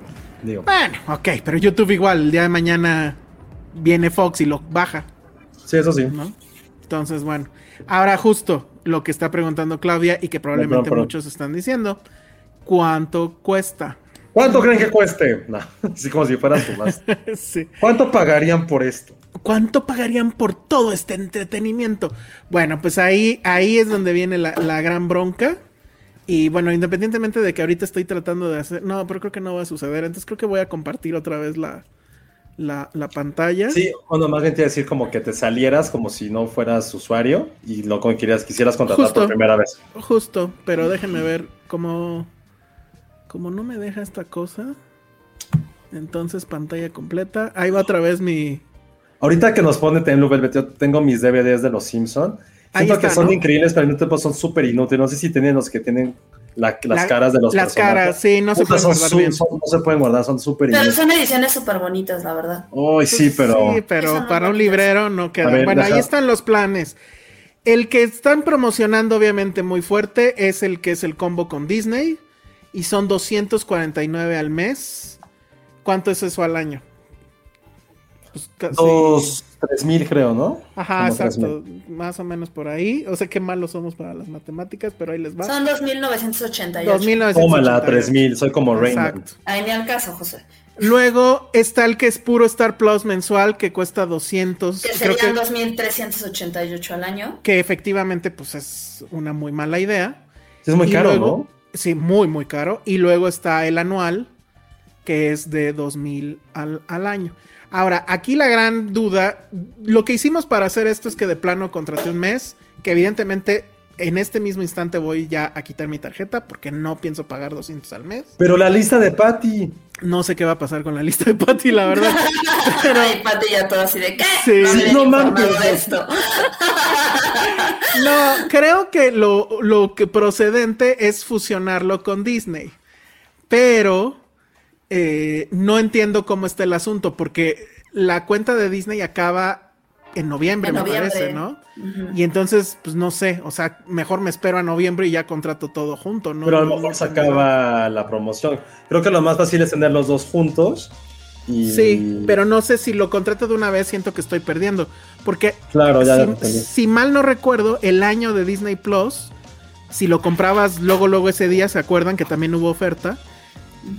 digo. Bueno, ok, pero YouTube igual, el día de mañana viene Fox y lo baja, Sí, eso sí. ¿no? Entonces, bueno. Ahora justo lo que está preguntando Claudia y que probablemente muchos están diciendo, ¿cuánto cuesta? ¿Cuánto creen que cueste? (laughs) No, así como si fuera su más. (laughs) sí. ¿Cuánto pagarían por esto? ¿Cuánto pagarían por todo este entretenimiento? Bueno, pues ahí, ahí es donde viene la, la gran bronca. Y bueno, independientemente de que ahorita estoy tratando de hacer. No, pero creo que no va a suceder. Entonces creo que voy a compartir otra vez la, la, la pantalla. Sí, cuando más bien te iba a decir como que te salieras como si no fueras usuario y lo quisieras, quisieras contratar Justo. por primera vez. Justo, pero déjenme ver cómo. Como no me deja esta cosa. Entonces, pantalla completa. Ahí va otra vez mi. Ahorita que nos pone Ten Velvet, yo tengo mis DVDs de los Simpson. Siento que son ¿no? increíbles, pero al mismo tiempo son súper inútiles. No sé si tienen los que tienen la- las La- caras de los Las personajes. caras, sí, no se Puta, pueden son guardar su- bien. son- no se pueden guardar, son súper Pero inútiles. son ediciones súper bonitas, la verdad. Uy, sí, pero... Sí, pero no para un librero no queda. Ver, bueno, ahí están los planes. El que están promocionando, obviamente, muy fuerte, es el que es el combo con Disney. Y son 249 al mes. ¿Cuánto es eso al año? Pues casi- Dos, tres mil creo, ¿no? Ajá, Como exacto. Más o menos por ahí. O sea, qué malos somos para las matemáticas, pero ahí les va. Son 2.988. 2988. Tómala, tres mil, soy como Raymond. Exacto. Ahí ni al caso, José. Luego está el que es puro Star Plus mensual, que cuesta 200. Que Creo serían que, 2.388 al año. que efectivamente, pues es una muy mala idea. Es muy Y caro, luego- ¿no? Sí, muy, muy caro. Y luego está el anual, que es de 2000 al, al año. Ahora, aquí la gran duda, lo que hicimos para hacer esto es que de plano contraté un mes, que evidentemente en este mismo instante voy ya a quitar mi tarjeta porque no pienso pagar 200 al mes. Pero la lista de Patty. No sé qué va a pasar con la lista de Patty, la verdad. (laughs) Pero Ay, Pati ya todo así de ¿qué? Sí. no, No mames. esto. (laughs) no, creo que lo, lo que procedente es fusionarlo con Disney. Pero eh, no entiendo cómo está el asunto, porque la cuenta de Disney acaba en noviembre, En me noviembre. parece, ¿no? Y entonces, pues no sé, o sea, mejor me espero a noviembre y ya contrato todo junto, ¿no? Pero a lo mejor se acaba la promoción. Creo que lo más fácil es tener los dos juntos Y... Sí, pero no sé si lo contrato de una vez, siento que estoy perdiendo. Porque Claro, ya, si, mal no recuerdo, el año de Disney Plus, si lo comprabas luego, luego ese día, ¿se acuerdan que también hubo oferta?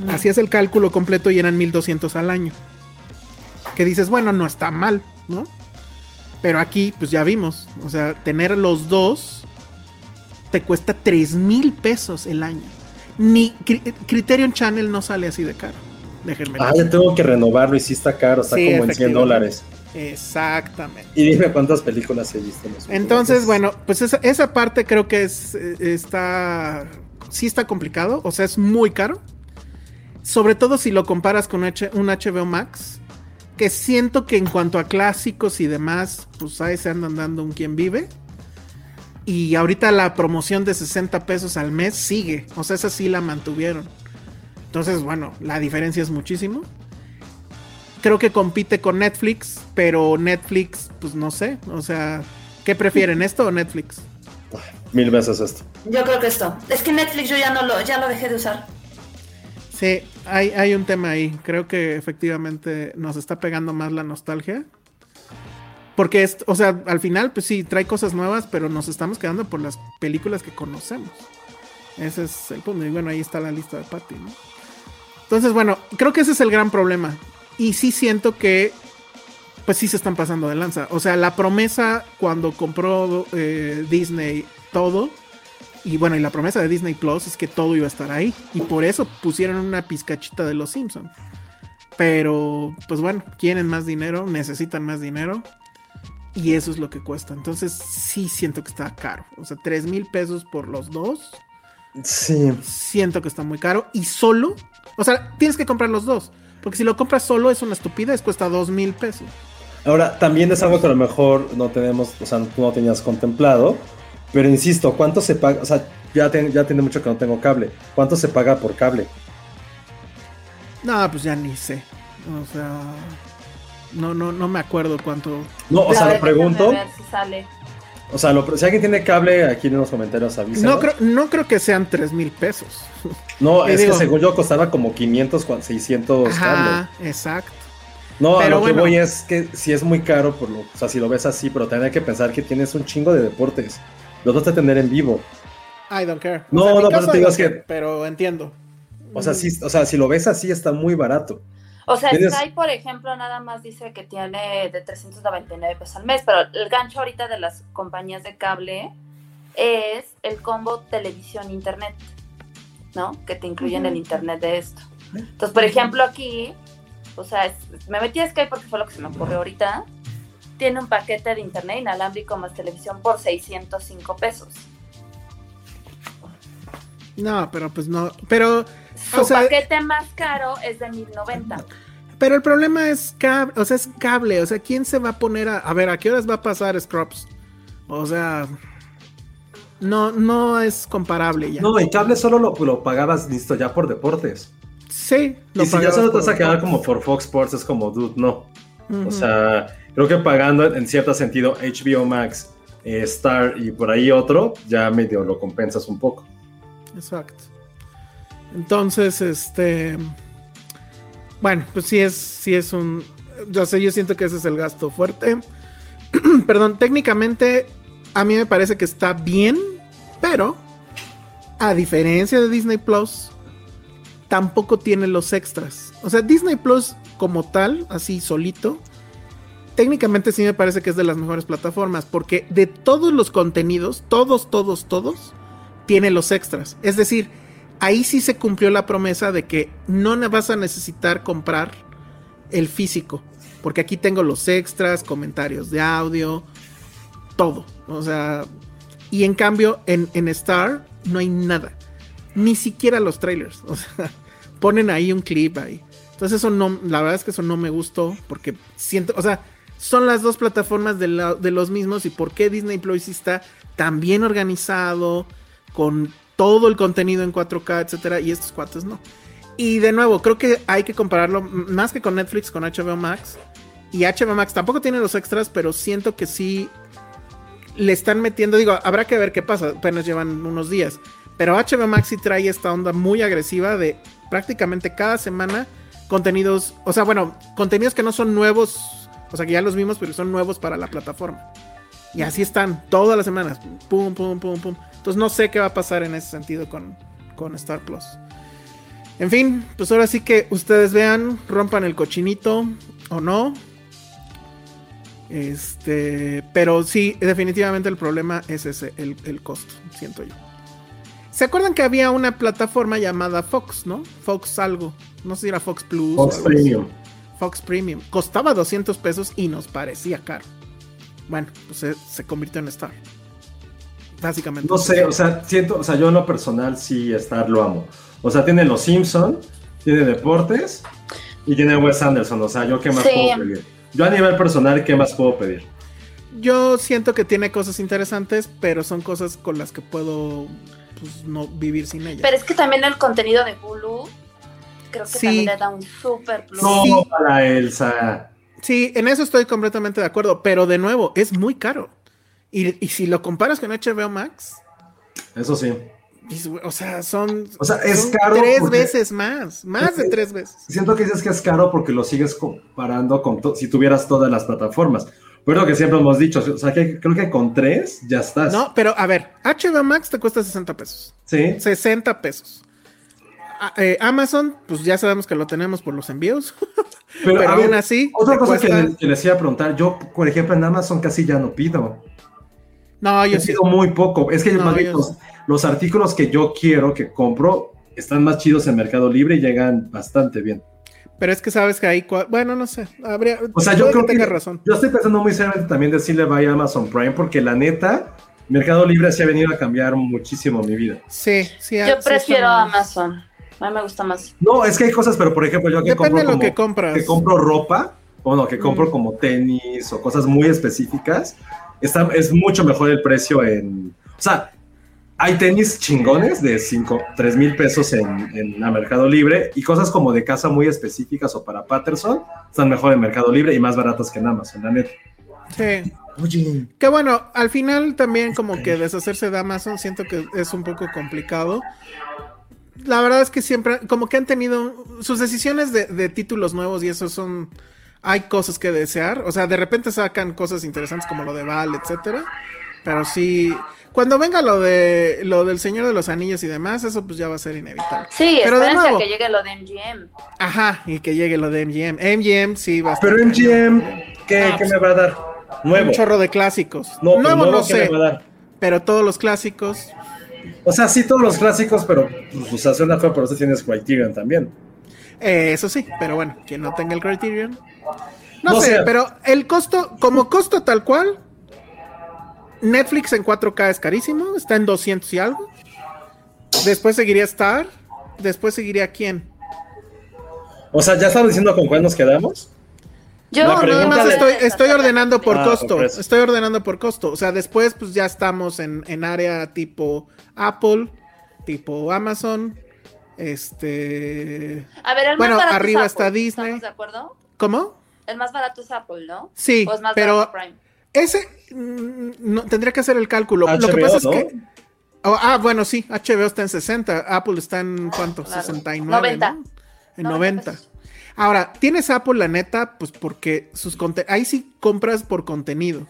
Hacías el cálculo completo y eran 1200 al año. Que dices, bueno, no está mal, ¿no? Pero aquí, pues ya vimos. O sea, tener los dos te cuesta 3 mil pesos el año. Ni Cri- Criterion Channel no sale así de caro. Déjenme. Ah, ya tengo que renovarlo y sí está caro, está Sí, como en 100 efectivamente. dólares. Exactamente. Y dime cuántas películas he visto en los Entonces, bueno, pues esa, esa parte creo que es eh, está sí está complicado, o sea, es muy caro. Sobre todo si lo comparas con H- un HBO Max, que siento que en cuanto a clásicos y demás, pues ahí se andan dando un quien vive. Y ahorita la promoción de 60 pesos al mes sigue, o sea, esa sí la mantuvieron. Entonces, bueno, la diferencia es muchísimo. Creo que compite con Netflix, pero Netflix, pues no sé, o sea, ¿qué prefieren, esto o Netflix? Mil veces esto. Yo creo que esto. Es que Netflix yo ya no lo, ya lo dejé de usar. Sí, hay, hay un tema ahí. Creo que efectivamente nos está pegando más la nostalgia. Porque, es, o sea, al final, pues sí, trae cosas nuevas, pero nos estamos quedando por las películas que conocemos. Ese es el punto. Y bueno, ahí está la lista de Patty, ¿no? Entonces, bueno, creo que ese es el gran problema. Y sí siento que, pues sí se están pasando de lanza. O sea, la promesa cuando compró eh, Disney todo, y bueno, y la promesa de Disney Plus es que todo iba a estar ahí. Y por eso pusieron una pizcachita de los Simpsons. Pero, pues bueno, quieren más dinero, necesitan más dinero. Y eso es lo que cuesta. Entonces, sí siento que está caro. O sea, 3 mil pesos por los dos. Sí. Siento que está muy caro. Y solo, o sea, tienes que comprar los dos. Porque si lo compras solo es una estupidez, cuesta 2 mil pesos. Ahora, también es algo que a lo mejor no tenemos, o sea, no tenías contemplado. Pero insisto, ¿cuánto se paga? O sea, ya, ten- ya tiene mucho que no tengo cable. ¿Cuánto se paga por cable? No, pues ya ni sé. O sea, no, no, no me acuerdo cuánto. No, o sea, lo pregunto. déjame ver si sale. O sea, lo- si alguien tiene cable, aquí en los comentarios avisa. No creo, no creo que sean 3 mil pesos. (laughs) No, es digo- que según yo costaba como 500, cua- 600 cable. Ajá, exacto. No, a lo que voy es que si es muy caro, por lo, o sea, si lo ves así, pero también hay que pensar que tienes un chingo de deportes. Los vas a tener en vivo. I don't care. No, en mi no, pero te digo, es que- Pero entiendo. O sea, sí, o sea, si lo ves así, está muy barato. O sea, Tienes- Sky, por ejemplo, nada más dice que tiene de 399 pesos al mes, pero el gancho ahorita de las compañías de cable es el combo televisión-internet, ¿no? Que te incluyen el internet de esto. Entonces, por ejemplo, aquí, o sea, es- me metí a Sky porque fue lo que se me ocurrió ahorita. Tiene un paquete de internet inalámbrico más televisión por 605 pesos. No, pero pues no. Pero, Su O sea- paquete más caro es de 1090. pero el problema es cable, o sea, es cable. O sea, ¿quién se va a poner a. A ver, ¿a qué horas va a pasar Scrubs? O sea. No, no es comparable ya. No, en cable solo lo, lo pagabas listo ya por deportes. Sí, lo y si ya solo te vas a quedar como por Fox Sports, es como, dude, no. O sea, creo que pagando en cierto sentido HBO Max, eh, Star y por ahí otro, ya medio lo compensas un poco. Exacto. Entonces, este. Bueno, pues sí es, sí es un. Yo sé, yo siento que ese es el gasto fuerte. (clears throat) Perdón, técnicamente a mí me parece que está bien, pero a diferencia de Disney Plus, tampoco tiene los extras. O sea, Disney Plus como tal, así solito, técnicamente sí me parece que es de las mejores plataformas, porque de todos los contenidos, todos, todos, todos, tiene los extras. Es decir, ahí sí se cumplió la promesa de que no vas a necesitar comprar el físico, porque aquí tengo los extras, comentarios de audio, todo. O sea, y en cambio en, en Star no hay nada, ni siquiera los trailers. O sea, (laughs) ponen ahí un clip ahí. Entonces eso no, la verdad es que eso no me gustó, porque siento, o sea, son las dos plataformas de, los mismos y por qué Disney Plus está tan bien organizado, con todo el contenido en 4K, etcétera, y estos cuates no. Y de nuevo, creo que hay que compararlo más que con Netflix, con HBO Max. Y HBO Max tampoco tiene los extras, pero siento que sí le están metiendo. Digo, habrá que ver qué pasa, apenas llevan unos días. Pero HBO Max sí trae esta onda muy agresiva de prácticamente cada semana contenidos, o sea, bueno, contenidos que no son nuevos, o sea, que ya los vimos, pero son nuevos para la plataforma. Y así están todas las semanas, pum, pum, pum, pum. Entonces no sé qué va a pasar en ese sentido con, con Star Plus. En fin, pues ahora sí que ustedes vean, rompan el cochinito o no. Este, pero sí, definitivamente el problema es ese, el, el costo, siento yo. ¿Se acuerdan que había una plataforma llamada Fox, no? Fox algo. No sé si era Fox Plus. Fox. Premium. Fox Premium. Costaba 200 pesos y nos parecía caro. Bueno, pues se, se convirtió en Star. Básicamente. No sé, o sea, siento, o sea, yo en lo personal sí Star lo amo. O sea, tiene Los Simpson, tiene Deportes y tiene Wes Anderson. O sea, yo qué más Sí. puedo pedir. Yo a nivel personal, ¿qué más puedo pedir? Yo siento que tiene cosas interesantes, pero son cosas con las que puedo pues, no vivir sin ellas. Pero es que también el contenido de Hulu creo que Sí. también le da un super plus. No, Sí. para Elsa. Sí, en eso estoy completamente de acuerdo, pero de nuevo, es muy caro. Y, y si lo comparas con HBO Max, Eso sí. o sea, son, O sea, es son caro tres veces más, más de Es- tres veces. Siento que dices que es caro porque lo sigues comparando con si tuvieras todas las plataformas. Pero lo que siempre hemos dicho, o sea, que creo que con tres ya estás. No, pero a ver, HBO Max te cuesta 60 pesos. Sí. 60 pesos. A- eh, Amazon, pues ya sabemos que lo tenemos por los envíos. (laughs) Pero, aún ver, así, Otra cosa que, que les iba a preguntar, yo, por ejemplo, en Amazon casi ya no pido. No, yo He sí. sido muy poco. Es que No, más bien yo los, los artículos que yo quiero, que compro, están más chidos en Mercado Libre y llegan bastante bien. Pero es que sabes que ahí, bueno, no sé, habría, O sea, yo creo que que, tengas razón. yo estoy pensando muy seriamente también decirle vaya a Amazon Prime, porque la neta, Mercado Libre se ha venido a cambiar muchísimo mi vida. Sí, sí. Yo sí prefiero Amazon. A mí me gusta más. No, es que hay cosas, pero por ejemplo, yo que Depende compro de lo como- que compras. que compro ropa, o no, que compro Mm. como tenis o cosas muy específicas, está, es mucho mejor el precio en... O sea, hay tenis chingones de 5, 3 mil pesos en, en la Mercado Libre y cosas como de casa muy específicas o para Patterson están mejor en Mercado Libre y más baratas que en Amazon, la neta. Sí. Oye, Que bueno, al final también como que deshacerse de Amazon siento que es un poco complicado. La verdad es que siempre, como que han tenido sus decisiones de, de títulos nuevos y eso son, hay cosas que desear. O sea, de repente sacan cosas interesantes como lo de Val, etcétera. Pero sí, cuando venga lo de lo del Señor de los Anillos y demás, eso pues ya va a ser inevitable. Sí, Pero de a nuevo- que llegue lo de MGM. Ajá, y que llegue lo de MGM. MGM sí va a estar pero MGM, ¿qué, Ah, qué me va a dar? Nuevo. un chorro de clásicos. No, Nuevo nuevo, no ¿qué sé, me va a dar? pero todos los clásicos. O sea, sí, todos los clásicos, pero pues, o sea, suena feo, pero eso tienes Criterion también. Eh, eso sí, pero bueno, quien no tenga el Criterion. No, No sé, pero el costo, como costo tal cual, Netflix en 4K es carísimo, está en 200 y algo. Después seguiría Star, después seguiría quién. O sea, ¿ya estamos diciendo con cuál nos quedamos? Yo nada más de- estoy, estoy ordenando por Ah, costo. por. Estoy ordenando por costo. O sea, después pues ya estamos en, en área tipo Apple, tipo Amazon. Este. A ver, el Bueno, más barato arriba es está Disney. ¿Estamos de acuerdo? ¿Cómo? El más barato es Apple, ¿no? Sí, ¿O es más pero barato Prime? ese mm, no, tendría que hacer el cálculo. Lo que pasa es que. oh, ah, bueno, sí, HBO está en 60, Apple está en cuánto? Claro. 69. 90. ¿no? En 90 90. pesos. Ahora, tienes Apple, la neta, pues porque sus conte- ahí sí compras por contenido.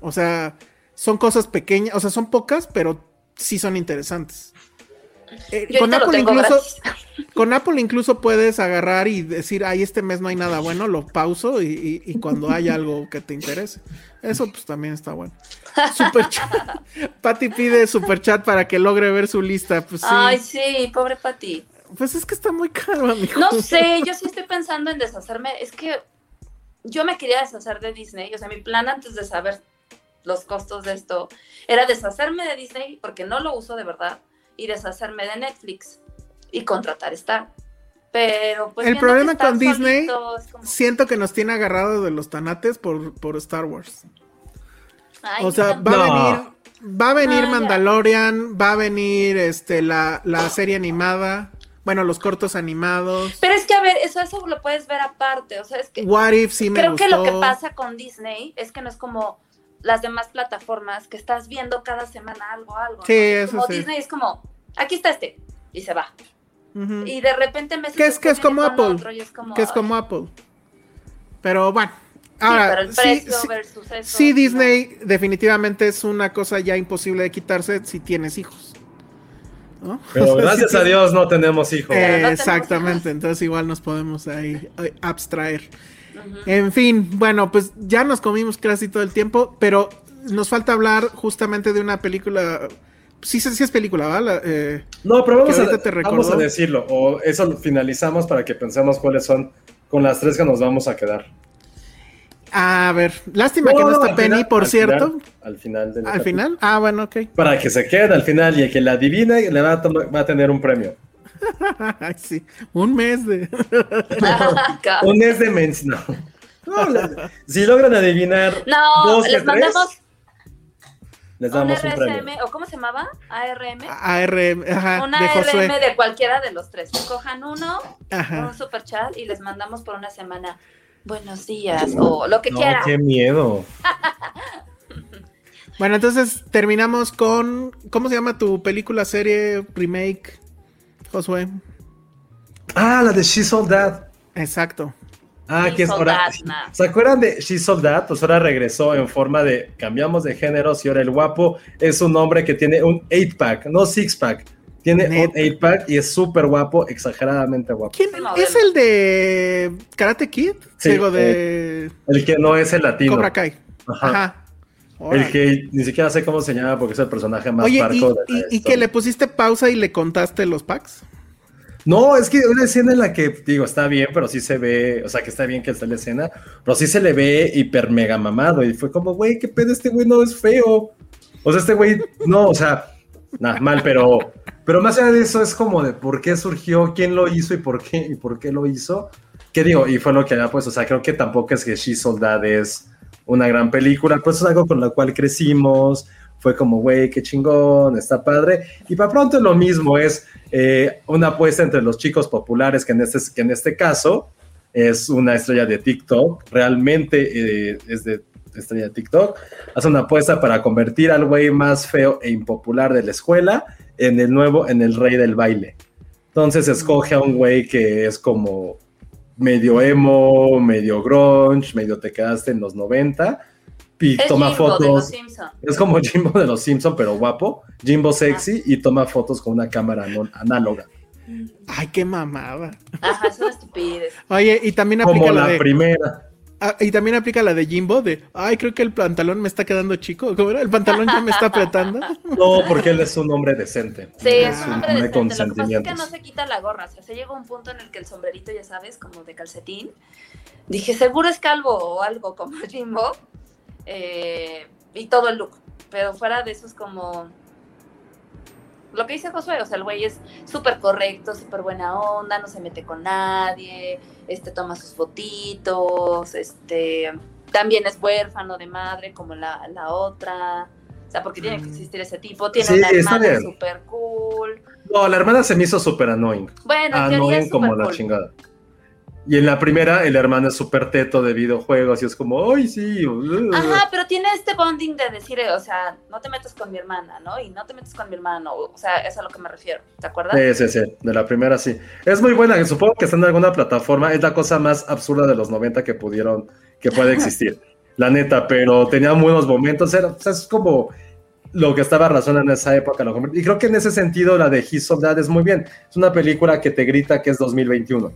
O sea, son cosas pequeñas, o sea, son pocas, pero sí son interesantes. Eh, con Apple incluso, gratis. (laughs) con Apple incluso puedes agarrar y decir, ay, este mes no hay nada bueno, lo pauso y, y- y cuando hay algo que te interese. Eso pues también está bueno. Super chat. (laughs) Patty pide super chat para que logre ver su lista. Pues sí. Ay, sí, pobre Pati. Pues es que está muy caro, amigo. No sé, yo sí estoy pensando en deshacerme. Es que yo me quería deshacer de Disney. O sea, mi plan antes de saber los costos de esto era deshacerme de Disney porque no lo uso de verdad y deshacerme de Netflix y contratar Star. Pero pues El problema con Disney, como, Siento que nos tiene agarrado de los tanates por, por Star Wars. ay, O sea, no. va a venir, va a venir ya. Mandalorian, va a venir este la, la serie animada, bueno, los cortos animados. Pero es que, a ver, eso, eso lo puepuedes ver aparte. O sea, es que What if sí me creo gustó. que lo que pasa con Disney es que no es como las demás plataformas que estás viendo cada semana algo, algo. Sí, ¿no? eso Como sí. Disney es como, aquí está este, y se va. Y de repente me Que es, que es como Apple. que es como Apple. Pero bueno. Ahora, pero el sí, precio sí- versus eso. sí, no. Disney definitivamente es una cosa ya imposible de quitarse si tienes hijos. ¿no? Pero (laughs) O sea, gracias a Dios no tenemos hijos. Eh, Pero no tenemos exactamente, hijos. entonces igual nos podemos ahí eh, abstraer. En fin, bueno, pues ya nos comimos casi todo el tiempo, pero nos falta hablar justamente de una película. Sí, sí, sí es película, ¿vale? Eh, No, pero vamos Que a, te vamos a decirlo. O eso lo finalizamos para que pensemos cuáles son con las tres que nos vamos a quedar. a ver, lástima que no está Penny, final- por al cierto. final- al final. del Al capítulo. final, ah, bueno, ok. Para que se quede al final y el que la adivine le va a, tomar- va a tener un premio. (laughs) Sí, un mes de. (laughs) Un mes de mens, no. No, la- si logran adivinar No, dos les tres, mandamos les un damos un premio. RSM, o ¿cómo se llamaba? ARM. ARM, ajá, Una de Josué. De cualquiera de los tres. Cojan uno, Ajá. un super chat y les mandamos por una semana. Buenos días, o lo que No, quiera. qué miedo. (laughs) Bueno, entonces terminamos con. ¿Cómo se llama tu película, serie, remake, Josué? Ah, la de She Sold That. Exacto. Ah, She que es ahora. ¿Se acuerdan de She Sold That? Pues ahora regresó en forma de cambiamos de géneros y ahora el guapo es un hombre que tiene un 8-pack, no 6-pack. Tiene Neta. un 8-pack y es súper guapo, exageradamente guapo. ¿Quién es el de Karate Kid? Sí, Digo, de El que no es el latino. Cobra Kai. Ajá. Ajá. El que ni siquiera sé cómo se llama porque es el personaje más Oye, parco ¿y, de la y- y que le pusiste pausa y le contaste los packs? No, es que una escena en la que, digo, está bien, pero sí se ve, o sea, que está bien que está la escena, pero sí se le ve hiper mega mamado y fue como, güey, qué pedo, este güey no es feo. O sea, este güey, no, o sea, nada, mal, pero, pero más allá de eso es como de por qué surgió, quién lo hizo y por qué, y por qué lo hizo. ¿Qué digo? Y fue lo que había pues, o sea, creo que tampoco es que She Soldad es una gran película, pues es algo con lo cual crecimos, fue como, güey, qué chingón, está padre. Y para pronto lo mismo es eh, una apuesta entre los chicos populares, que en este, que en este caso es una estrella de TikTok, realmente eh, es de estrella de TikTok, hace una apuesta para convertir al güey más feo e impopular de la escuela en el nuevo, en el rey del baile. Entonces escoge a un güey que es como medio emo, medio grunge, medio te quedaste en los 90 y Es toma Jimbo de los fotos. Es como Jimbo de los Simpson, pero guapo. Jimbo sexy y toma fotos con una cámara no- análoga. Ay, qué mamada. Ajá, es una estupidez. Oye, y también aplica Como la la de. primera. Ah, y también aplica la de Jimbo de. Ay, creo que el pantalón me está quedando chico. ¿Cómo era? El pantalón ya me está apretando. (laughs) No, porque él es un hombre decente. Sí, es un hombre de decente. Lo que pasa es que no se quita la gorra. O sea, se llega a un punto en el que el sombrerito, ya sabes, como de calcetín. Dije, seguro es calvo o algo como (laughs) Jimbo. eh, y todo el look. Pero fuera de eso es como. Lo que dice Josué, o sea, el güey es súper correcto, súper buena onda, no se mete con nadie, este toma sus fotitos, este también es huérfano de madre como la, la otra. O sea, porque tiene que existir ese tipo. Tiene Sí, una hermana súper cool. No, la hermana se me hizo súper annoying. Bueno, Annoying como la chingada. Y en la primera, el hermano es súper teto de videojuegos y es como, ay, sí. uh". Ajá, pero tiene este bonding de decir, eh, o sea, no te metas con mi hermana, ¿no? Y no te metas con mi hermano. O sea, es a lo que me refiero. ¿Te acuerdas? Sí, sí, sí, de la primera sí. Es muy buena, supongo que está en alguna plataforma, es la cosa más absurda de los 90 que pudieron, que puede existir, (laughs) la neta, pero tenía buenos momentos, era, o sea, es como lo que estaba razón en esa época. lo- y creo que en ese sentido la de His Soldad es muy bien, es una película que te grita que es 2021.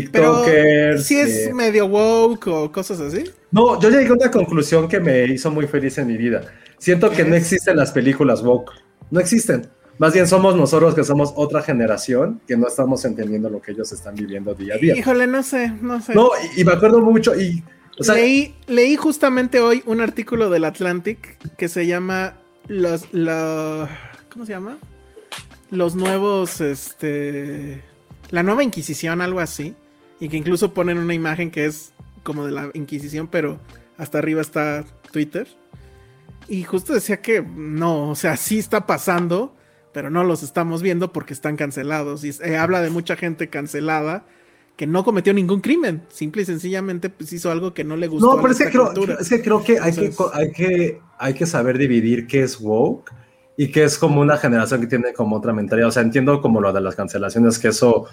TikTokers. si es eh, medio woke o cosas así. No, yo llegué a una conclusión que me hizo muy feliz en mi vida. Siento que no existen las películas woke. No existen. Más bien somos nosotros que somos otra generación que no estamos entendiendo lo que ellos están viviendo día a día. Híjole, no sé, no sé. No, y, y me acuerdo mucho y... O sea, leí, leí justamente hoy un artículo del Atlantic que se llama los, la- ¿cómo se llama? Los nuevos, este, la nueva Inquisición, algo así, y que incluso ponen una imagen que es como de la Inquisición, pero hasta arriba está Twitter. Y justo decía que no, o sea, sí está pasando, pero no los estamos viendo porque están cancelados. Y eh, habla de mucha gente cancelada que no cometió ningún crimen, simple y sencillamente pues, hizo algo que no le gustó. no, a pero es que, creo, es que creo que hay, que hay, que hay que saber dividir qué es woke y que es como una generación que tiene como otra mentalidad. O sea, entiendo como lo de las cancelaciones, que eso,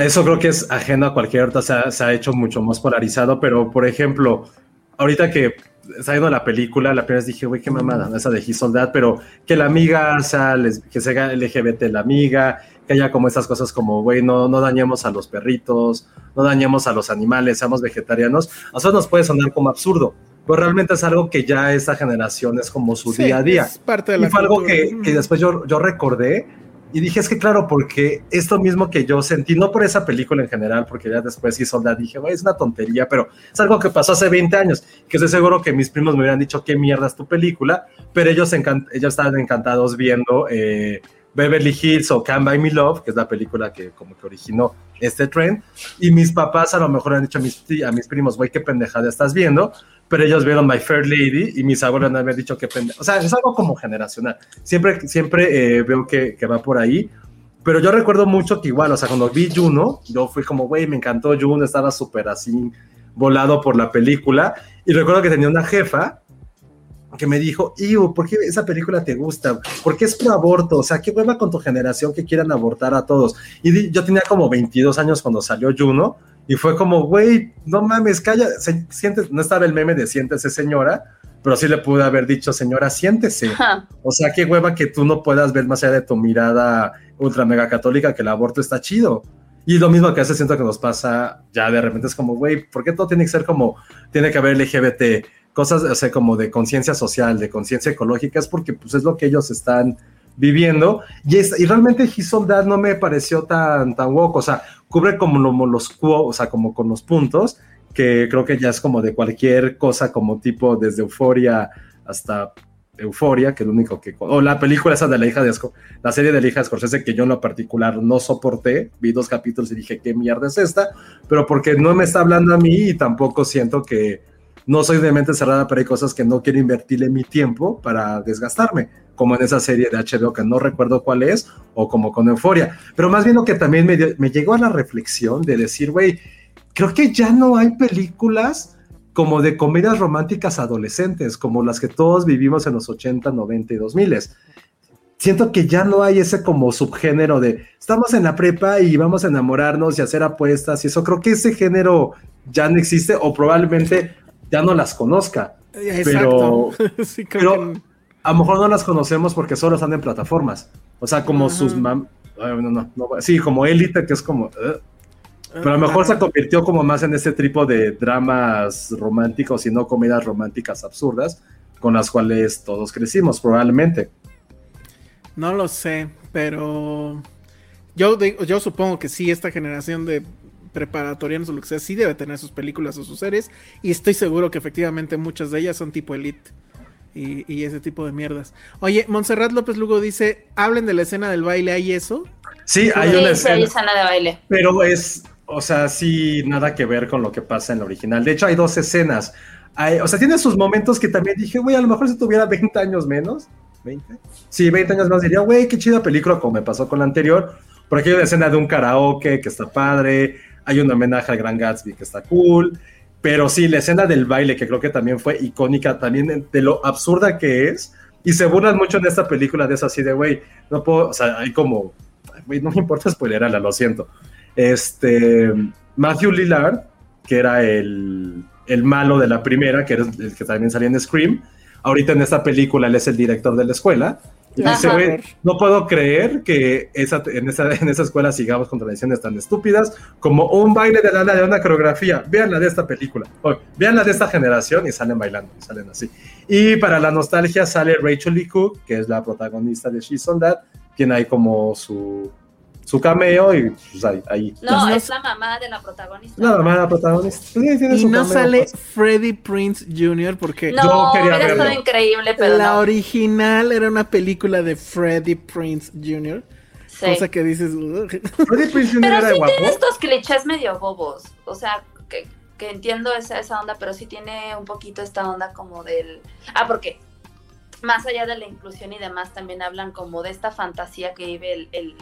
eso creo que es ajeno a cualquier otra, se ha, se ha hecho mucho más polarizado, pero por ejemplo, ahorita que está viendo la película, la primera vez dije, güey, qué mamada, esa de His Soldat, pero que la amiga sea, les- que sea LGBT la amiga, que haya como esas cosas como, güey, no, no dañemos a los perritos, no dañemos a los animales, seamos vegetarianos, a nosotros nos puede sonar como absurdo, pero realmente es algo que ya esta generación es como su Sí, día a día. Es parte de Y la fue algo cultura. que, que después yo, yo recordé y dije, es que claro, porque esto mismo que yo sentí, no por esa película en general, porque ya después hizo la dije, es una tontería, pero es algo que pasó hace 20 años, que estoy seguro que mis primos me hubieran dicho, qué mierda es tu película, pero ellos, ellos estaban encantados viendo eh, Beverly Hills o Can't Buy Me Love, que es la película que como que originó este trend, y mis papás a lo mejor han dicho a mis, a mis primos, güey, qué pendejada estás viendo, pero ellos vieron My Fair Lady y mis abuelos de haber dicho qué pendeja. O sea, es algo como generacional. Siempre, siempre eh, veo que, que va por ahí. Pero yo recuerdo mucho que igual, o sea, cuando vi Juno, yo fui como, güey, me encantó Juno, estaba súper así volado por la película. Y recuerdo que tenía una jefa que me dijo, Iu, ¿por qué esa película te gusta? ¿Por qué es pro aborto? O sea, qué hueva con tu generación que quieran abortar a todos. Y yo tenía como 22 años cuando salió Juno y fue como, güey, no mames, calla, se- siéntese, no estaba el meme de siéntese señora, pero sí le pude haber dicho, señora, siéntese. Ajá. O sea, qué hueva que tú no puedas ver más allá de tu mirada ultra mega católica que el aborto está chido. Y lo mismo que veces siento que nos pasa ya de repente es como, güey, ¿por qué todo tiene que ser como, tiene que haber LGBT, cosas, o sea, como de conciencia social, de conciencia ecológica? Es porque pues es lo que ellos están viviendo. Y, es, y realmente His no me pareció tan, tan woke, o sea, cubre como lo- los, o sea, como con los puntos, que creo que ya es como de cualquier cosa, como tipo desde euforia hasta Euforia, que es lo único que... O la película esa de la hija de... Sco- La serie de la hija de Scorsese que yo en lo particular no soporté. Vi dos capítulos y dije, ¿qué mierda es esta? Pero porque no me está hablando a mí y tampoco siento que... No soy de mente cerrada, pero hay cosas que no quiero invertirle mi tiempo para desgastarme, como en esa serie de HBO que no recuerdo cuál es, o como con Euforia. Pero más bien lo que también me, llegó a la reflexión de decir, güey, creo que ya no hay películas como de comedias románticas adolescentes, como las que todos vivimos en los 80, 90 y 2000. Siento que ya no hay ese como subgénero de estamos en la prepa y vamos a enamorarnos y hacer apuestas y eso. Creo que ese género ya no existe o probablemente ya no las conozca. Exacto. (laughs) sí, creo pero- que- A lo mejor no las conocemos porque solo están en plataformas. O sea, como Ajá. sus mam... Ay, no, no, no, sí, como Élite, que es como... "Ugh". Pero a lo mejor se convirtió como más en este tipo de dramas románticos y no comedias románticas absurdas con las cuales todos crecimos, probablemente. No lo sé, pero yo, yo supongo que sí, esta generación de preparatorianos o lo que sea, sí debe tener sus películas o sus series. Y estoy seguro que efectivamente muchas de ellas son tipo Elite. Y, y ese tipo de mierdas. Oye, Montserrat López Lugo dice, hablen de la escena del baile, ¿hay eso? Sí, hay Sí, una sí, hay escena, escena de baile. pero es, o sea, sí, nada que ver con lo que pasa en la original. De hecho, hay dos escenas. Hay- o sea, tiene sus momentos que también dije, güey, a lo mejor si tuviera 20 años menos, ¿20? Sí, 20 años más diría, güey, qué chida película como me pasó con la anterior. Por aquí hay una escena de un karaoke que está padre, hay un homenaje al Gran Gatsby que está cool, pero sí, la escena del baile que creo que también fue icónica, también de lo absurda que es, y se burlan mucho en esta película de eso así de, güey, no puedo, o sea, hay como, güey, no me importa spoilerarla, lo siento. Este, Matthew Lillard, que era el, el malo de la primera, que era el que también salía en Scream, ahorita en esta película él es el director de la escuela. Y Ajá. dice, güey, no puedo creer que esa, en, esa, en esa escuela sigamos con tradiciones tan estúpidas como un baile de la de una coreografía. Vean la de esta película, o, vean la de esta generación y salen bailando, y salen así. Y para la nostalgia sale Rachel Lee Cook, que es la protagonista de She's on That, tiene ahí como su, su cameo y pues ahí. ahí. No, Las es la mamá de la protagonista. La mamá de la protagonista. Sí, tiene Y su no cameo, sale pues. Freddie Prince Jr. porque No, Yo quería hubiera verlo. estado increíble, pero la no. original era una película de Freddie Prince Jr. Sí. Cosa que dices... "Ugh". Freddie Prinze Jr. Pero era sí guapo. tiene estos clichés medio bobos. O sea, que, que entiendo esa, esa onda, pero sí tiene un poquito esta onda como del. Ah, porque más allá de la inclusión y demás, también hablan como de esta fantasía que vive el, el,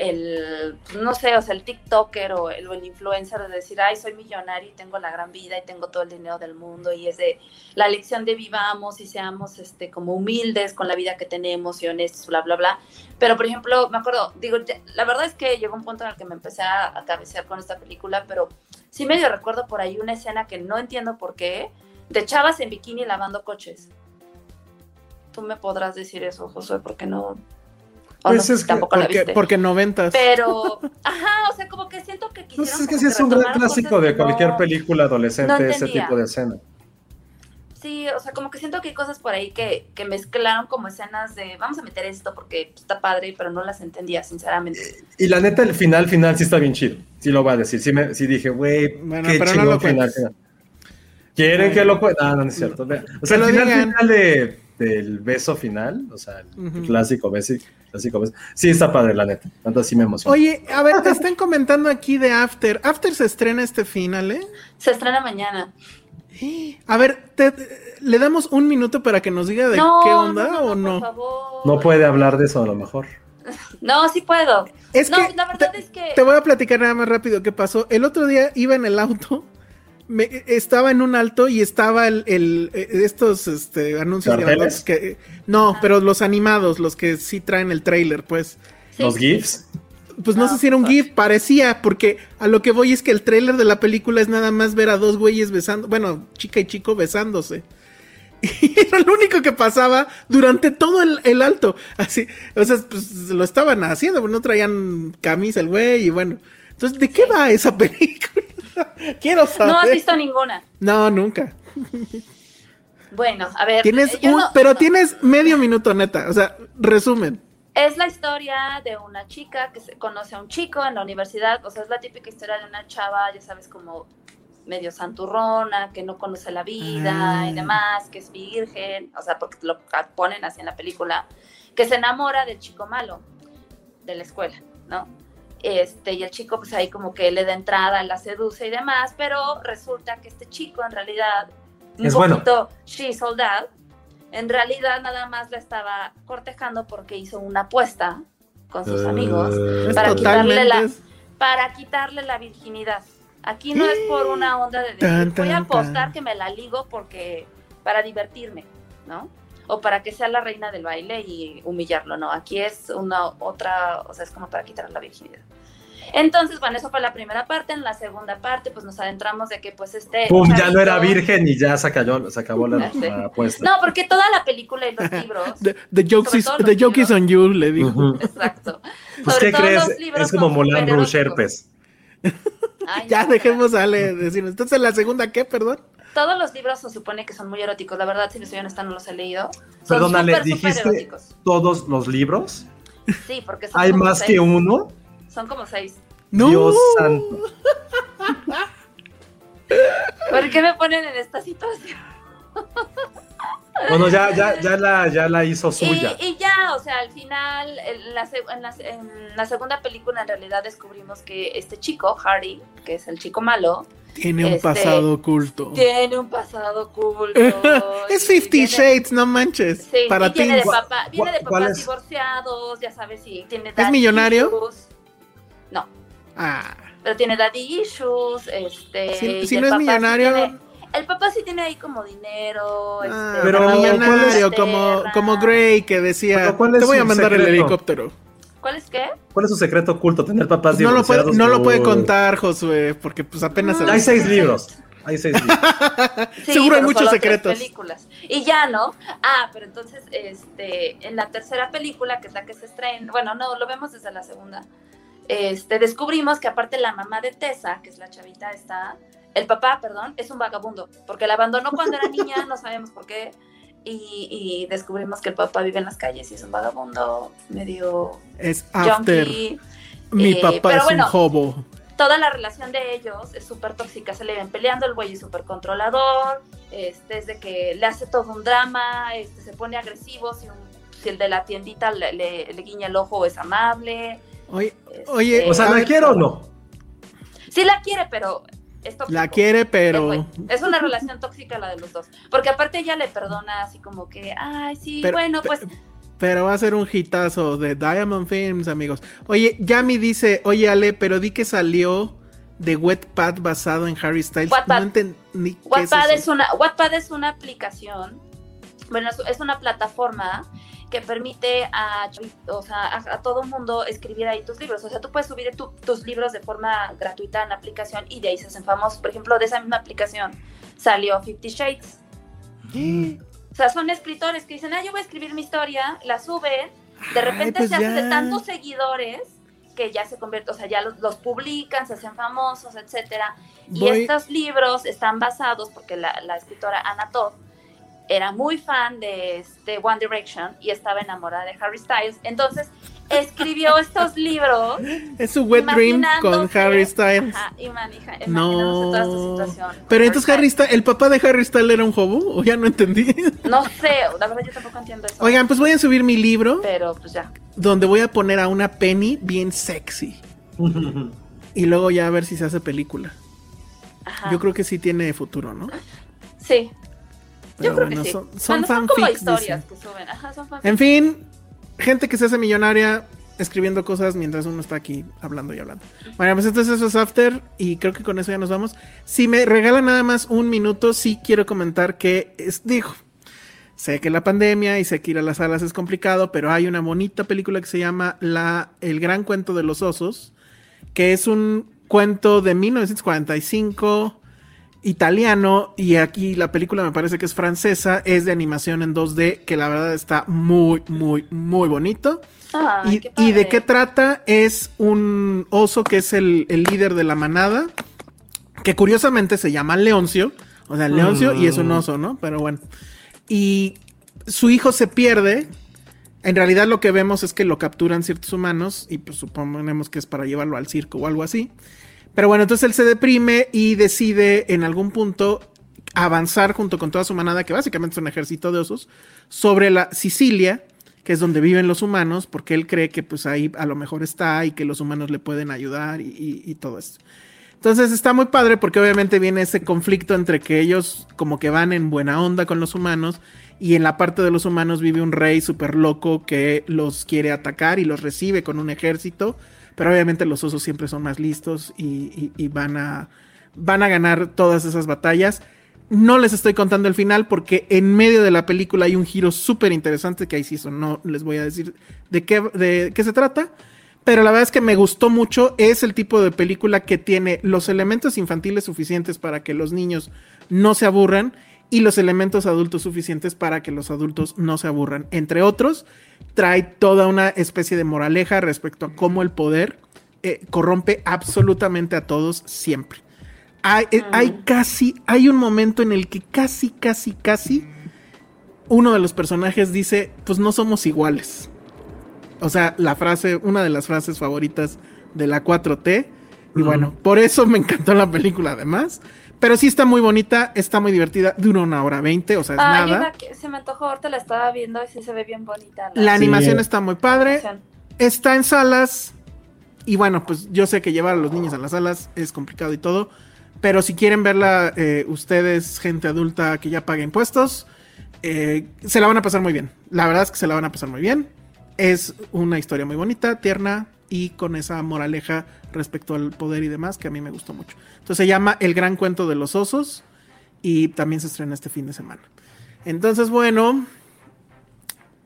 el, no sé, o sea, el TikToker o el, influencer de decir, ay, soy millonario y tengo la gran vida y tengo todo el dinero del mundo y es de la lección de vivamos y seamos este, como humildes con la vida que tenemos y honestos, bla, bla, bla. Pero, por ejemplo, me acuerdo, digo, la verdad es que llegó un punto en el que me empecé a, a cabecear con esta película, pero sí medio recuerdo por ahí una escena que no entiendo por qué, de chavas en bikini lavando coches. Tú me podrás decir eso, Josué, porque no, pues no, es tampoco que, la viste. Porque noventas. Pero, ajá, o sea, como que siento que quisieron. Pues es que sí es un gran clásico de cualquier no, película adolescente, no ese tipo de escena. Sí, o sea, como que siento que hay cosas por ahí que, que, mezclaron como escenas de vamos a meter esto porque está padre, pero no las entendía, sinceramente. Y, y la neta, el final, final sí está bien chido. Sí lo va a decir. Sí, me, sí dije, güey, bueno, qué pero chido no lo final, final. ¿Quieren bueno. que lo cuente? No, no, no es cierto. O sea, el final, final de, del beso final, o sea, el uh -huh. clásico beso, clásico beso. Sí, está padre, la neta. Tanto sí me emociona. Oye, a ver, te están comentando aquí de After. ¿After se estrena este final, eh? Se estrena mañana. A ver, te, te, le damos un minuto para que nos diga de no, qué onda no, no, o no. Por favor. No puede hablar de eso a lo mejor. (laughs) No, sí puedo. Es no, que la verdad te, es que te voy a platicar nada más rápido qué pasó. El otro día iba en el auto, me, estaba en un alto y estaba el, el estos este, anuncios ¿Carteles? que no, ah. pero los animados, los que sí traen el trailer, pues. ¿Sí? Los GIFs. Pues no, no, sé si era un GIF, parecía, porque a lo que voy es que el tráiler de la película es nada más ver a dos güeyes besando, bueno, chica y chico besándose. (laughs) Y era lo único que pasaba durante todo el, el, alto. Así, o sea, pues lo estaban haciendo, no traían camisa el güey y bueno. Entonces, ¿de qué va esa (laughs) película? (laughs) Quiero saber. No has visto ninguna. No, nunca. (laughs) Bueno, a ver. Tienes un, no, pero no. tienes medio minuto, neta. O sea, resumen. Es la historia de una chica que se conoce a un chico en la universidad. O sea, es la típica historia de una chava, ya sabes, como medio santurrona, que no conoce la vida ah. y demás, que es virgen, o sea, porque lo ponen así en la película, que se enamora del chico malo de la escuela, ¿no? Este, y el chico pues ahí como que le da entrada, la seduce y demás, pero resulta que este chico en realidad, un es poquito bueno. she sold out, en realidad nada más la estaba cortejando porque hizo una apuesta con sus uh, amigos para quitarle, la, para quitarle la virginidad. Aquí no es por una onda de decir, tan, tan, voy a apostar tan. que me la ligo porque para divertirme, ¿no? O para que sea la reina del baile y humillarlo, no. Aquí es una otra, o sea, es como para quitar la virginidad. Entonces, bueno, eso fue la primera parte. En la segunda parte, pues nos adentramos de que, pues, este. ¡Pum! Chavito... Ya no era virgen y ya se, cayó, se acabó la, (laughs) la apuesta. No, porque toda la película y los (laughs) libros. the, the, jokes is, the joke is on you, le dijo. Uh (laughs) -huh. Exacto. Pues, ¿qué crees? Es como Moulin Rouge Herpes. Ay, ya no, dejemos a Ale decir. Entonces, ¿la segunda qué, perdón? Todos los libros se supone que son muy eróticos. La verdad, si les soy honesta, no los he leído. Son Perdón, Ale, super, ¿dijiste super todos los libros? Sí, porque son ¿Hay más seis. que uno? Son como seis. ¡No! Dios santo. (laughs) ¿Por qué me ponen en esta situación? Bueno, ya, ya, ya, la, ya la hizo suya. Y, y ya, o sea, al final, en la, en, la, en la, segunda película en realidad descubrimos que este chico, Hardy, que es el chico malo, tiene un este, pasado oculto. Tiene un pasado oculto. (laughs) es Fifty Shades, no manches. Sí, para y viene, de papá, viene de papás divorciados, ya sabes, si tiene ¿Es millonario? Issues. No. Ah. Pero tiene daddy issues, este. Si, si no es millonario. Sí tiene, el papá sí tiene ahí como dinero. Ah, este, pero millonario, como, como Gray que decía: Te voy a mandar secreto? el helicóptero. ¿Cuál es qué? ¿Cuál es su secreto oculto? Tener papás no lo puede, no lo puede contar, Josué, porque pues apenas... No, hay seis (laughs) libros. Hay seis libros. (laughs) sí, Seguro hay muchos secretos. Películas. Y ya, ¿no? Ah, pero entonces, este, en la tercera película, que es la que se estrena, bueno, no, lo vemos desde la segunda, este, descubrimos que aparte la mamá de Tessa, que es la chavita esta, el papá, perdón, es un vagabundo, porque la abandonó cuando era niña, no sabemos por qué, y, y, descubrimos que el papá vive en las calles y es un vagabundo medio es after. Junkie. mi eh, papá es bueno, un hobo. toda la relación de ellos es súper tóxica se le ven peleando el güey es súper controlador este es de que le hace todo un drama este se pone agresivo si, un, si el de la tiendita le, le, le, guiña el ojo es amable. Oye, este, oye o sea la quiere o no sí la quiere pero es la quiere, pero. Es una relación tóxica la de los dos. Porque aparte ella le perdona así como que, ay, sí, pero, bueno, pues. Pero va a ser un hitazo de Diamond Films, amigos. Oye, Yami dice, oye Ale, pero di que salió de Wetpad basado en Harry Styles. Wattpad. No entendí Wattpad es es, eso. una, Wattpad es una aplicación, bueno, es una plataforma que permite a, o sea, a, a todo mundo escribir ahí tus libros. O sea, tú puedes subir tu- tus libros de forma gratuita en la aplicación y de ahí se hacen famosos. Por ejemplo, de esa misma aplicación salió Fifty Shades. O sea, son escritores que dicen, ah, yo voy a escribir mi historia, la suben, de Ay, repente pues se hacen ya. de tantos seguidores que ya se convierten, o sea, ya los, los publican, se hacen famosos, etcétera. Y estos libros están basados, porque la, la escritora Anna Todd era muy fan de, este One Direction y estaba enamorada de Harry Styles. Entonces, escribió (laughs) estos libros. Es su wet dream con Harry Styles. Ajá, imaginándose toda esta No. situación. Pero entonces Harry Styles. Styles, ¿el papá de Harry Styles era un hobo? ¿O ya no entendí? No sé, la verdad yo tampoco entiendo eso. Oigan, pues voy a subir mi libro Pero pues ya. donde voy a poner a una Penny bien sexy. Y luego ya a ver si se hace película. Ajá. Yo creo que sí tiene futuro, ¿no? Sí. Pero yo creo bueno, que sí. son, son Bueno, son como historias que suben. Ajá, son. En fin, gente que se hace millonaria escribiendo cosas mientras uno está aquí hablando y hablando. Bueno, pues entonces eso es After y creo que con eso ya nos vamos. Si me regalan nada más un minuto, sí quiero comentar que es, digo, sé que la pandemia y sé que ir a las salas es complicado, pero hay una bonita película que se llama La, El Gran Cuento de los Osos, que es un cuento de 1945 italiano y aquí la película me parece que es francesa, es de animación en 2D, que la verdad está muy, muy, muy bonito. Y, de qué trata? Es un oso que es el, el líder de la manada, que curiosamente se llama Leoncio, o sea, Leoncio y es un oso, ¿no? Pero bueno. Y su hijo se pierde. En realidad lo que vemos es que lo capturan ciertos humanos y pues suponemos que es para llevarlo al circo o algo así. Pero bueno, entonces él se deprime y decide en algún punto avanzar junto con toda su manada, que básicamente es un ejército de osos, sobre la Sicilia, que es donde viven los humanos, porque él cree que pues ahí a lo mejor está y que los humanos le pueden ayudar y, todo esto. Entonces está muy padre porque obviamente viene ese conflicto entre que ellos como que van en buena onda con los humanos y en la parte de los humanos vive un rey súper loco que los quiere atacar y los recibe con un ejército, pero obviamente los osos siempre son más listos y, van, a, ganar todas esas batallas. No les estoy contando el final porque en medio de la película hay un giro súper interesante que ahí sí eso no les voy a decir de qué se trata. Pero la verdad es que me gustó mucho. Es el tipo de película que tiene los elementos infantiles suficientes para que los niños no se aburran y los elementos adultos suficientes para que los adultos no se aburran. Entre otros, trae toda una especie de moraleja respecto a cómo el poder eh, corrompe absolutamente a todos siempre. Hay, eh, hay casi, hay un momento en el que casi, casi, casi uno de los personajes dice, pues no somos iguales. O sea, la frase, una de las frases favoritas de la 4T. Y bueno, por eso me encantó la película además. Pero sí está muy bonita, está muy divertida, dura una hora veinte, o sea, es Ay, nada. una que se me antojó, ahorita la estaba viendo y sí se ve bien bonita. La animación Sí. está muy padre, está en salas. Y bueno, pues yo sé que llevar a los niños a las salas es complicado y todo. Pero si quieren verla eh, ustedes, gente adulta que ya paga impuestos, eh, se la van a pasar muy bien. La verdad es que se la van a pasar muy bien. Es una historia muy bonita, tierna y con esa moraleja respecto al poder y demás que a mí me gustó mucho. Entonces se llama El Gran Cuento de los Osos y también se estrena este fin de semana. Entonces, bueno,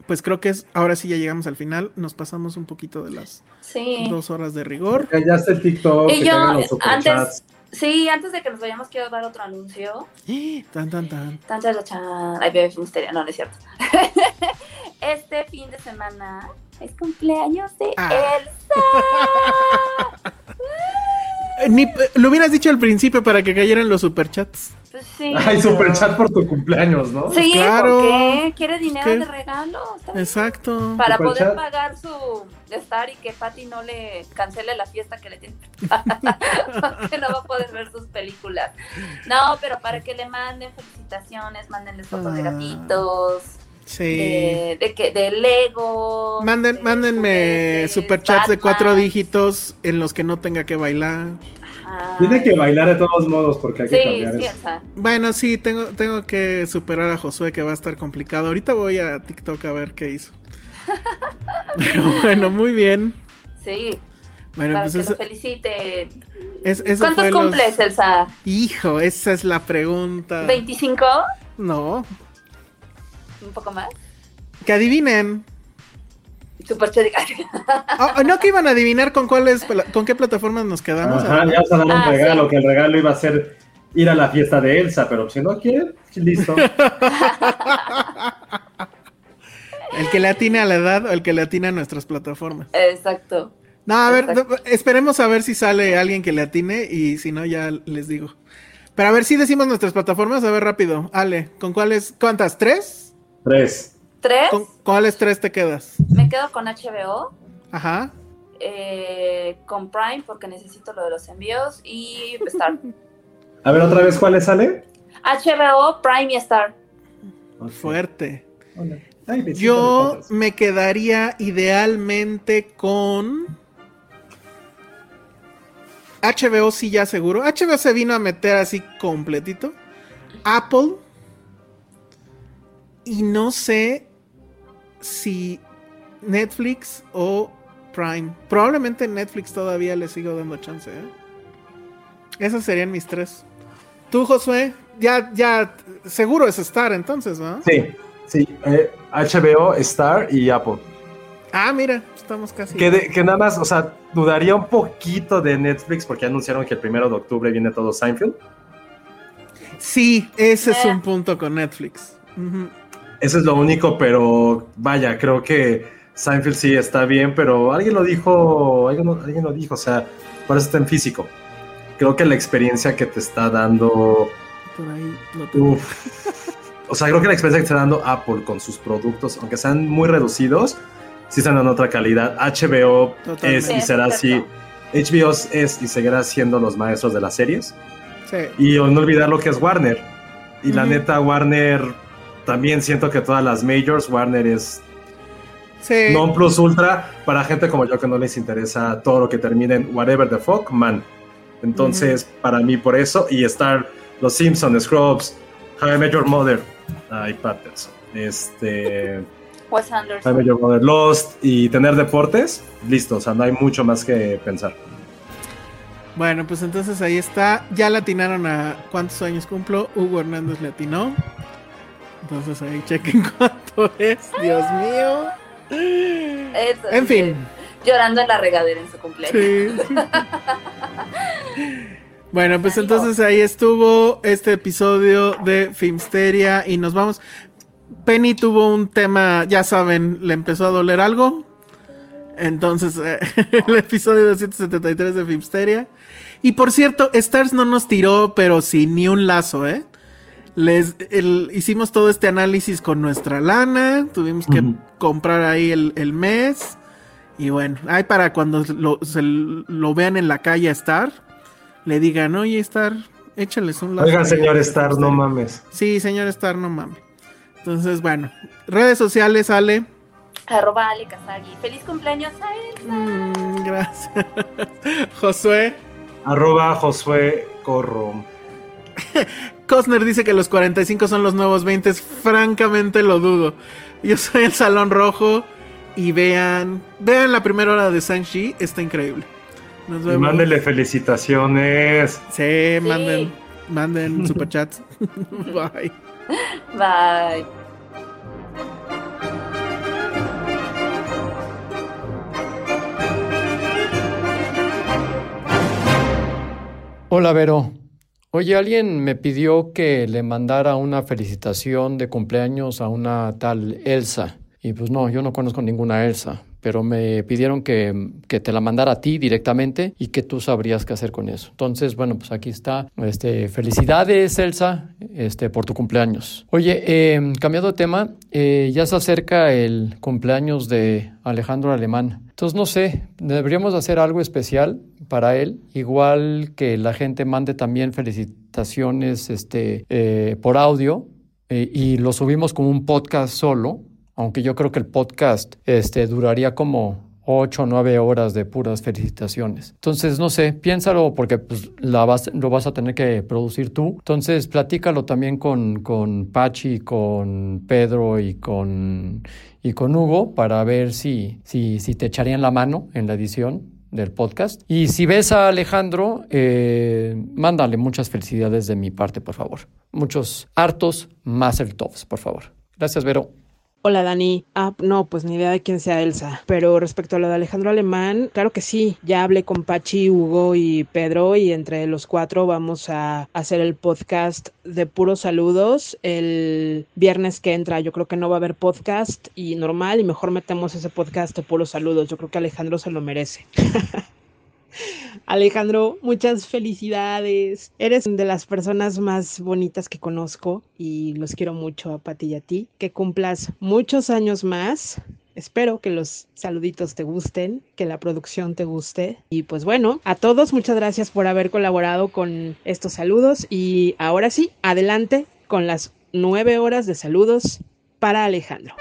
pues creo que es, ahora sí ya llegamos al final. Nos pasamos un poquito de las Sí. dos horas de rigor. Que ya está el TikTok, Y que yo, los antes, sí, antes de que nos vayamos, quiero dar otro anuncio. (gasps) Tan, tan, tan. Tan, chan, chan, chan. Ay, misterio, no, no es cierto. (laughs) este fin de semana es cumpleaños de Ah. Elsa. (laughs) Eh, Ni, lo hubieras dicho al principio para que cayeran los superchats. Pues sí. Ay, superchat por tu cumpleaños, ¿no? Sí, Claro. ¿por qué? ¿Quiere dinero ¿Qué? de regalo? Exacto. Para poder pagar su estar y que Patty no le cancele la fiesta que le tiene. (laughs) que no va a poder ver sus películas. No, pero para que le manden felicitaciones, mándenles fotos de Ah. gatitos, Sí. de, de, que, de Lego. Manden, de mándenme superchats de cuatro dígitos en los que no tenga que bailar. Ajá. Tiene que bailar de todos modos porque hay que Sí, cambiar sí, eso. Elsa. Bueno, sí, tengo, tengo que superar a Josué que va a estar complicado. Ahorita voy a TikTok a ver qué hizo. (laughs) Pero bueno, muy bien. Sí, Bueno, para pues que eso, lo felicite. es, eso ¿Cuántos fue los- cumples, Elsa? Hijo, esa es la pregunta. ¿25? No, ¿Un poco más? que adivinen. Super chévere. Oh, no que iban a adivinar con cuáles, con qué plataformas nos quedamos. Ajá, ya vas a dar un Ah, regalo, sí. que el regalo iba a ser ir a la fiesta de Elsa, pero si no quiere, listo. (laughs) El que le atine a la edad o el que le atine a nuestras plataformas. Exacto. No, a ver, Exacto. esperemos a ver si sale alguien que le atine y si no, ya les digo. Pero a ver si decimos nuestras plataformas, a ver rápido. Ale, ¿con cuáles? ¿Cuántas? ¿Tres? Tres. ¿Tres? ¿Con cuáles tres te quedas? Me quedo con HBO, Ajá. eh, con Prime porque necesito lo de los envíos y Star. (laughs) A ver, otra vez, ¿cuáles sale? HBO, Prime y Star. Fuerte. Ay, Yo me quedaría idealmente con HBO, sí, ya seguro. HBO se vino a meter así completito. Apple. Y no sé si Netflix o Prime. Probablemente Netflix todavía le sigo dando chance. ¿eh? Esos serían mis tres. Tú, Josué, ya, ya, seguro es Star entonces, ¿no? Sí, sí. eh, HBO, Star y Apple. Ah, mira, estamos casi. Que, de- que nada más, o sea, dudaría un poquito de Netflix porque anunciaron que el primero de octubre viene todo Seinfeld. Sí, ese es Eh. un punto con Netflix. Eso es lo único, pero vaya, creo que Seinfeld sí está bien, pero alguien lo dijo, alguien, lo- alguien lo dijo, o sea, por eso está en físico. Creo que la experiencia que te está dando, Por ahí lo tengo. uf, o sea, creo que la experiencia que está dando Apple con sus productos, aunque sean muy reducidos, sí están dando otra calidad. HBO Totalmente. es y será así. HBO es y seguirá siendo los maestros de las series. Sí. Y no olvidar lo que es Warner. Y la neta, Warner, también siento que todas las majors, Warner es Sí. non plus ultra para gente como yo que no les interesa todo lo que termine en whatever the fuck, man. Entonces, para mí, por eso, y estar Los Simpsons, Scrubs, How I Met Your Mother, ay, Patterson, este, (laughs) Wes How I Met Anderson. Your Mother, Lost, y tener deportes, listo, o sea, no hay mucho más que pensar. Bueno, pues entonces ahí está. Ya le atinaron a cuántos años cumplo. Hugo Hernández le atinó. Entonces ahí chequen (laughs) cuánto es. Dios mío. Eso, En sí, fin. Llorando en la regadera en su cumpleaños. Sí. Bueno, pues entonces ahí estuvo este episodio de Filmsteria y nos vamos. Penny tuvo un tema, ya saben, le empezó a doler algo. Entonces, eh, (laughs) el episodio 273 de Filmsteria. Y por cierto, Stars no nos tiró, pero sin ni un lazo, ¿eh? Les, el- hicimos todo este análisis con nuestra lana, tuvimos que comprar ahí el, el mes. Y bueno, ahí para cuando lo, se lo vean en la calle a Star, le digan, oye Star, échales un lazo. Oiga, señor Star, no Filmsteria". mames. Sí, señor Star, no mames. Entonces, bueno, redes sociales, Ale. Arroba Ale Kazagi. Feliz cumpleaños a Elsa. Mm, gracias. (laughs) Josué. Arroba Josué Corro. (laughs) Cosner dice que los 45 son los nuevos 20. Francamente lo dudo. Yo soy el Salón Rojo. Y vean, vean la primera hora de Sanchi. Está increíble. Nos Y vemos. mándele felicitaciones. Sí, manden, manden (laughs) superchats. (laughs) Bye. Bye. Hola Vero. Oye, alguien me pidió que le mandara una felicitación de cumpleaños a una tal Elsa. Y pues no, yo no conozco ninguna Elsa, pero me pidieron que, que te la mandara a ti directamente y que tú sabrías qué hacer con eso. Entonces, bueno, pues aquí está. Este, felicidades, Elsa, este, por tu cumpleaños. Oye, eh, cambiando de tema, eh, ya se acerca el cumpleaños de Alejandro Alemán. Entonces, no sé, deberíamos hacer algo especial para él, igual que la gente mande también felicitaciones este, eh, por audio eh, y lo subimos como un podcast solo, aunque yo creo que el podcast este, duraría como ocho o nueve horas de puras felicitaciones. Entonces, no sé, piénsalo porque pues, la vas, lo vas a tener que producir tú. Entonces, platícalo también con, con Pachi, con Pedro y con, y con Hugo para ver si, si, si te echarían la mano en la edición del podcast. Y si ves a Alejandro, eh, mándale muchas felicidades de mi parte, por favor. Muchos hartos Mastertops, por favor. Gracias, Vero. Hola Dani. Ah, no, pues ni idea de quién sea Elsa. Pero respecto a lo de Alejandro Alemán, claro que sí. Ya hablé con Pachi, Hugo y Pedro y entre los cuatro vamos a hacer el podcast de puros saludos el viernes que entra. Yo creo que no va a haber podcast y normal y mejor metemos ese podcast de puros saludos. Yo creo que Alejandro se lo merece. (laughs) Alejandro, muchas felicidades. Eres de las personas más bonitas que conozco y los quiero mucho a Pati y a ti. Que cumplas muchos años más. Espero que los saluditos te gusten, que la producción te guste. Y pues bueno, a todos muchas gracias por haber colaborado con estos saludos. Y ahora sí, adelante con las nueve horas de saludos para Alejandro.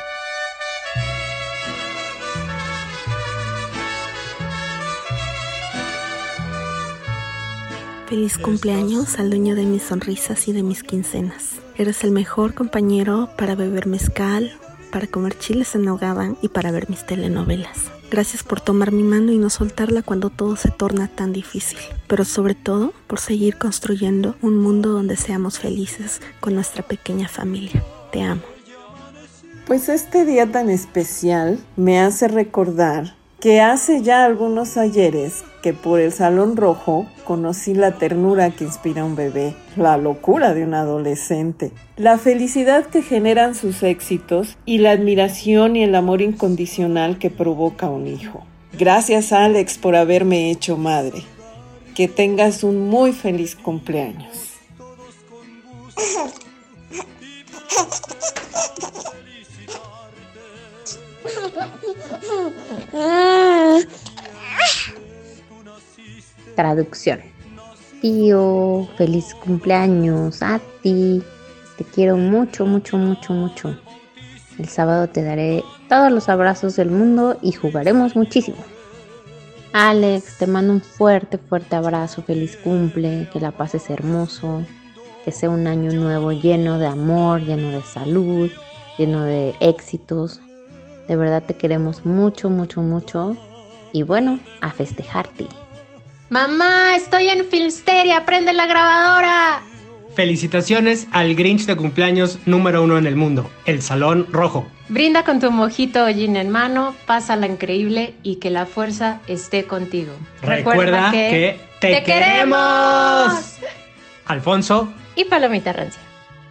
Feliz cumpleaños al dueño de mis sonrisas y de mis quincenas. Eres el mejor compañero para beber mezcal, para comer chiles en nogada y para ver mis telenovelas. Gracias por tomar mi mano y no soltarla cuando todo se torna tan difícil, pero sobre todo por seguir construyendo un mundo donde seamos felices con nuestra pequeña familia. Te amo. Pues este día tan especial me hace recordar que hace ya algunos ayeres que por el Salón Rojo conocí la ternura que inspira un bebé, la locura de un adolescente, la felicidad que generan sus éxitos y la admiración y el amor incondicional que provoca un hijo. Gracias Alex por haberme hecho madre. Que tengas un muy feliz cumpleaños. (laughs) (laughs) Traducción. Tío, feliz cumpleaños a ti. Te quiero mucho, mucho, mucho, mucho. El sábado te daré todos los abrazos del mundo y jugaremos muchísimo. Alex, te mando un fuerte, fuerte abrazo. Feliz cumple, que la pases hermoso. Que sea un año nuevo lleno de amor, lleno de salud, lleno de éxitos. De verdad te queremos mucho, mucho, mucho. Y bueno, a festejarte. Mamá, estoy en Filmsteria, prende la grabadora. Felicitaciones al Grinch de cumpleaños número uno en el mundo, el Salón Rojo. Brinda con tu mojito o gin en mano, pásala increíble y que la fuerza esté contigo. Recuerda, que, te, queremos. Alfonso y Palomita Rancia.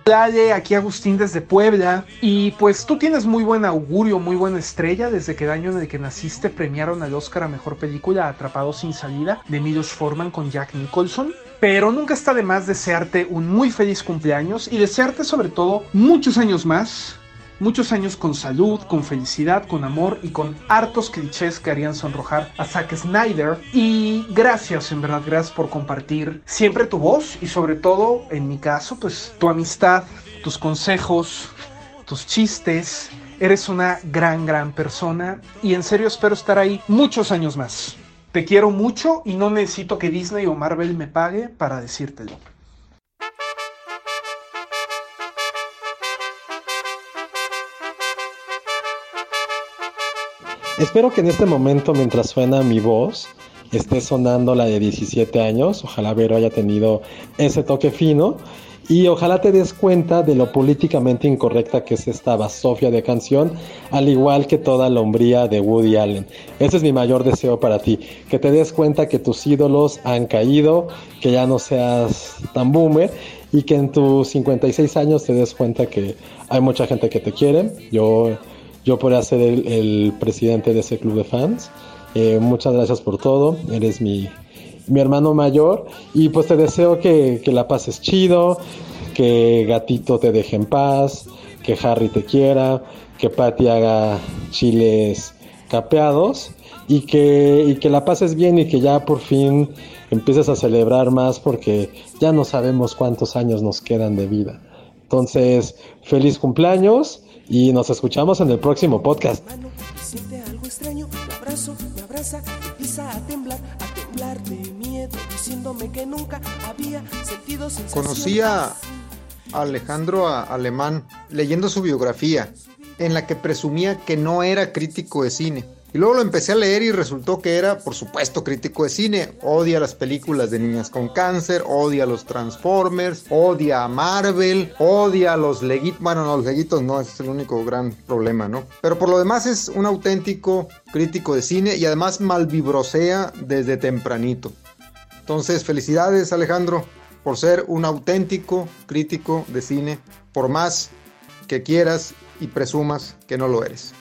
Hola, aquí Agustín desde Puebla. Y pues tú tienes muy buen augurio, muy buena estrella. Desde que el año en el que naciste premiaron al Oscar a Mejor Película Atrapado sin Salida de Milos Forman con Jack Nicholson. Pero nunca está de más desearte un muy feliz cumpleaños y desearte sobre todo muchos años más muchos años con salud, con felicidad, con amor y con hartos clichés que harían sonrojar a Zack Snyder. Y gracias, en verdad, gracias por compartir siempre tu voz y sobre todo, en mi caso, pues tu amistad, tus consejos, tus chistes. Eres una gran, gran persona y en serio espero estar ahí muchos años más. Te quiero mucho y no necesito que Disney o Marvel me pague para decírtelo. Espero que en este momento, mientras suena mi voz, esté sonando la de 17 años. Ojalá Vero haya tenido ese toque fino. Y ojalá te des cuenta de lo políticamente incorrecta que es esta basofia de canción, al igual que toda la hombría de Woody Allen. Ese es mi mayor deseo para ti, que te des cuenta que tus ídolos han caído, que ya no seas tan boomer y que en tus 56 años te des cuenta que hay mucha gente que te quiere. Yo yo podría ser el, presidente de ese club de fans. Eh, muchas gracias por todo. Eres mi, hermano mayor. Y pues te deseo que, la pases chido, que Gatito te deje en paz, que Harry te quiera, que Patty haga chiles capeados y que, y que la pases bien y que ya por fin empieces a celebrar más porque ya no sabemos cuántos años nos quedan de vida. Entonces, feliz cumpleaños y nos escuchamos en el próximo podcast. siente algo extraño, me abrazo, me abraza, empieza a temblar, a temblar de miedo, diciéndome que nunca había sentido sensación. Conocí a Alejandro Alemán leyendo su biografía, en la que presumía que no era crítico de cine. Y luego lo empecé a leer y resultó que era, por supuesto, crítico de cine. Odia las películas de niñas con cáncer, odia los Transformers, odia a Marvel, odia a los leguitos. Bueno, no, los leguitos no, ese es el único gran problema, ¿no? Pero por lo demás es un auténtico crítico de cine y además malvibrosea desde tempranito. Entonces, felicidades Alejandro por ser un auténtico crítico de cine, por más que quieras y presumas que no lo eres.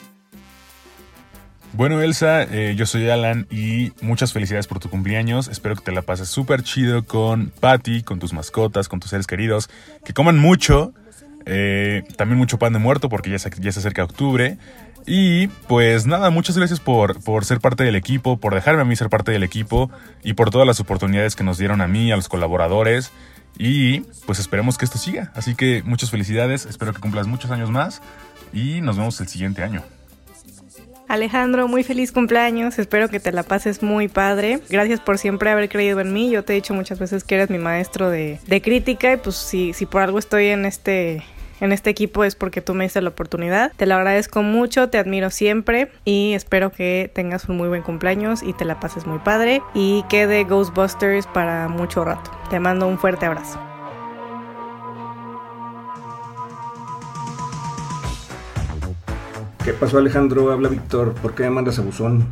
Bueno, Elsa, eh, yo soy Alan y muchas felicidades por tu cumpleaños. Espero que te la pases súper chido con Patty, con tus mascotas, con tus seres queridos. Que coman mucho. eh, también mucho pan de muerto porque ya se, ya se acerca octubre. Y pues nada, muchas gracias por, por ser parte del equipo, por dejarme a mí ser parte del equipo y por todas las oportunidades que nos dieron a mí, a los colaboradores. Y pues esperemos que esto siga. Así que muchas felicidades, espero que cumplas muchos años más y nos vemos el siguiente año. Alejandro, muy feliz cumpleaños, espero que te la pases muy padre. Gracias por siempre haber creído en mí. Yo te he dicho muchas veces que eres mi maestro de, de crítica y pues si, si por algo estoy en este, en este equipo es porque tú me diste la oportunidad. Te lo agradezco mucho, te admiro siempre y espero que tengas un muy buen cumpleaños y te la pases muy padre y quede Ghostbusters para mucho rato. Te mando un fuerte abrazo. ¿Qué pasó Alejandro? Habla Víctor, ¿por qué me mandas a buzón?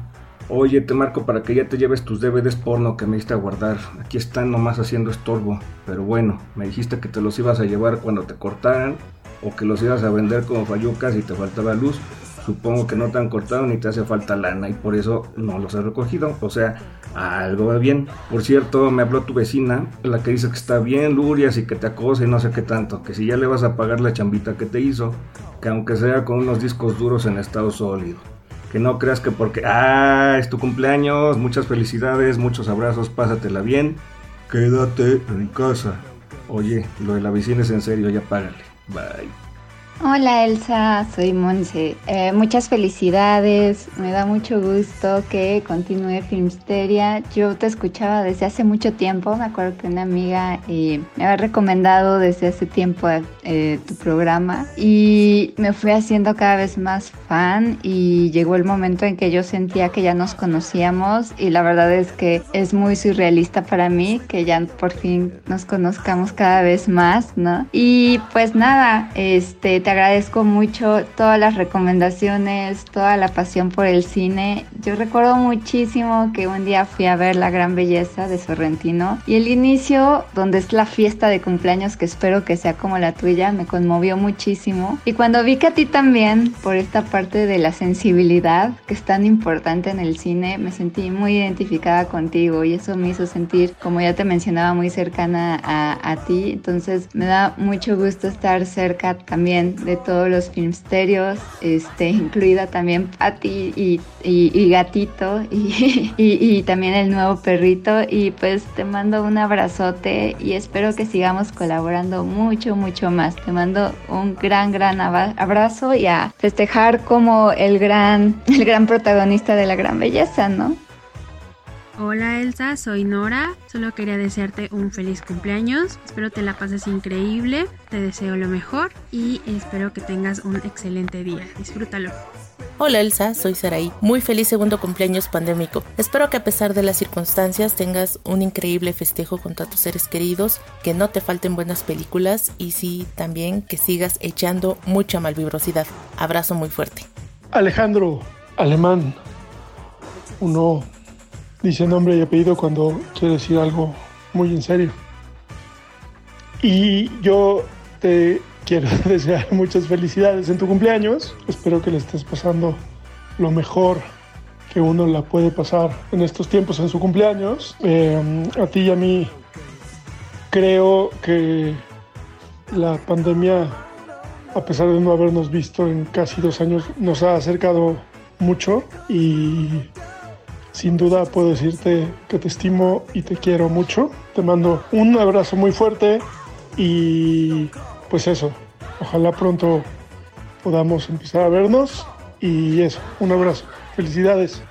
Oye, te marco para que ya te lleves tus DVDs porno que me diste a guardar. Aquí están nomás haciendo estorbo. Pero bueno, me dijiste que te los ibas a llevar cuando te cortaran o que los ibas a vender como fallucas y te faltaba luz. Supongo que no te han cortado ni te hace falta lana y por eso no los he recogido. O sea, algo va bien. Por cierto, me habló tu vecina, la que dice que está bien, Lurias, y que te acosa y no sé qué tanto. Que si ya le vas a pagar la chambita que te hizo, que aunque sea con unos discos duros en estado sólido. Que no creas que porque, ah, es tu cumpleaños, muchas felicidades, muchos abrazos, pásatela bien. Quédate en casa. Oye, lo de la vecina es en serio, ya págale. Bye. Hola Elsa, soy Monse. Eh, muchas felicidades, me da mucho gusto que continúe Filmsteria. Yo te escuchaba desde hace mucho tiempo, me acuerdo que una amiga eh, me había recomendado desde hace tiempo eh, tu programa y me fui haciendo cada vez más fan y llegó el momento en que yo sentía que ya nos conocíamos y la verdad es que es muy surrealista para mí que ya por fin nos conozcamos cada vez más, ¿no? Y pues nada, este te agradezco mucho todas las recomendaciones, toda la pasión por el cine. Yo recuerdo muchísimo que un día fui a ver La Gran Belleza de Sorrentino y el inicio, donde es la fiesta de cumpleaños que espero que sea como la tuya, me conmovió muchísimo. Y cuando vi que a ti también, por esta parte de la sensibilidad que es tan importante en el cine, me sentí muy identificada contigo y eso me hizo sentir, como ya te mencionaba, muy cercana a, a ti. Entonces me da mucho gusto estar cerca también de todos los filmsterios, este, incluida también Patty y, y, Gatito (laughs) y, y, también el nuevo perrito. Y pues te mando un abrazote y espero que sigamos colaborando mucho, mucho más. Te mando un gran, gran abrazo y a festejar como el gran, (laughs) el gran protagonista de la gran belleza, ¿no? Hola Elsa, soy Nora. Solo quería desearte un feliz cumpleaños. Espero te la pases increíble. Te deseo lo mejor y espero que tengas un excelente día. Disfrútalo. Hola Elsa, soy Saraí. Muy feliz segundo cumpleaños pandémico. Espero que a pesar de las circunstancias tengas un increíble festejo junto a tus seres queridos, que no te falten buenas películas y sí también que sigas echando mucha malvibrosidad. Abrazo muy fuerte. Alejandro Alemán. Uno dice nombre y apellido cuando quiere decir algo muy en serio. Y yo te quiero (laughs) desear muchas felicidades en tu cumpleaños. Espero que le estés pasando lo mejor que uno la puede pasar en estos tiempos en su cumpleaños. Eh, a ti y a mí creo que la pandemia, a pesar de no habernos visto en casi dos años, nos ha acercado mucho y sin duda puedo decirte que te estimo y te quiero mucho. Te mando un abrazo muy fuerte y pues eso, ojalá pronto podamos empezar a vernos Y eso, un abrazo. Felicidades.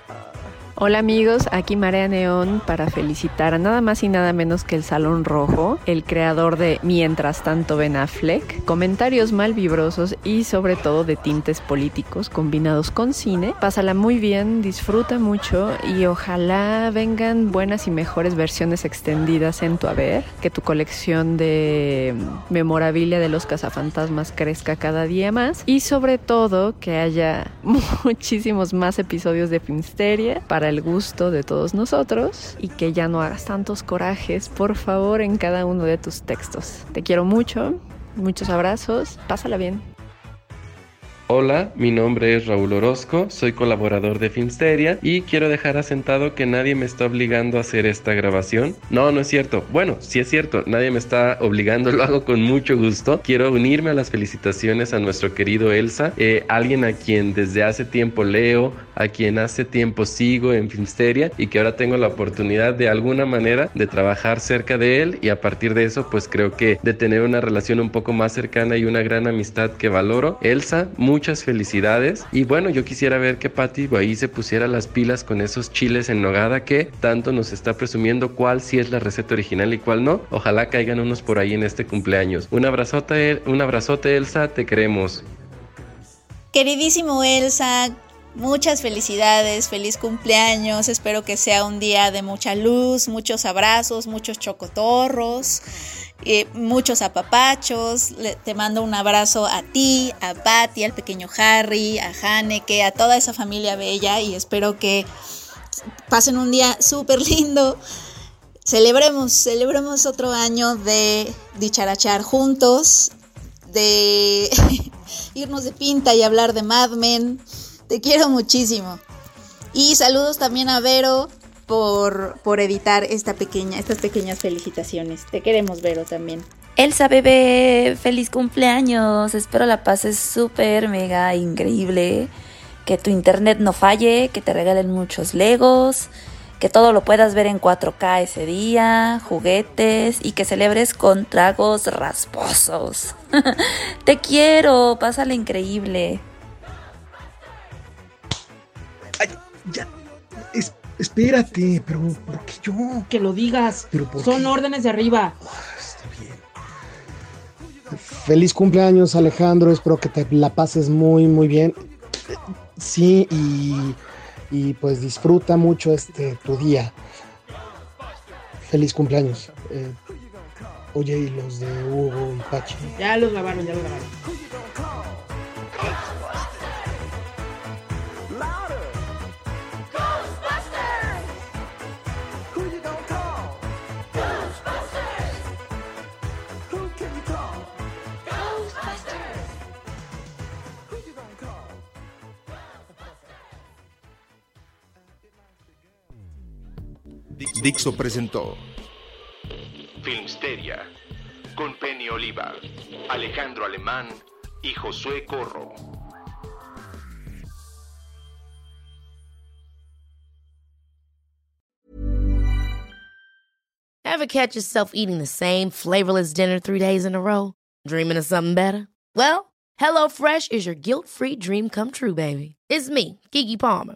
Hola amigos, aquí Marea Neón para felicitar a nada más y nada menos que el Salón Rojo, el creador de Mientras tanto Ben Affleck, comentarios mal vibrosos y sobre todo de tintes políticos combinados con cine. Pásala muy bien, disfruta mucho y ojalá vengan buenas y mejores versiones extendidas en tu haber, que tu colección de memorabilia de los cazafantasmas crezca cada día más y sobre todo que haya (laughs) muchísimos más episodios de Finsteria para el gusto de todos nosotros y que ya no hagas tantos corajes, por favor, en cada uno de tus textos. Te quiero mucho, muchos abrazos, pásala bien. Hola, mi nombre es Raúl Orozco, soy colaborador de Filmsteria y quiero dejar asentado que nadie me está obligando a hacer esta grabación. No, no es cierto. Bueno, sí es cierto, nadie me está obligando, (laughs) lo hago con mucho gusto. Quiero unirme a las felicitaciones a nuestro querido Elsa, eh, alguien a quien desde hace tiempo leo, a quien hace tiempo sigo en Filmsteria y que ahora tengo la oportunidad de alguna manera de trabajar cerca de él y a partir de eso pues creo que de tener una relación un poco más cercana y una gran amistad que valoro. Elsa, muchas felicidades y bueno, yo quisiera ver que Patty ahí se pusiera las pilas con esos chiles en nogada que tanto nos está presumiendo cuál sí es la receta original y cuál no. Ojalá caigan unos por ahí en este cumpleaños. Un un abrazote Elsa, te queremos. Queridísimo Elsa, muchas felicidades, feliz cumpleaños, espero que sea un día de mucha luz, muchos abrazos, muchos chocotorros, eh, muchos apapachos, Le- te mando un abrazo a ti, a Patty, al pequeño Harry, a Haneke, a toda esa familia bella y espero que pasen un día súper lindo. Celebremos, celebremos otro año de dicharachar juntos, de (laughs) irnos de pinta y hablar de Mad Men. Te quiero muchísimo. Y saludos también a Vero por, por editar esta pequeña, estas pequeñas felicitaciones. Te queremos, Vero, también. Elsa bebé, feliz cumpleaños. Espero la pases súper, mega increíble. Que tu internet no falle, que te regalen muchos legos, que todo lo puedas ver en 4K ese día, juguetes y que celebres con tragos rasposos. (laughs) te quiero, pásala increíble. Ya, es- espérate, pero ¿por qué yo? Que lo digas. ¿Pero por Son qué? órdenes de arriba. Feliz cumpleaños, Alejandro. Espero que te la pases muy, muy bien. Sí, y, y pues disfruta mucho este tu día. Feliz cumpleaños. Eh, oye, y los de Hugo y Pachi. Ya los lavaron, ya los lavaron. Dixo presentó Filmsteria con Penny Oliva, Alejandro Alemán y Josué Corro. Ever catch yourself eating the same flavorless dinner three days in a row? Dreaming of something better? Well, HelloFresh is your guilt-free dream come true, baby. It's me, Kiki Palmer.